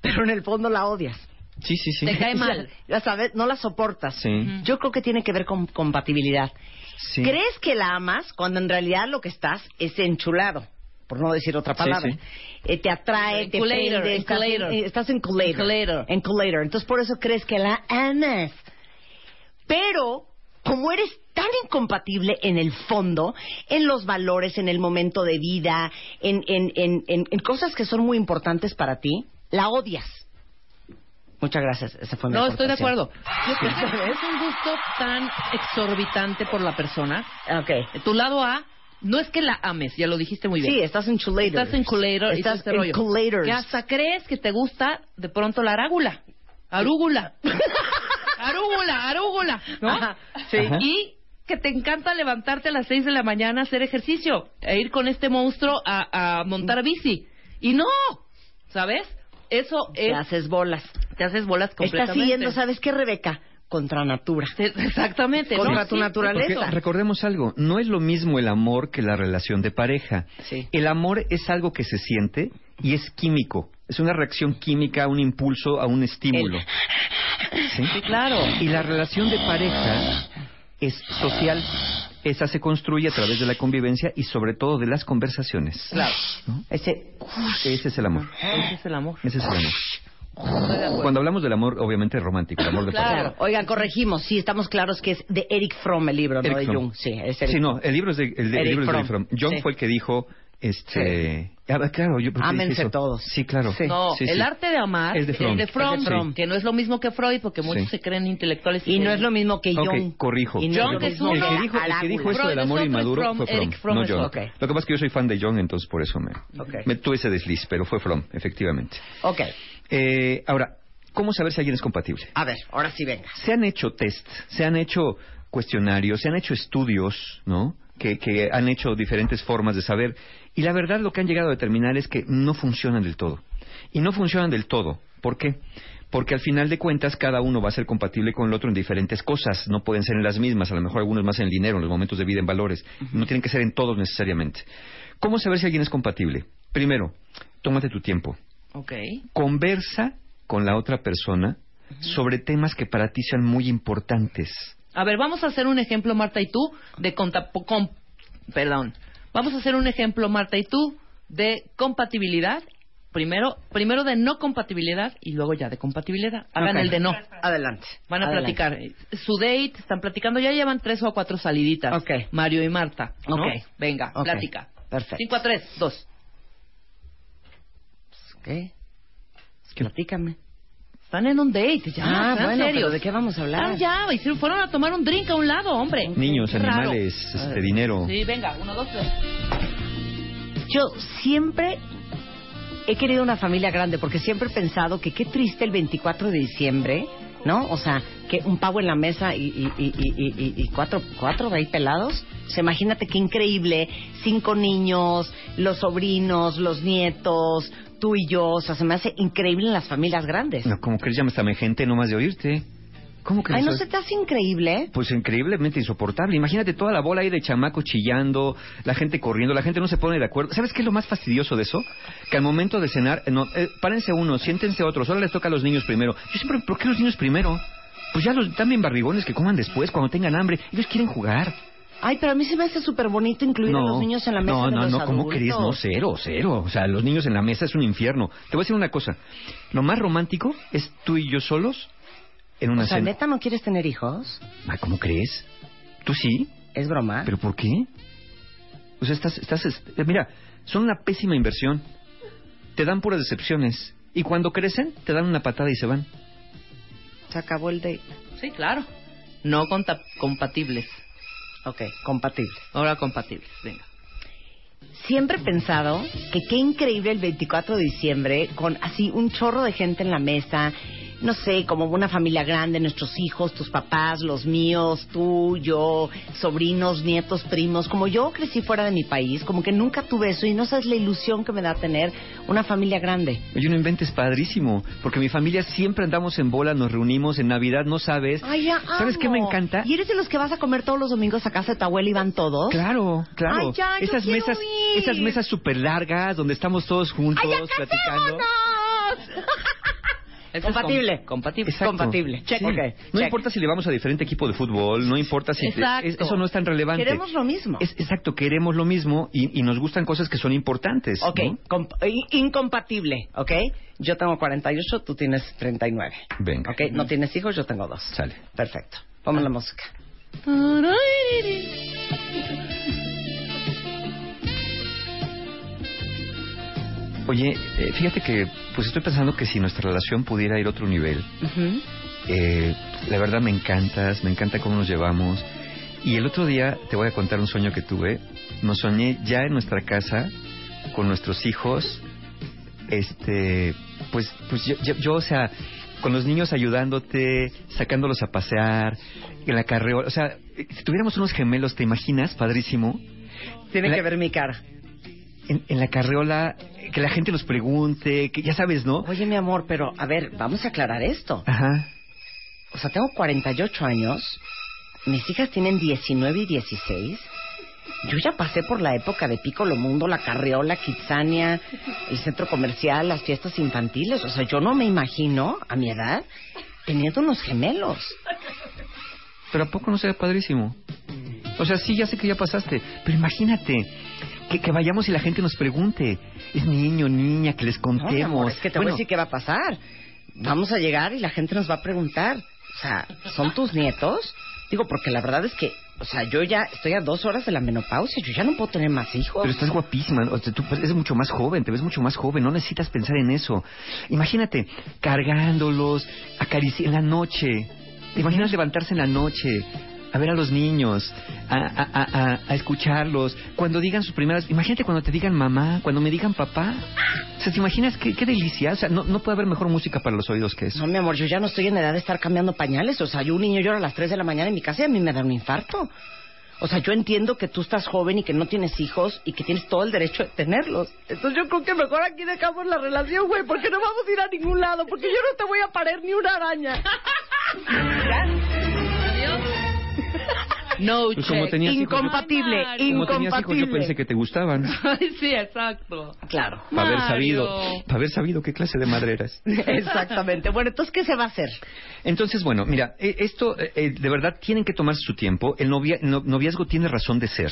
pero en el fondo la odias. Sí, sí, sí. Te cae mal. Ya sabes, no la soportas. Sí. Yo creo que tiene que ver con compatibilidad. Sí. ¿Crees que la amas cuando en realidad lo que estás es enchulado? Por no decir otra palabra. sí. Eh, te atrae, te prende, estás, en, estás en culator. Enculator. Enculator. Entonces por eso crees que la amas. Pero, como eres tan incompatible en el fondo, en los valores, en el momento de vida, en, en, en, en, cosas que son muy importantes para ti, la odias. Muchas gracias. Esa fue mi No, estoy de acuerdo. Es un gusto tan exorbitante por la persona. Ok. Tu lado A, no es que la ames, ya lo dijiste muy bien. Sí, estás en chulator. Estás en todo Estás este en rollo. culators. Que hasta crees que te gusta de pronto la arágula. Arúgula. arúgula, arúgula. ¿No? Ajá, sí. Ajá. Y que te encanta levantarte a las 6 de la mañana a hacer ejercicio. E ir con este monstruo a, a montar bici. Y no, ¿sabes? Eso es... Te haces bolas. Te haces bolas completamente. Estás siguiendo, ¿sabes qué, Rebeca? Contra natura. Exactamente. Contra ¿no? tu Sí, naturaleza. Porque recordemos algo, no es lo mismo el amor que la relación de pareja. Sí. El amor es algo que se siente y es químico. Es una reacción química un impulso, a un estímulo. ¿Sí? Sí, claro. Y la relación de pareja es social. Esa se construye a través de la convivencia y sobre todo de las conversaciones. Claro. Ese... Ese es el amor. Ese es el amor. Ese es el amor. Cuando hablamos del amor, obviamente romántico, el amor de pareja. Claro. Oigan, corregimos. Sí, estamos claros que es de Eric Fromm el libro, no Eric de Fromm. Jung. Sí, es Eric Sí, no, el libro es de, el de- el Eric libro es de Fromm. Fromm. Jung Sí. fue el que dijo Este, ah, claro, yo Ámense eso. todos. Sí, claro. No, Sí, el sí. arte de amar Es de Fromm. de Fromm, Es de Fromm. que no es lo mismo que Freud, porque muchos Sí. se creen intelectuales. Y no es lo mismo que Jung. corrijo. Y Jung lo es el uno, que dijo, el que dijo eso del amor inmaduro Fromm, fue Fromm, Eric Fromm no Jung. Lo que pasa es que yo soy fan de Jung, entonces por eso me, tuve ese desliz, pero fue Fromm, efectivamente. Ok. Eh, ahora, ¿cómo saber si alguien es compatible? A ver, ahora sí venga. Se han hecho test, se han hecho cuestionarios, se han hecho estudios, ¿no? Que, que han hecho diferentes formas de saber. Y la verdad lo que han llegado a determinar es que no funcionan del todo. Y no funcionan del todo. ¿Por qué? Porque al final de cuentas cada uno va a ser compatible con el otro en diferentes cosas. No pueden ser en las mismas. A lo mejor algunos más en el dinero, en los momentos de vida, en valores. No tienen que ser en todos necesariamente. ¿Cómo saber si alguien es compatible? Primero, tómate tu tiempo conversa con la otra persona sobre temas que para ti sean muy importantes. A ver, vamos a hacer un ejemplo, Marta y tú, de conta- com- perdón. Vamos a hacer un ejemplo, Marta y tú, de compatibilidad. Primero, primero de no compatibilidad y luego ya de compatibilidad. Hagan el de no. Adelante. Van a Adelante. platicar. Su date, están platicando, ya llevan tres o cuatro saliditas. Ok. Mario y Marta. ¿no? Ok. Venga, plática. Perfecto. Cinco a tres, dos. ¿Qué? Platícame. Están en un date, ya. Ah, sean bueno, serios. pero ¿de qué vamos a hablar? Están ya, y se fueron a tomar un drink a un lado, hombre. Niños, Qué raro. animales, este, dinero. Sí, venga, uno, dos, tres. Yo siempre he querido una familia grande porque siempre he pensado que qué triste el 24 de diciembre, ¿no? O sea, que un pavo en la mesa y, y, y, y, y- y cuatro, cuatro de ahí pelados. O sea, imagínate qué increíble. Cinco niños, los sobrinos, los nietos, tú y yo. O sea, se me hace increíble en las familias grandes. No, como ya me está gente nomás de oírte. ¿Cómo que Ay, ¿no se te hace increíble? Pues increíblemente insoportable. Imagínate toda la bola ahí de chamacos chillando, la gente corriendo, la gente no se pone de acuerdo. ¿Sabes qué es lo más fastidioso de eso? Que al momento de cenar, eh, no, eh, párense unos, siéntense otros, ahora les toca a los niños primero. Yo siempre, ¿por qué los niños primero? Pues ya los también barrigones que coman después, cuando tengan hambre. Ellos quieren jugar. Ay, pero a mí se me hace súper bonito incluir a los niños en la mesa no, de no, los no, ¿cómo adultos. crees? No, cero, cero. O sea, los niños en la mesa es un infierno. Te voy a decir una cosa. Lo más romántico es tú y yo solos en una O sea, cena. ¿neta no quieres tener hijos? Ay, ¿Cómo crees? ¿Tú sí? ¿Es broma? ¿Pero por qué? O sea, estás, estás, mira, son una pésima inversión. Te dan puras decepciones. Y cuando crecen, te dan una patada y se van. Se acabó el date. Sí, claro. No conta- compatibles. Ok, compatible. Ahora compatibles, venga. Siempre he pensado que qué increíble el 24 de diciembre con así un chorro de gente en la mesa, no sé, como una familia grande, nuestros hijos, tus papás, los míos, tú, yo, sobrinos, nietos, primos. Como yo crecí fuera de mi país, como que nunca tuve eso y no sabes la ilusión que me da tener una familia grande. Oye, no inventes padrísimo. Porque mi familia siempre andamos en bola, nos reunimos en Navidad, no sabes. Ay, ya ¿Sabes qué me amo. encanta? ¿Y eres de los que vas a comer todos los domingos a casa de tu abuela y van todos? Claro, claro. Ay, ya, esas mesas, ir. esas mesas súper largas donde estamos todos juntos platicando. Ese es Compatible. com- compatible. Exacto. Compatible. Check. Sí. Ok, No check. importa si le vamos a diferente equipo de fútbol, no importa si Exacto. es- eso no es tan relevante. Queremos lo mismo. Es, exacto, queremos lo mismo y, y nos gustan cosas que son importantes. Ok, ¿no? in- incompatible, ¿ok? Yo tengo 48, tú tienes 39. Venga. ¿Ok? No tienes hijos, yo tengo dos. Sale. Perfecto. Ponme la música. Oye, eh, fíjate que pues estoy pensando que si nuestra relación pudiera ir a otro nivel, eh, la verdad me encantas, me encanta cómo nos llevamos. Y el otro día te voy a contar un sueño que tuve. Nos soñé ya en nuestra casa con nuestros hijos. Este, pues, pues yo, yo, yo, o sea, con los niños ayudándote, sacándolos a pasear, en la carreola. O sea, si tuviéramos unos gemelos, ¿te imaginas? Padrísimo. Tiene La- que ver mi cara. En, en la carreola, que la gente nos pregunte, que ya sabes, ¿no? Oye, mi amor, pero a ver, vamos a aclarar esto. Ajá. O sea, tengo 48 años, mis hijas tienen 19 y 16. Yo ya pasé por la época de Piccolo Mundo, la Carriola, Kitsania, el centro comercial, las fiestas infantiles. O sea, yo no me imagino, a mi edad, teniendo unos gemelos. Pero ¿a poco no sería padrísimo? O sea, sí, ya sé que ya pasaste, pero imagínate que, que vayamos y la gente nos pregunte, es niño, niña, que les No, contemos. mi amor, es que te voy a Bueno, decir qué va a pasar. Vamos a llegar y la gente nos va a preguntar, o sea, ¿son tus nietos? Digo, porque la verdad es que o sea, yo ya estoy a dos horas de la menopausia, yo ya no puedo tener más hijos. Pero estás guapísima, o sea, tú eres mucho más joven, te ves mucho más joven, no necesitas pensar en eso. Imagínate, cargándolos, acariciar en la noche. ¿Te imaginas levantarse en la noche, a ver a los niños, a, a- a- a- escucharlos? Cuando digan sus primeras... Imagínate cuando te digan mamá, cuando me digan papá. O sea, ¿te imaginas qué, qué delicia? O sea, no, no puede haber mejor música para los oídos que eso. No, mi amor, yo ya no estoy en edad de estar cambiando pañales. O sea, yo un niño llora a las 3 de la mañana en mi casa y a mí me da un infarto. O sea, yo entiendo que tú estás joven y que no tienes hijos y que tienes todo el derecho de tenerlos. Entonces yo creo que mejor aquí dejamos la relación, güey, porque no vamos a ir a ningún lado, porque yo no te voy a parir ni una araña. No Pues como check. tenías hijos, yo- Incompatible, Como tenías hijos, yo incompatible. pensé que te gustaban. Sí, exacto. Claro. Para haber sabido, para haber sabido qué clase de madre eras. Exactamente. Bueno, entonces, ¿qué se va a hacer? Entonces, bueno, mira, eh, esto eh, eh, de verdad tienen que tomarse su tiempo. El novia- no- noviazgo tiene razón de ser.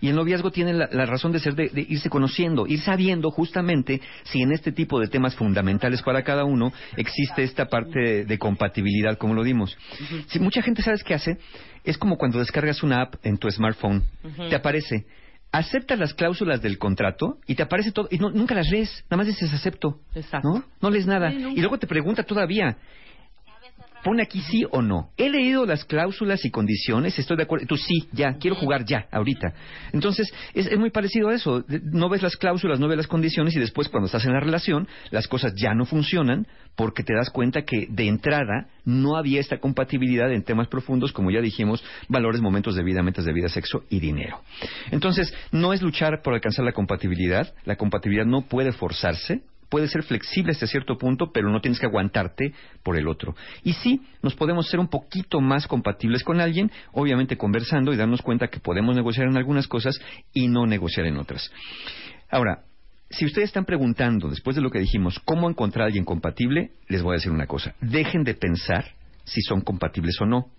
Y el noviazgo tiene la, la razón de ser de, de irse conociendo, ir sabiendo justamente si en este tipo de temas fundamentales para cada uno existe esta parte de, de compatibilidad, como lo dimos. Si mucha gente sabes qué hace, es como cuando descargas una app en tu smartphone, te aparece, acepta las cláusulas del contrato y te aparece todo, y no- nunca las lees, nada más dices acepto. Exacto. ¿No? No lees nada. Sí, y luego te pregunta todavía, pone aquí sí o no. He leído las cláusulas y condiciones, estoy de acuerdo. Tú sí, ya, quiero jugar ya, ahorita. Entonces, es, es muy parecido a eso. No ves las cláusulas, no ves las condiciones y después cuando estás en la relación, las cosas ya no funcionan porque te das cuenta que de entrada no había esta compatibilidad en temas profundos, como ya dijimos, valores, momentos de vida, metas de vida, sexo y dinero. Entonces, no es luchar por alcanzar la compatibilidad. La compatibilidad no puede forzarse puede ser flexible hasta cierto punto, pero no tienes que aguantarte por el otro. Y sí, nos podemos ser un poquito más compatibles con alguien, obviamente conversando y darnos cuenta que podemos negociar en algunas cosas y no negociar en otras. Ahora, si ustedes están preguntando, después de lo que dijimos, cómo encontrar a alguien compatible, les voy a decir una cosa. Dejen de pensar si son compatibles o no.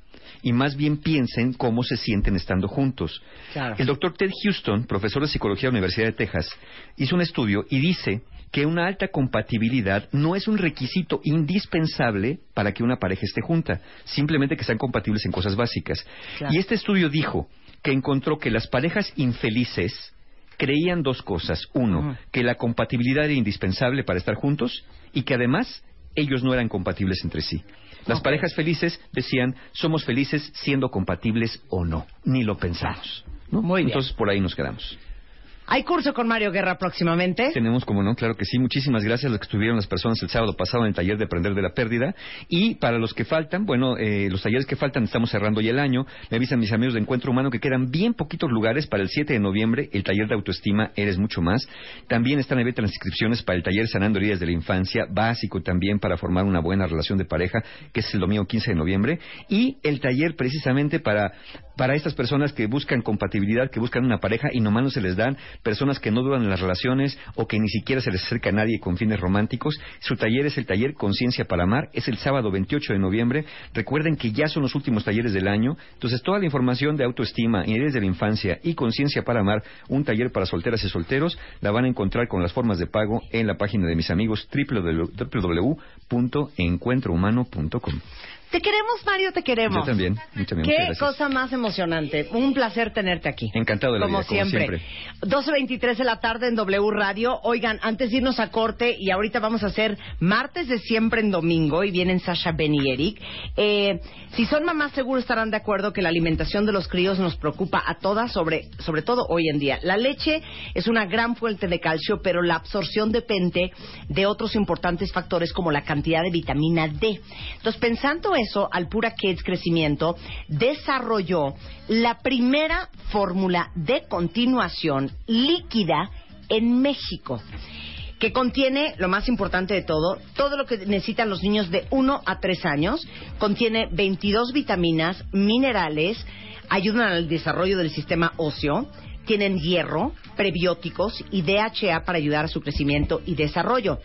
Y más bien piensen cómo se sienten estando juntos. Claro. El doctor Ted Houston, profesor de psicología de la Universidad de Texas, hizo un estudio y dice que una alta compatibilidad no es un requisito indispensable para que una pareja esté junta, simplemente que sean compatibles en cosas básicas. Claro. Y este estudio dijo que encontró que las parejas infelices creían dos cosas. Uno, que la compatibilidad era indispensable para estar juntos y que además ellos no eran compatibles entre sí. Las parejas felices decían, somos felices siendo compatibles o no. Ni lo pensamos. ¿no? Muy bien. Entonces por ahí nos quedamos. ¿Hay curso con Mario Guerra próximamente? Tenemos, como no, claro que sí. Muchísimas gracias a los que estuvieron las personas el sábado pasado en el taller de Aprender de la Pérdida. Y para los que faltan, bueno, eh, los talleres que faltan, estamos cerrando ya el año. Me avisan mis amigos de Encuentro Humano que quedan bien poquitos lugares para el 7 de noviembre, el taller de autoestima Eres Mucho Más. También están abiertas las inscripciones para el taller Sanando Heridas de la Infancia, básico también para formar una buena relación de pareja, que es el domingo 15 de noviembre. Y el taller precisamente para, para estas personas que buscan compatibilidad, que buscan una pareja y nomás no se les dan, personas que no duran en las relaciones o que ni siquiera se les acerca a nadie con fines románticos. Su taller es el taller Conciencia para Amar, es el sábado 28 de noviembre. Recuerden que ya son los últimos talleres del año, entonces toda la información de autoestima, heridas de la infancia y Conciencia para Amar, un taller para solteras y solteros, la van a encontrar con las formas de pago en la página de mis amigos www.encuentrohumano.com. Te queremos, Mario, te queremos. Yo también, Qué muchas gracias. cosa más emocionante. Un placer tenerte aquí. Encantado de la como vida, como siempre. siempre. 12.23 de la tarde en W Radio. Oigan, antes de irnos a corte, y ahorita vamos a hacer martes de siempre en domingo, y vienen Sasha, Ben y Eric. Eh, si son mamás, seguro estarán de acuerdo que la alimentación de los críos nos preocupa a todas, sobre, sobre todo hoy en día. La leche es una gran fuente de calcio, pero la absorción depende de otros importantes factores como la cantidad de vitamina D. Entonces, pensando eso, Alpura Kids Crecimiento desarrolló la primera fórmula de continuación líquida en México que contiene, lo más importante de todo, todo lo que necesitan los niños de 1 a 3 años, contiene 22 vitaminas, minerales, ayudan al desarrollo del sistema óseo, tienen hierro, prebióticos y DHA para ayudar a su crecimiento y desarrollo.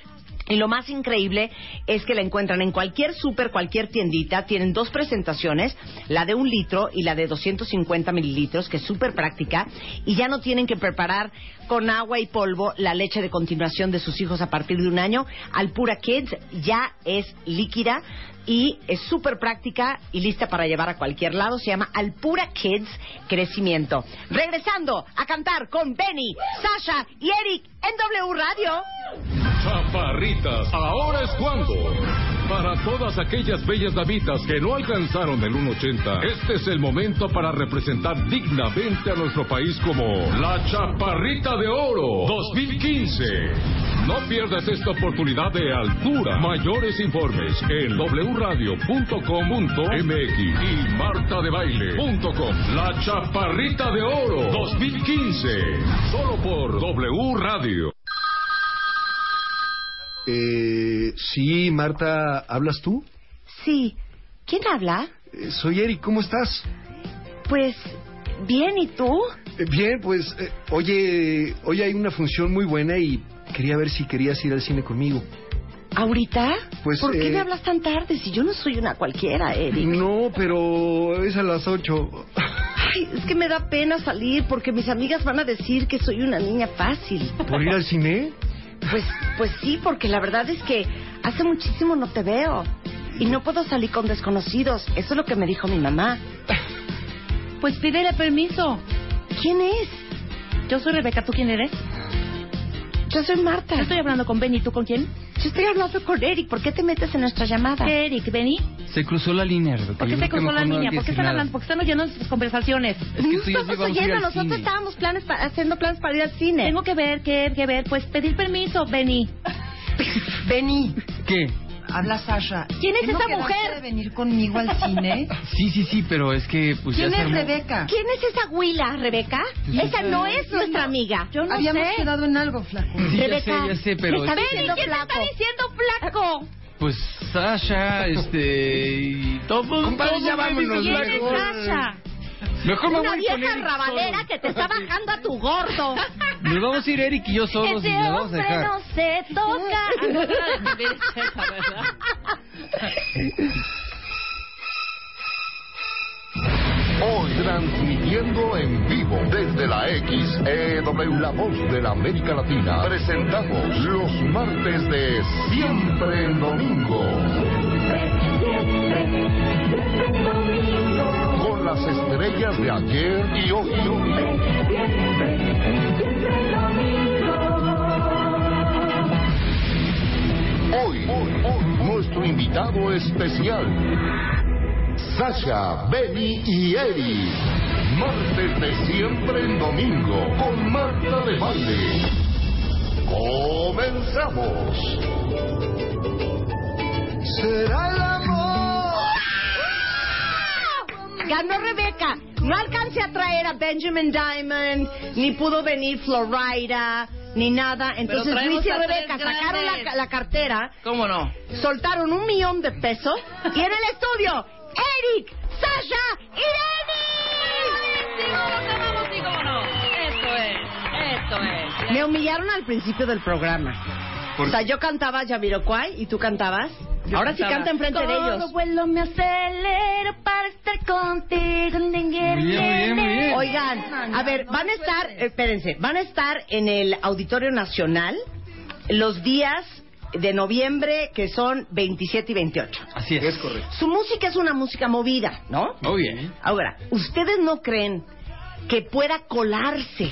Y lo más increíble es que la encuentran en cualquier súper, cualquier tiendita. Tienen dos presentaciones, la de un litro y la de 250 mililitros, que es súper práctica. Y ya no tienen que preparar con agua y polvo la leche de continuación de sus hijos a partir de un año. Alpura Kids ya es líquida y es súper práctica y lista para llevar a cualquier lado. Se llama Alpura Kids Crecimiento. Regresando a cantar con Benny, Sasha y Eric en W Radio. Chaparritas, ahora es cuando. Para todas aquellas bellas damitas que no alcanzaron el 1.80, este es el momento para representar dignamente a nuestro país como la Chaparrita de Oro 2015. No pierdas esta oportunidad de altura. Mayores informes en wradio.com.mx y martadebaile.com. La Chaparrita de Oro 2015. Solo por W Radio. Eh, sí, Marta, ¿hablas tú? Sí. ¿Quién habla? Eh, soy Eric, ¿cómo estás? Pues bien, ¿y tú? Eh, bien, pues, eh, oye, hoy hay una función muy buena y quería ver si querías ir al cine conmigo. ¿Ahorita? Pues, ¿Por qué me hablas tan tarde si yo no soy una cualquiera, Eric? No, pero es a las ocho. Ay, es que me da pena salir porque mis amigas van a decir que soy una niña fácil. ¿Por ir al cine? Pues, pues sí, porque la verdad es que hace muchísimo no te veo. Y no puedo salir con desconocidos. Eso es lo que me dijo mi mamá. Pues pídele permiso. ¿Quién es? Yo soy Rebeca, ¿tú quién eres? Yo soy Marta. Yo estoy hablando con Benny, ¿tú con quién? Yo estoy hablando con Eric. ¿Por qué te metes en nuestra llamada? ¿Qué, Eric? ¿Benny? Se cruzó la línea. ¿Por qué se cruzó la línea? ¿Por qué están hablando? ¿Por qué están oyendo sus conversaciones? Es que Estamos oyendo, nosotros cine. estábamos planes pa- haciendo planes para ir al cine. Tengo que ver, que, que ver. Pues pedir permiso, Benny. Benny, ¿Qué? Habla Sasha. ¿Quién es ¿Qué no esa mujer? de venir conmigo al cine? Sí, sí, sí, pero es que pues ¿Quién ya es armó. Rebeca? ¿Quién es esa huila, Rebeca? Esa no es nuestra amiga. Yo no Habíamos sé. quedado en algo, flaco. Sí, ya sé, Rebeca, ya sé, pero está es- diciendo ¿quién te flaco. está diciendo flaco? pues Sasha, este y todo. Compadre, todo ¿Quién es. Sasha? Mejor me Una voy con vieja Eric rabalera solo. que te está bajando a tu gordo. Nos vamos a ir Eric y yo solos y Ese nos vamos a hombre dejar. no se toca. Ah. Hoy transmitiendo en vivo desde la XEW, la voz de la América Latina, presentamos los martes de Siempre en Domingo. Con las estrellas de ayer y hoy. Hoy, nuestro invitado especial. Sasha, Benny y Eri. Martes de siempre en domingo con Marta de Baile. Comenzamos. Será el Ganó Rebeca. No alcancé a traer a Benjamin Diamond, ni pudo venir Florida, ni nada. Entonces Luis y Rebeca sacaron la, la cartera, ¿Cómo no? soltaron un millón de pesos y en el estudio, Eric, Sasha y no. Esto es, esto es. Eddie. Me humillaron al principio del programa. O sea, yo cantaba Jamiroquai y tú cantabas. Ahora sí canta enfrente de Todo ellos. vuelo me acelero para estar contigo. Muy bien, muy bien, muy bien. Oigan, a ver, van a estar, espérense, van a estar en el Auditorio Nacional los días de noviembre que son 27 y 28. Así es. Es correcto. Su música es una música movida, ¿no? Muy bien. Ahora, ¿ustedes no creen que pueda colarse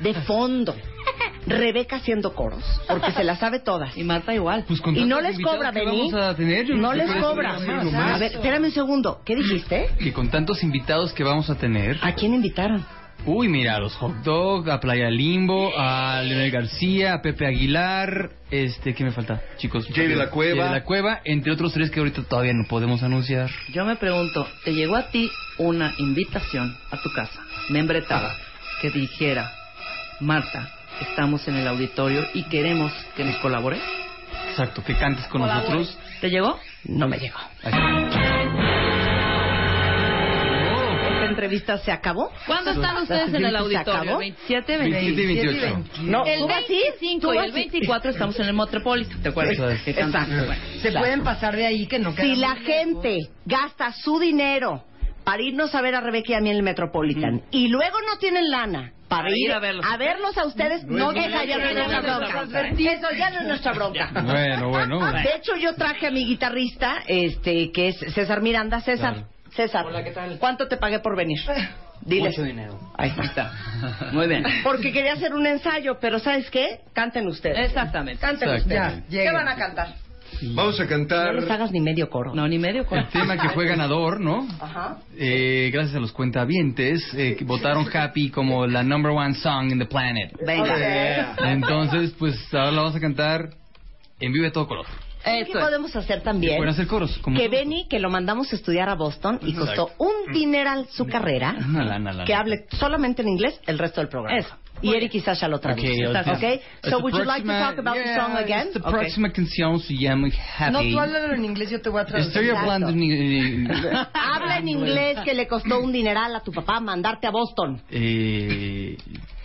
de fondo Rebeca haciendo coros? Porque se las sabe todas. Y Marta igual. Pues con Y no les cobra, que Bení. vamos a tener, yo No les cobra. A ver, espérame un segundo. ¿Qué dijiste? Que con tantos invitados que vamos a tener. ¿A quién invitaron? Uy, mira, a los hot dog, a Playa Limbo, a Leonel García, a Pepe Aguilar, este, ¿qué me falta, chicos? Jay de la Cueva. Jay de la Cueva, entre otros tres que ahorita todavía no podemos anunciar. Yo me pregunto, ¿te llegó a ti una invitación a tu casa, membretada, que dijera, Marta, estamos en el auditorio y queremos que nos colabores? Exacto, que cantes con Colabore. nosotros. ¿Te llegó? No me llegó. Aquí. Está revista se acabó. ¿Cuándo están ustedes en el auditorio? acabó. 27, 27 y 28. No, el tú vas- 25 tú y el 24 estamos en el Metropolitan, ¿te acuerdas? Cantamos. Exacto. Bueno. Se pueden pasar de ahí que no queda Si la gente gasta su dinero para irnos a ver a Rebeca y a mí en el Metropolitan y luego no tienen lana para Para ir, ir a verlos. a verlos a ustedes, no, es esa ya no es nuestra bronca. Eso ya no es nuestra bronca. Bueno, bueno. De hecho, yo traje a mi guitarrista, este, que es César Miranda. César, Claro. César, ¿cuánto te pagué por venir? Dile. Mucho dinero. Ahí está. Muy bien. Porque quería hacer un ensayo, pero ¿sabes qué? Canten ustedes. Exactamente. Canten ustedes. Ya, ¿Qué van a cantar? Vamos a No cantar. les hagas ni medio coro. No, ni medio El tema que fue ganador, ¿no? Ajá. Eh, gracias a los cuentavientes, eh, que votaron Happy como la number one song in the planet. Venga. Entonces, pues ahora la vamos a cantar en vivo de todo color. ¿Qué podemos hacer también? Pueden hacer coros. Como que Benny, que lo mandamos a estudiar a Boston y costó un dineral su carrera, Una lana, lana. que hable solamente en inglés el resto del programa. Eso. Y Eric y Sasha lo traducen. Okay, Okay, okay. So would you like to talk about the yeah, song again? Esta Okay. próxima canción se llama Happy. No, tú háblalo en inglés, yo te voy a traducir. Estoy hablando en inglés. Habla en inglés que le costó un dineral a tu papá mandarte a Boston. Eh,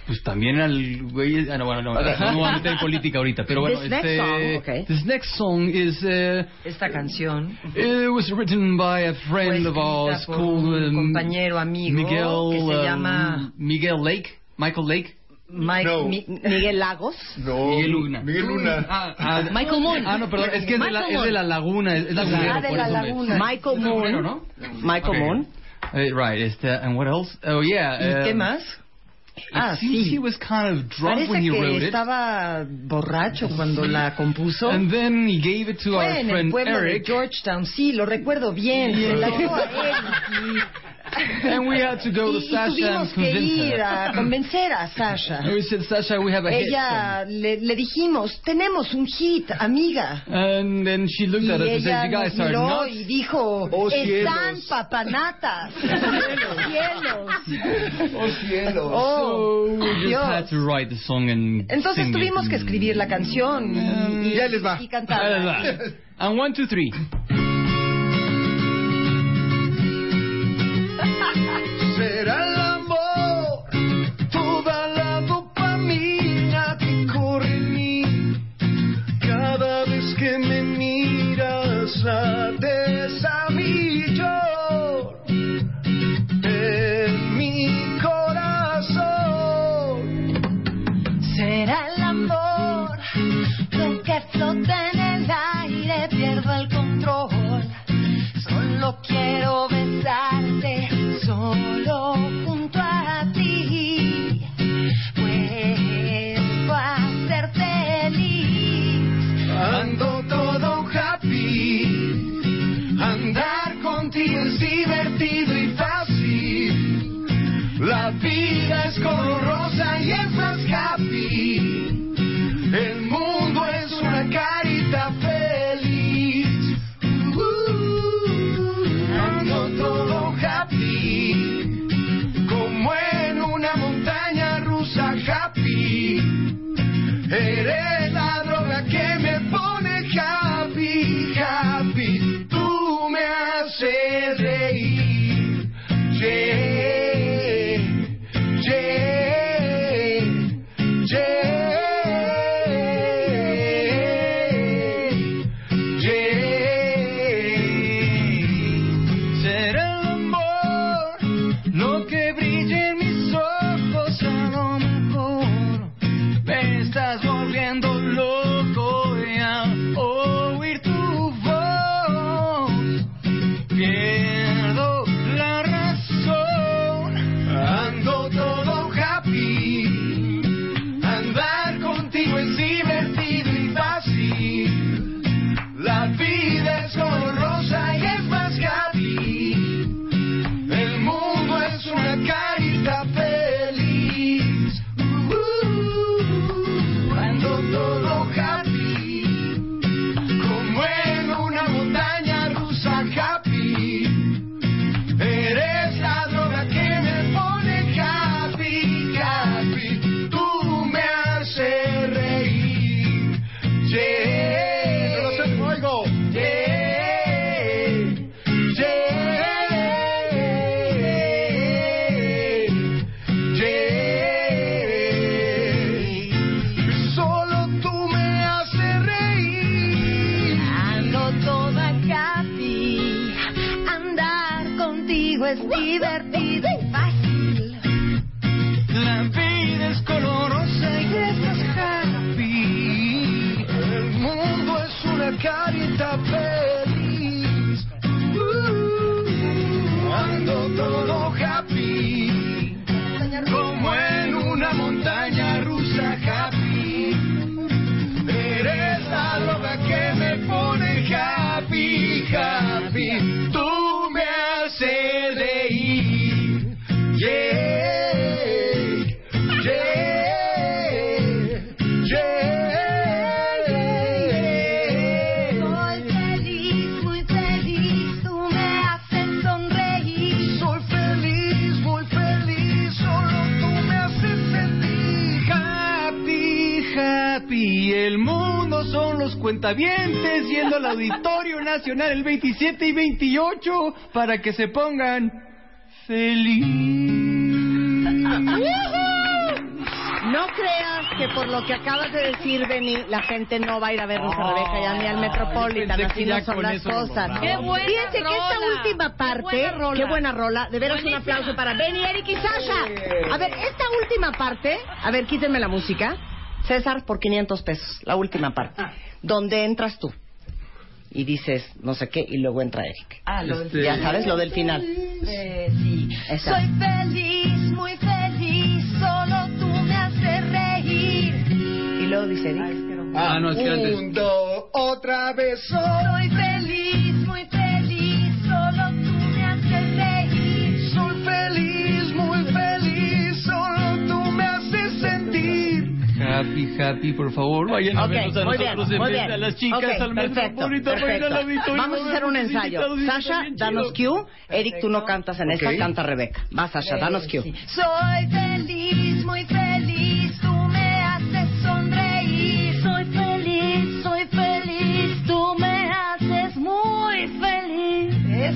pues también al güey. Ah, no, bueno, no, Okay. no voy a meter en política ahorita, pero bueno. This next este, song, okay. This next song is. Uh, Esta canción It was written by a friend of ours called un um, compañero amigo Miguel, que se um, llama- Miguel Lake, Michael Lake, Mike, No. Mi- Miguel Lagos. No. Miguel Luna. Miguel Luna. Ah, ah, Michael Moon. Ah, no, perdón, es que es de la, Michael es de la laguna, es, es lagunero, Ah, de la laguna. Michael Moon. lagunero, ¿no? Michael Okay. Moon. Eh, right, este, and what else? Oh yeah. ¿Y qué um, más? it Ah, sí. he was kind of drunk Parece when he wrote que it. estaba borracho cuando la compuso. And then he gave it to Fue our en el pueblo de. Georgetown, sí, lo recuerdo bien. Se la dio a Eric. And we had to go to Y, y Sasha tuvimos and que convince ir her. a convencer a Sasha. And we said, Sasha, we have a hit. Ella le, le dijimos, tenemos un hit, amiga. And then she looked Y at us and said, you guys nos are miró nuts. y dijo, Oh, están cielos. papanatas. cielos. Oh cielos. Oh, So we just Dios. had to write the song and Entonces sing tuvimos it. que escribir la canción y, y- Ya les va. y cantarla. les va. And one, two, three. Nacional el 27 y 28 para que se pongan feliz. No creas que por lo que acabas de decir, Benny, la gente no va a ir a vernos a Rebeca ya ni al Metropolitan. Así no son las cosas. Qué buena Fíjense que esta rola. última parte, buena rola. qué buena rola. De veras un aplauso para Benny, Eric y Sasha. A ver, esta última parte, a ver, quítenme la música. César, por 500 pesos, la última parte. Donde entras tú. Y dices no sé qué, y luego entra Eric. Ah, lo del Este- Ya sabes, lo del final. Eh, sí. Esa. Soy feliz, muy feliz, solo tú me haces reír. Y luego dice Eric. Ah, no, es que antes. Un, dos, otra vez. Soy feliz, Happy, happy, por favor, vayan a Ok, vernos a nosotros bien, en vez a las chicas, Ok, al perfecto, Metropolitan, perfecto. al auditorio. Vamos a hacer un ensayo. Sasha, danos cue. Eric, tú no cantas en esta, Ok. canta Rebeca. Va, Sasha, danos cue. Soy feliz, muy feliz,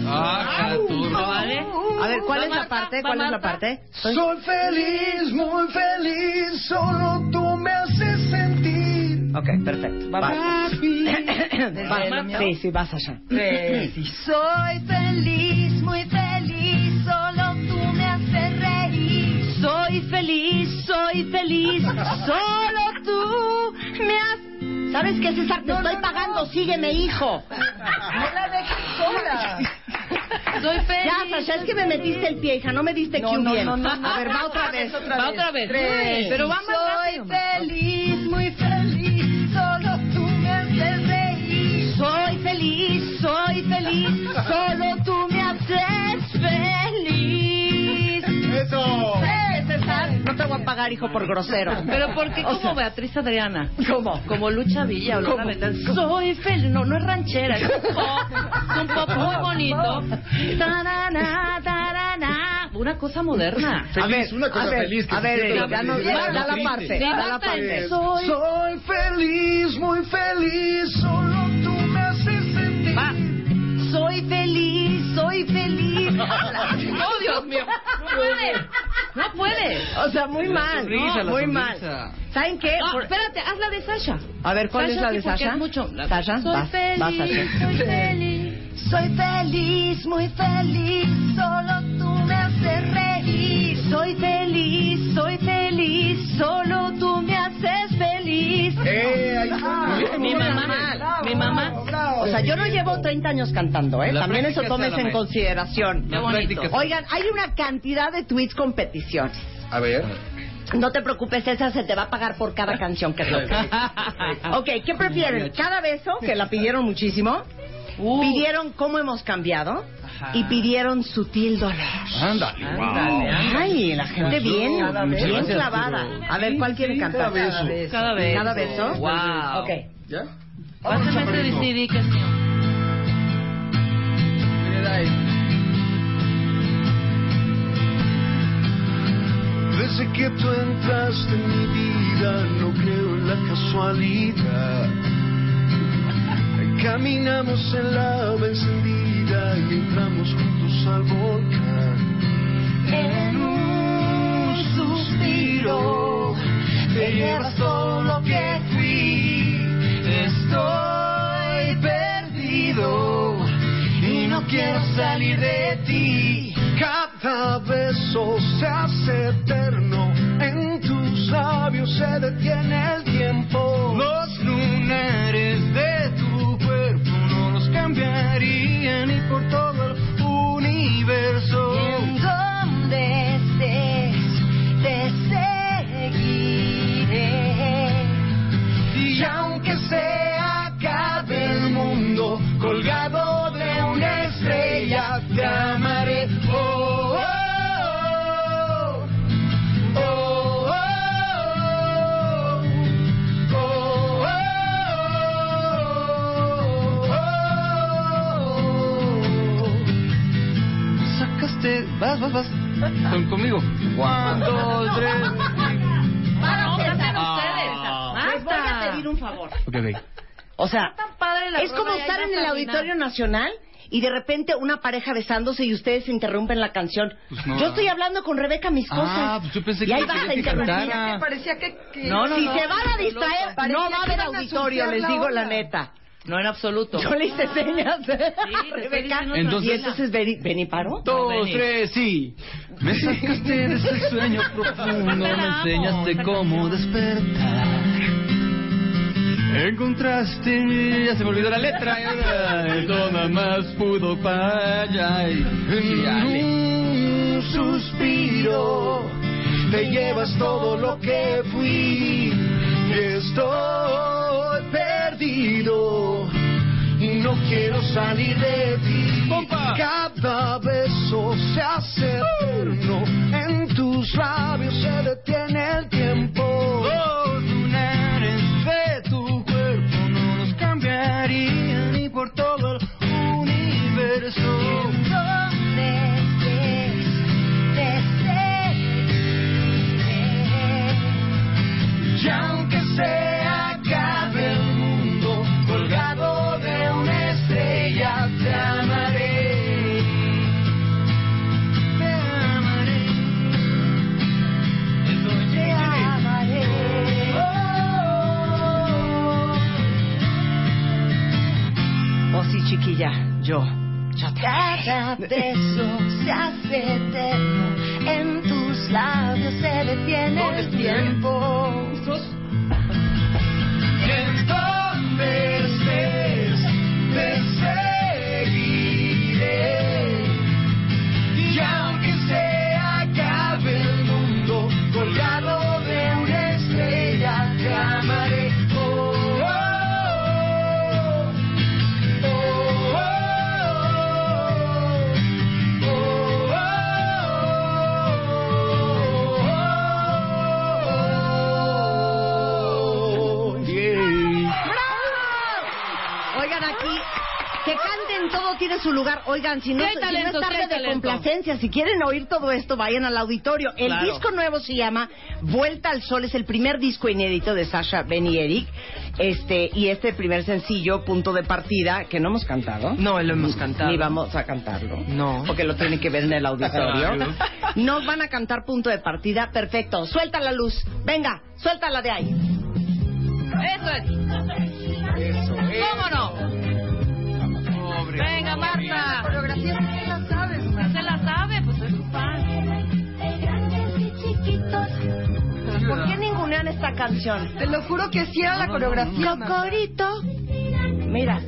Ah, Caturro. ¿Vale? A ver, ¿cuál ¿Va es la parte? ¿Va ¿Cuál es la parte? Soy feliz, muy feliz, solo tú me haces sentir. Ok, perfecto. Va. Va. Sí, sí, va, Sasha. Soy feliz, muy feliz, solo tú me haces reír. Soy feliz, soy feliz, solo tú me has... ¿Sabes qué, César? Te estoy pagando. Sígueme, hijo. No la dejes sola. Soy feliz. Ya, Sasha, es que me metiste el pie, hija. No me diste No, cue no, bien. no, no, no. A ver, va otra vez. Va otra vez. Tres. Pero va más Soy feliz, muy feliz, solo tú me haces reír. Soy feliz, soy feliz, solo tú me haces feliz. Eso. César, no te voy a pagar, hijo, por grosero. Pero ¿por qué O como sea, Beatriz Adriana? ¿Cómo? Como Lucha Villa o Lola Beltrán. Soy feliz. No, no es ranchera, es un pop. Es un pop muy bonito. Tarana, tarana. Una cosa moderna. A ver, una cosa a ver, feliz que a ver, da la parte, da la parte. Soy- Soy feliz, muy feliz, solo tú me haces sentir. Va. Soy feliz, soy feliz. Oh, Dios mío. No puede. No puede. O sea, muy mal, sonrisa, ¿no? muy sonrisa. mal. ¿Saben qué? No, Por- espérate, haz la de Sasha. A ver, ¿cuál Sasha, es la de Sasha? mucho. Sasha, Soy vas, feliz, vas, Sasha. Soy feliz, soy feliz, muy feliz, solo tú me haces reír. Soy feliz, soy feliz, solo tú me haces feliz. Eh, ahí está. Mi mamá, mi mamá. O sea, yo no llevo 30 años cantando, ¿eh? La También eso tomes en consideración. Qué bonito. Oigan, hay una cantidad de tweets con peticiones. A ver. No te preocupes, esa se te va a pagar por cada canción que toques. ok, ¿qué prefieren? ¿Cada beso, que la pidieron muchísimo? Uh. Pidieron cómo hemos cambiado y pidieron sutil dolor. Ándale. Ándale, Ay, la gente bien, Cada bien Gracias, clavada. A ver, ¿cuál quiere cantar? Cada beso. Cada vez. ¿Cada beso? Wow. Ok. ¿Ya? Pásame ese CD que es mío. Desde que tú entraste en mi vida, no creo en la casualidad. Caminamos en lava encendida y entramos juntos al volcán. En un suspiro te llevas todo lo que fui. Estoy perdido y no quiero salir de ti. Cada beso se hace eterno, en tus labios se detiene el tiempo. Los lunares de tu cuerpo no los cambiaría ni por todo conmigo. One, dos, tres. Para César. Ah. Les voy a pedir un favor. Ok, ok. O sea, es como estar en el a Auditorio Nacional y de repente una pareja besándose y ustedes interrumpen la canción. Pues no. Yo estoy hablando con Rebeca mis Ah, cosas. pues yo pensé y que ahí querías vas a interrumpir. Parecía que... que- No, no, si no. se van a distraer, no va a haber auditorio, les digo la neta. No, en absoluto. Yo le hice señas. estoy Rebeca. Entonces- y entonces Beni, Beni paró. Dos, tres, sí. Me sacaste de ese sueño profundo, me enseñaste cómo despertar. Encontraste, ya se me olvidó la letra, y ahora nada más pudo fallar. En un suspiro te llevas todo lo que fui y estoy perdido no quiero salir de ti. Cada beso se hace eterno, en tus labios se detiene el tiempo. Los lunares de tu cuerpo no los cambiaría ni por todo el universo. Donde Oh, sí, chiquilla, yo. Cada beso se hace eterno, en tus labios se detiene el tiempo. En donde estés, te seguiré. Y aunque se acabe el mundo, colgado de una estrella, te amaré. Que canten todo tiene su lugar. Oigan, si no, no es tarde de talento. complacencia, si quieren oír todo esto, vayan al auditorio. El Claro. disco nuevo se llama Vuelta al Sol, es el primer disco inédito de Sasha, Ben y Eric. Este, y este primer sencillo, Punto de Partida, que no hemos cantado. No, lo hemos cantado. Ni vamos a cantarlo. No. Porque lo tienen que ver en el auditorio. Claro. Nos van a cantar Punto de Partida. Perfecto. Suelta la luz. Venga, suéltala de ahí. Eso es. ¿Cómo no? Venga, Marta. coreografía sí la sabes, No se la sabe, pues es su fan. Grandes y chiquitos, ¿Por qué ningunean esta canción? Te lo juro que sí era la coreografía. Cocorito. Mira.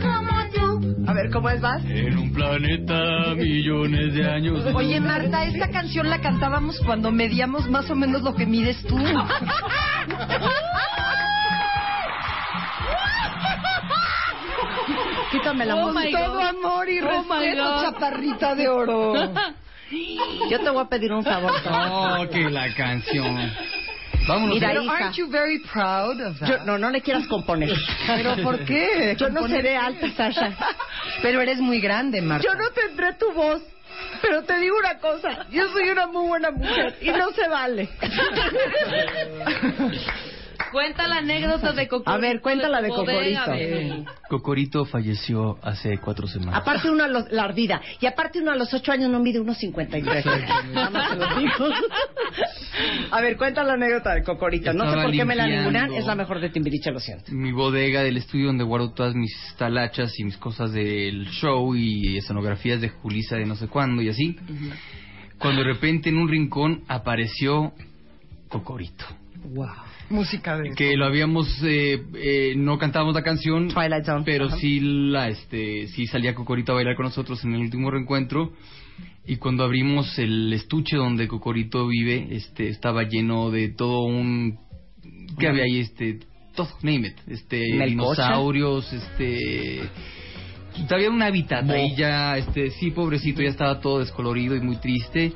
como tú. A ver, ¿cómo es más? En un planeta millones de años. Oye, Marta, esta canción la cantábamos cuando medíamos más o menos lo que mides tú. Quítame la Oh. Todo amor y Oh, respeto, chaparrita de oro. Yo te voy a pedir un favor. Oh, que la canción. Vámonos. Mira, Pero hija. aren't you very proud of that? Yo, no, no le quieras componer. ¿Pero por qué? Yo no seré alta, Sasha. Pero eres muy grande, Marta. Yo no tendré tu voz. Pero te digo una cosa, yo soy una muy buena mujer y no se vale. Cuenta la anécdota de Cocorito. A ver, cuéntala de Cocorito. Beni. Cocorito falleció hace cuatro semanas. Aparte uno a los, la ardida. Y aparte uno a los ocho años no mide unos 53. Nada más te lo digo. A ver, cuenta la anécdota de Cocorito. No sé por qué me la ningunan. Es la mejor de Timbiriche, lo siento. mi bodega del estudio donde guardo todas mis talachas y mis cosas del show y escenografías de Julisa de no sé cuándo y así. Cuando de repente en un rincón apareció Cocorito. Wow. Música de... Que lo habíamos, eh, eh, no cantábamos la canción, Twilight Zone. pero sí la, este, sí salía Cocorito a bailar con nosotros en el último reencuentro. Y cuando abrimos el estuche donde Cocorito vive, este, estaba lleno de todo un, ¿qué había ahí? Este, todo, name it, este, dinosaurios, este, había un hábitat ahí ya, este, sí, pobrecito, ya estaba todo descolorido y muy triste.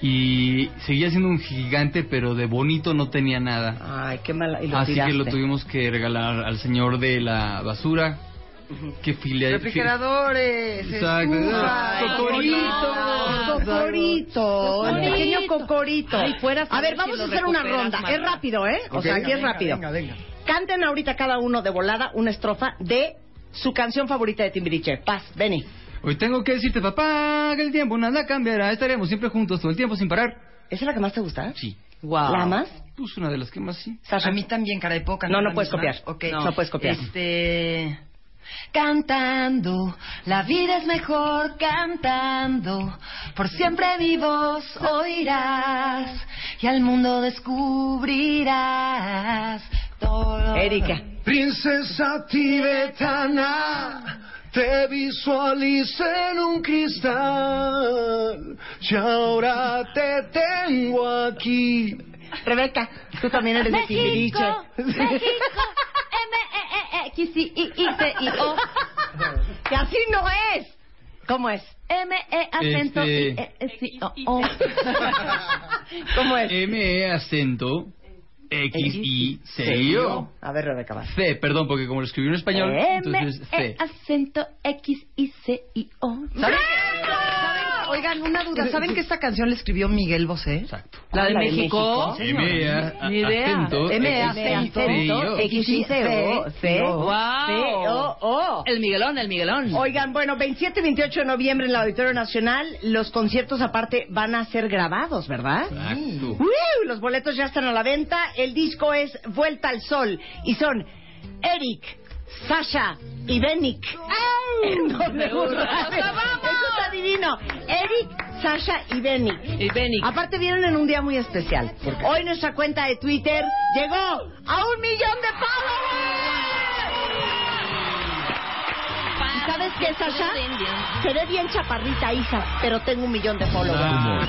Y seguía siendo un gigante, pero de bonito no tenía nada. Ay, qué mala. Y lo Así que lo tuvimos que regalar al señor de la basura que filia... Refrigeradores, Exacto. estufas, Cocorito. Cocorito, el pequeño cocorito. Ay, fuera a ver, vamos si a hacer una ronda. Es rápido, ¿eh? O sea, aquí venga, es rápido. venga, venga. Canten ahorita cada uno de volada una estrofa de su canción favorita de Timbiriche. Paz, Benny. Hoy tengo que decirte, papá, que el tiempo nada cambiará. Estaremos siempre juntos todo el tiempo sin parar. ¿Esa es la que más te gusta? Sí. Wow. ¿La más? Pues una de las que más sí. A mí también, cara de poca. No, no puedes copiar. Ok. No. puedes copiar. Este... Cantando, la vida es mejor cantando, por siempre mi voz oirás y al mundo descubrirás todo. Erika. Princesa tibetana, te visualizo en un cristal y ahora te tengo aquí. Rebeca, tú también eres de Timbiriche. México, México, M-E-E-X-I-I-C-I-O. Que así no es. ¿Cómo es? M-E acento Este- I-E-S-I-O. ¿Cómo es? M-E acento X I C I O. A ver, Rebeca, vas. C, perdón, porque como lo escribí en español, entonces C. acento X-I-C-I-O. Oigan, una duda. ¿Saben que esta canción la escribió Miguel Bosé? Exacto. ¿La de México? M A Ni idea. acento M X I acento C I O. C. Wow. C-O-O. El Miguelón, el Miguelón. Oigan, bueno, 27 y 28 de noviembre en el Auditorio Nacional, los conciertos aparte van a ser grabados, ¿verdad? Exacto. ¡Uy! Los boletos ya están a la venta. El disco es Vuelta al Sol y son Eric, Sasha y Benik. En doble burra. Eso está divino. Eric, Sasha y Benik. Y Benik. Aparte vienen en un día muy especial. Hoy nuestra cuenta de Twitter llegó a un millón de followers. ¿Y sabes qué, Sasha? Seré bien chaparrita, hija, pero tengo un millón de followers.